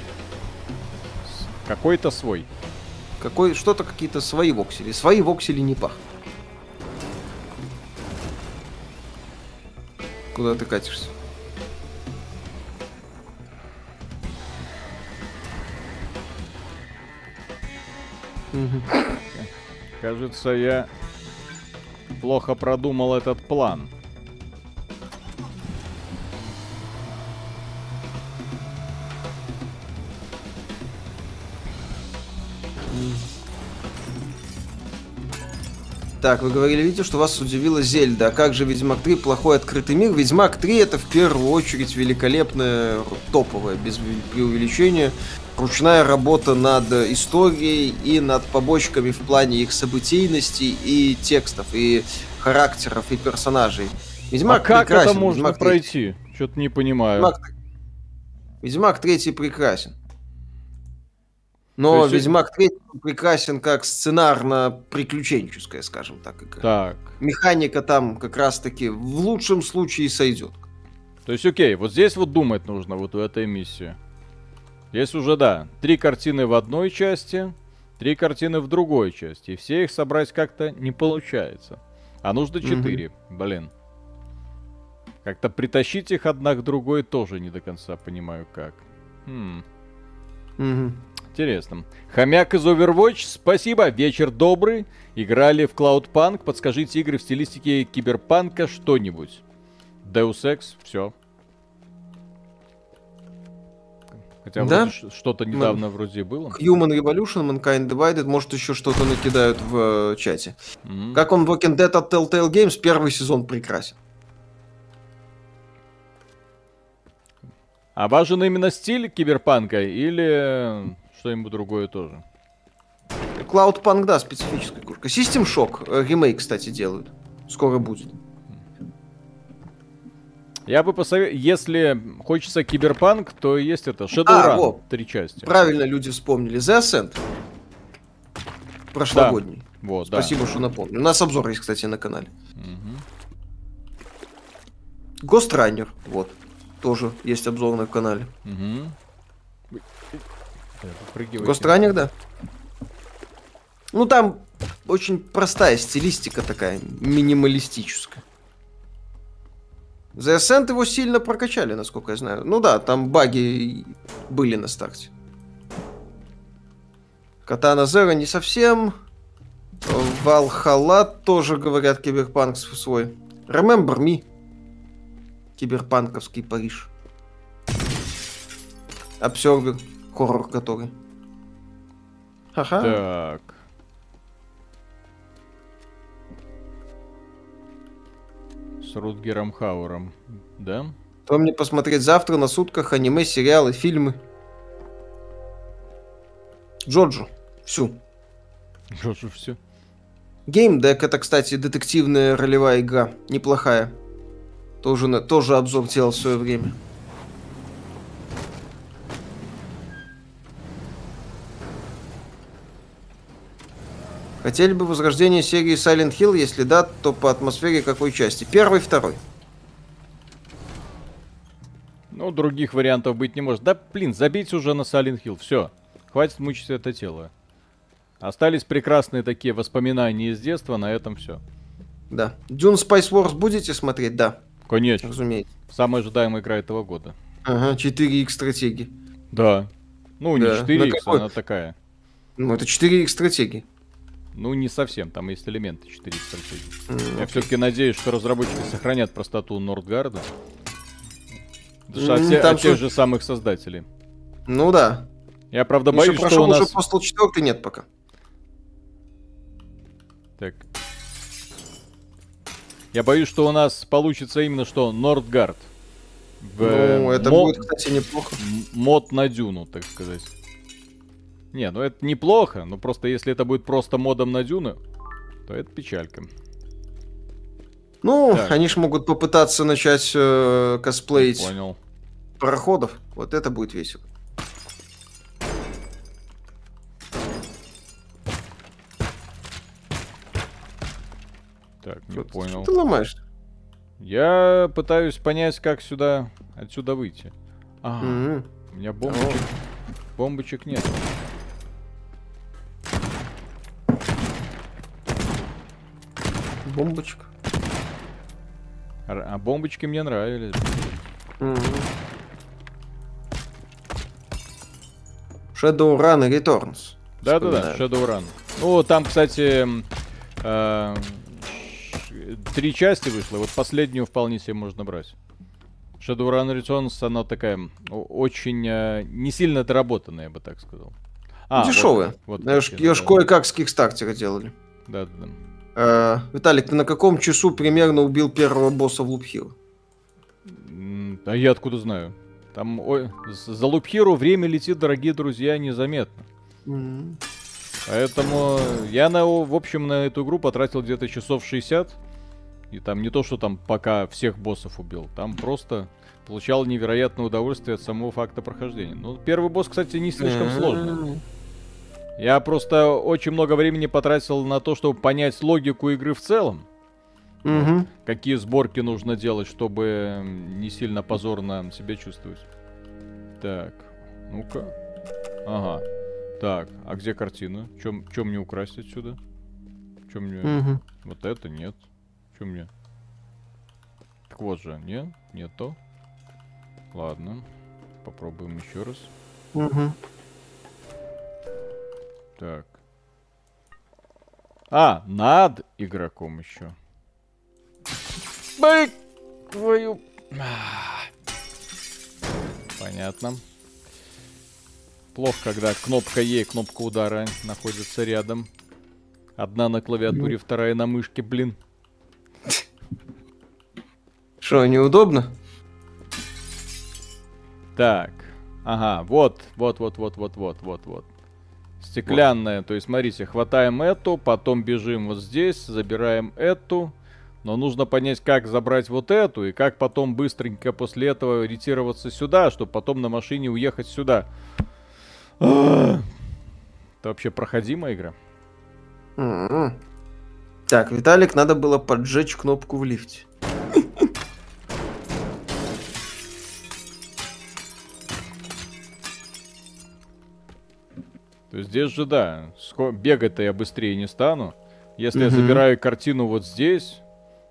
С- Какой-то свой. Какой, что-то какие-то свои воксели. Свои воксели не пахнут. Куда ты катишься? Кажется, я плохо продумал этот план. Так, вы говорили, видите, что вас удивила Зельда. А как же Ведьмак 3 плохой открытый мир? Ведьмак 3 это в первую очередь великолепная, топовая, без преувеличения, ручная работа над историей и над побочками в плане их событийности и текстов, и характеров, и персонажей. Ведьмак а как прекрасен. это можно Ведьмак пройти? Что-то не понимаю. Ведьмак, Ведьмак 3 прекрасен. Но есть... Ведьмак 3 прекрасен как сценарно-приключенческая, скажем так, игра. Так. Механика там как раз-таки в лучшем случае сойдет. То есть, окей, вот здесь вот думать нужно вот в этой миссии. Здесь уже, да, три картины в одной части, три картины в другой части. И все их собрать как-то не получается. А нужно четыре, mm-hmm. блин. Как-то притащить их одна к другой тоже не до конца понимаю как. Хм. Угу. Интересно. Хомяк из Overwatch, спасибо, вечер добрый. Играли в Cloudpunk, подскажите игры в стилистике киберпанка что-нибудь. Deus Ex, все. Хотя да? что-то недавно ну, вроде было. Human Revolution, Mankind Divided, может еще что-то накидают в э, чате. Mm-hmm. Как он Walking Dead от Telltale Games, первый сезон прекрасен. А важен именно стиль киберпанка или что-нибудь другое тоже. Cloudpunk, да, специфическая игрушка. System Shock, э, ремейк, кстати, делают. Скоро будет. Я бы посоветовал, если хочется киберпанк, то есть это Shadowrun, а, во, три части. Правильно люди вспомнили. The Ascent. Прошлогодний. Да. Вот, Спасибо, да. что напомнил. У нас обзор есть, кстати, на канале. Угу. Ghost Runner, вот. Тоже есть обзор на канале. Угу. Гостранник, да. Ну, там очень простая стилистика такая, минималистическая. The Ascent его сильно прокачали, насколько я знаю. Ну да, там баги были на старте. Катана Зера не совсем. Валхала тоже, говорят, киберпанк свой. Remember Me. Киберпанковский Париж. Обсервер хоррор который. Ага. Так. С Рутгером Хауэром, да? То мне посмотреть завтра на сутках аниме, сериалы, фильмы. Джоджо. Всю. Джоджо всю. Геймдек это, кстати, детективная ролевая игра. Неплохая. Тоже, тоже обзор делал в свое время. Хотели бы возрождение серии Silent Hill? Если да, то по атмосфере какой части? Первый, второй. Ну, других вариантов быть не может. Да, блин, забейте уже на Silent Hill. Все. Хватит мучить это тело. Остались прекрасные такие воспоминания из детства, на этом все. Да. Dune Spice Wars будете смотреть? Да. Конечно. Разумеется. Самая ожидаемая игра этого года. Ага, 4X стратегии. Да. Ну, не да. 4X, она такая. Ну, это 4X стратегии. Ну, не совсем, там есть элементы 4 стратегии. Mm, Я все-таки надеюсь, что разработчики сохранят простоту Нордгарда. Mm, от, те, от тех же самых создателей. Ну да. Я правда боюсь, Еще что у нас... уже Postal 4 нет пока. Так. Я боюсь, что у нас получится именно что Нордгард. В, ну, это мод, будет, кстати, неплохо. Мод на дюну, так сказать. Не, ну это неплохо, но просто если это будет просто модом на дюны, то это печалька. Ну, так. они же могут попытаться начать э, косплеить Понял. пароходов. Вот это будет весело. Так, не вот, понял. Что ты ломаешь? Я пытаюсь понять, как сюда, отсюда выйти. А, mm-hmm. у меня бомбочек, бомбочек нет. Бомбочек. А бомбочки мне нравились. Mm-hmm. Shadowrun Returns. Да-да-да, Shadowrun. Ну, там, кстати, э, три части вышло. Вот последнюю вполне себе можно брать. Shadowrun Returns, она такая очень э, не сильно доработанная, я бы так сказал. А, Дешевая. Вот, вот, ее ж кое-как с Кикстартера делали. Да-да-да. Э, Виталик, ты на каком часу примерно убил первого босса в Лупхил? А я откуда знаю? Там ой, за Лупхиру время летит, дорогие друзья, незаметно. Mm-hmm. Поэтому я, на, в общем, на эту игру потратил где-то часов 60. И там не то, что там пока всех боссов убил. Там просто получал невероятное удовольствие от самого факта прохождения. Ну, первый босс, кстати, не слишком сложный. Я просто очень много времени потратил на то, чтобы понять логику игры в целом. Угу. Какие сборки нужно делать, чтобы не сильно позорно себя чувствовать. Так, ну-ка. Ага. Так, а где картина? Чем, чем мне украсть отсюда? Чем мне... Угу. Вот это нет. Чем мне? Так вот же, нет? Нет то. Ладно. Попробуем еще раз. Угу. Так. А, над игроком еще. Бэк! Твою... Понятно. Плохо, когда кнопка Е и кнопка удара находятся рядом. Одна на клавиатуре, ну. вторая на мышке, блин. Что, неудобно? Так. Ага, вот, вот, вот, вот, вот, вот, вот, вот. Стеклянная. Вот. То есть, смотрите, хватаем эту, потом бежим вот здесь, забираем эту. Но нужно понять, как забрать вот эту, и как потом быстренько после этого ретироваться сюда, чтобы потом на машине уехать сюда. Это вообще проходимая игра? Так, Виталик, надо было поджечь кнопку в лифте. То есть здесь же, да, бегать-то я быстрее не стану. Если я забираю картину вот здесь,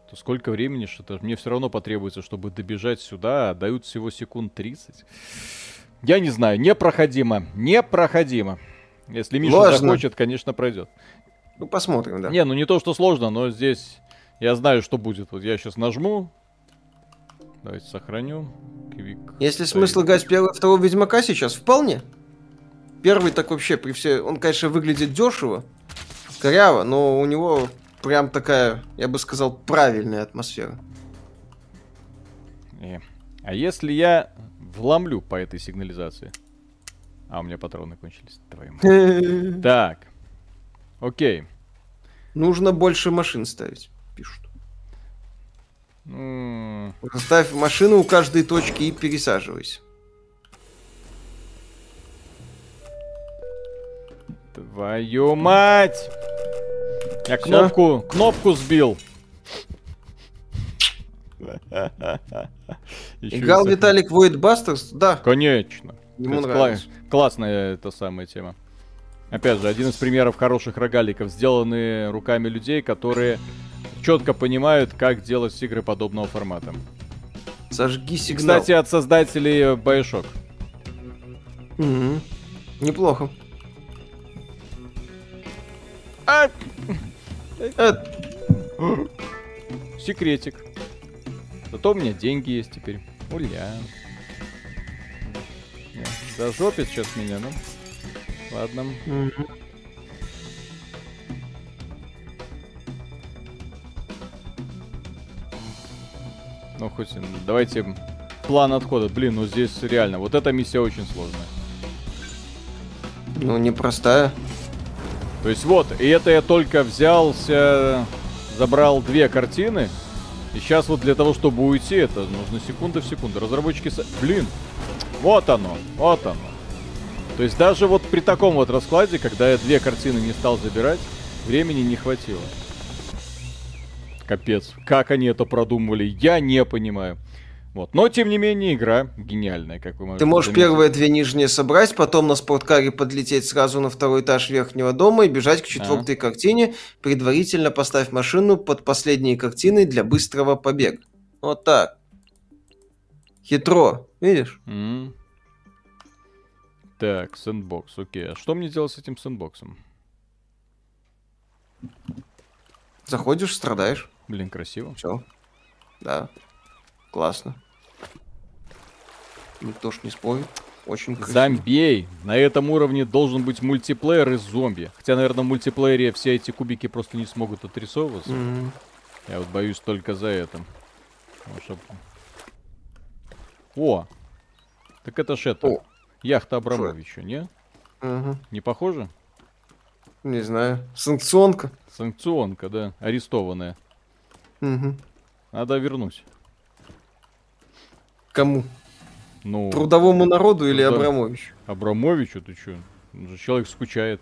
то сколько времени что-то мне все равно потребуется, чтобы добежать сюда, а дают всего секунд 30. Я не знаю, непроходимо, непроходимо. Если Миша Сложно. захочет, конечно, пройдет. Ну, посмотрим, да. Не, ну не то, что сложно, но здесь я знаю, что будет. Вот я сейчас нажму. Давайте сохраню. Квик. Если смысл играть первого второго Ведьмака сейчас, вполне. Первый так вообще при все... Он, конечно, выглядит дешево, коряво, но у него прям такая, я бы сказал, правильная атмосфера. И. А если я вломлю по этой сигнализации? А, у меня патроны кончились. Твою <laughs> Так. Окей. Нужно больше машин ставить, пишут. Ставь машину у каждой точки и пересаживайся. Твою мать! Я кнопку, кнопку сбил. <laughs> Играл Виталик Void Busters? Да. Конечно. Ему нравится. Классная эта самая тема. Опять же, один из примеров хороших рогаликов, сделанные руками людей, которые четко понимают, как делать игры подобного формата. Зажги сигнал. кстати, от создателей Bioshock. Угу. Неплохо. А! Э, секретик. Зато у меня деньги есть теперь. Уля. Зажопит сейчас меня, ну. Ладно. Ну, хоть давайте план отхода. Блин, ну здесь реально, вот эта миссия очень сложная. Ну, непростая. То есть вот, и это я только взялся, забрал две картины. И сейчас вот для того, чтобы уйти, это нужно секунда в секунду. Разработчики... Блин, вот оно, вот оно. То есть даже вот при таком вот раскладе, когда я две картины не стал забирать, времени не хватило. Капец, как они это продумывали, я не понимаю. Вот. Но, тем не менее, игра гениальная, как вы можете Ты можешь заметить. первые две нижние собрать, потом на спорткаре подлететь сразу на второй этаж верхнего дома и бежать к четвертой а. картине, предварительно поставь машину под последние картины для быстрого побега. Вот так. Хитро, видишь? Mm. Так, сэндбокс, окей. А что мне делать с этим сэндбоксом? Заходишь, страдаешь. Блин, красиво. Все. Да. Классно. Никто ж не спорит. Очень красиво. Зомбей. На этом уровне должен быть мультиплеер из зомби. Хотя, наверное, в мультиплеере все эти кубики просто не смогут отрисовываться. Мгм. Я вот боюсь только за это. Ну, чтоб- О! Так это ж это. О. Яхта Абрамовича, не? Ага. Не похоже? Не знаю. Санкционка. Санкционка, да. Арестованная. Мгм. Надо вернуть. Кому? Ну, Трудовому народу или Да. Абрамовичу? Абрамовичу, ты чё? Человек скучает.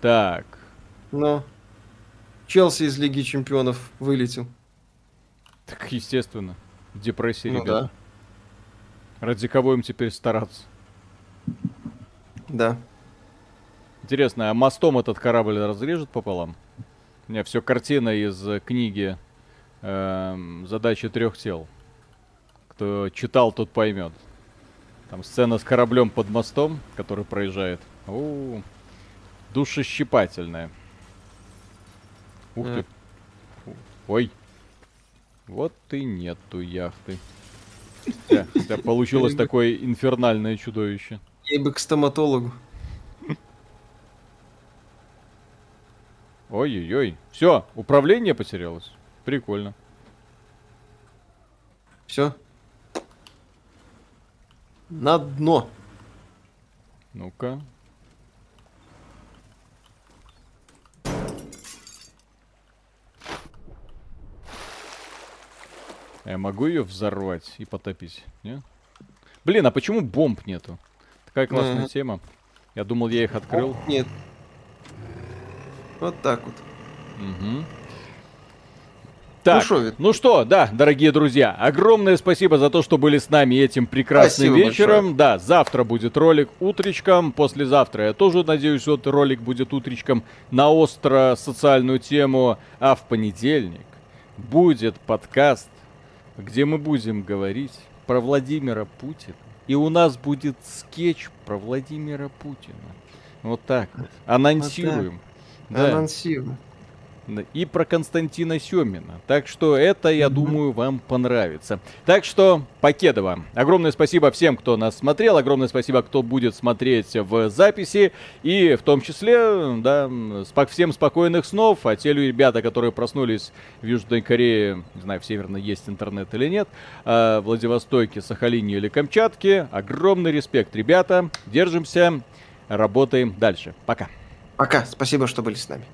Так. Но. Челси из Лиги Чемпионов вылетел. Так, естественно. Депрессия, Ну ребят. Ради кого им теперь стараться? Да. Интересно, а мостом этот корабль разрежет пополам? У меня все картина из э, книги эм, «Задачи трех тел». Кто читал, тот поймет. Там сцена с кораблем под мостом, который проезжает. У, душещипательная. Ух ты. Ой. Вот и нету яхты. Хотя, хотя получилось такое инфернальное чудовище. Ей бы к стоматологу. Ой-ой-ой. Все, управление потерялось. Прикольно. Все. На дно. Ну-ка. Я могу ее взорвать и потопить, не? Блин, а почему бомб нету? Такая классная Мгм. тема. Я думал, я их открыл. Нет. Вот так вот. Мгм. Так, Вит? ну что, да, дорогие друзья, огромное спасибо за то, что были с нами этим прекрасным Спасибо вечером. Да, завтра будет ролик утречком, послезавтра я тоже надеюсь, вот ролик будет утречком на остро социальную тему, а в понедельник будет подкаст, где мы будем говорить про Владимира Путина. И у нас будет скетч про Владимира Путина. Вот так вот. Анонсируем. Да. Анонсирую. Да, И про Константина Семина. Так что это, я думаю, вам понравится. Так что, Покедова, огромное спасибо всем, кто нас смотрел. Огромное спасибо, кто будет смотреть в записи. И в том числе, да, всем спокойных снов. А те ребята, которые проснулись в Южной Корее, не знаю, в Северной есть интернет или нет, а в Владивостоке, Сахалине или Камчатке, огромный респект, ребята. Держимся, работаем дальше. Пока. Пока. Спасибо, что были с нами.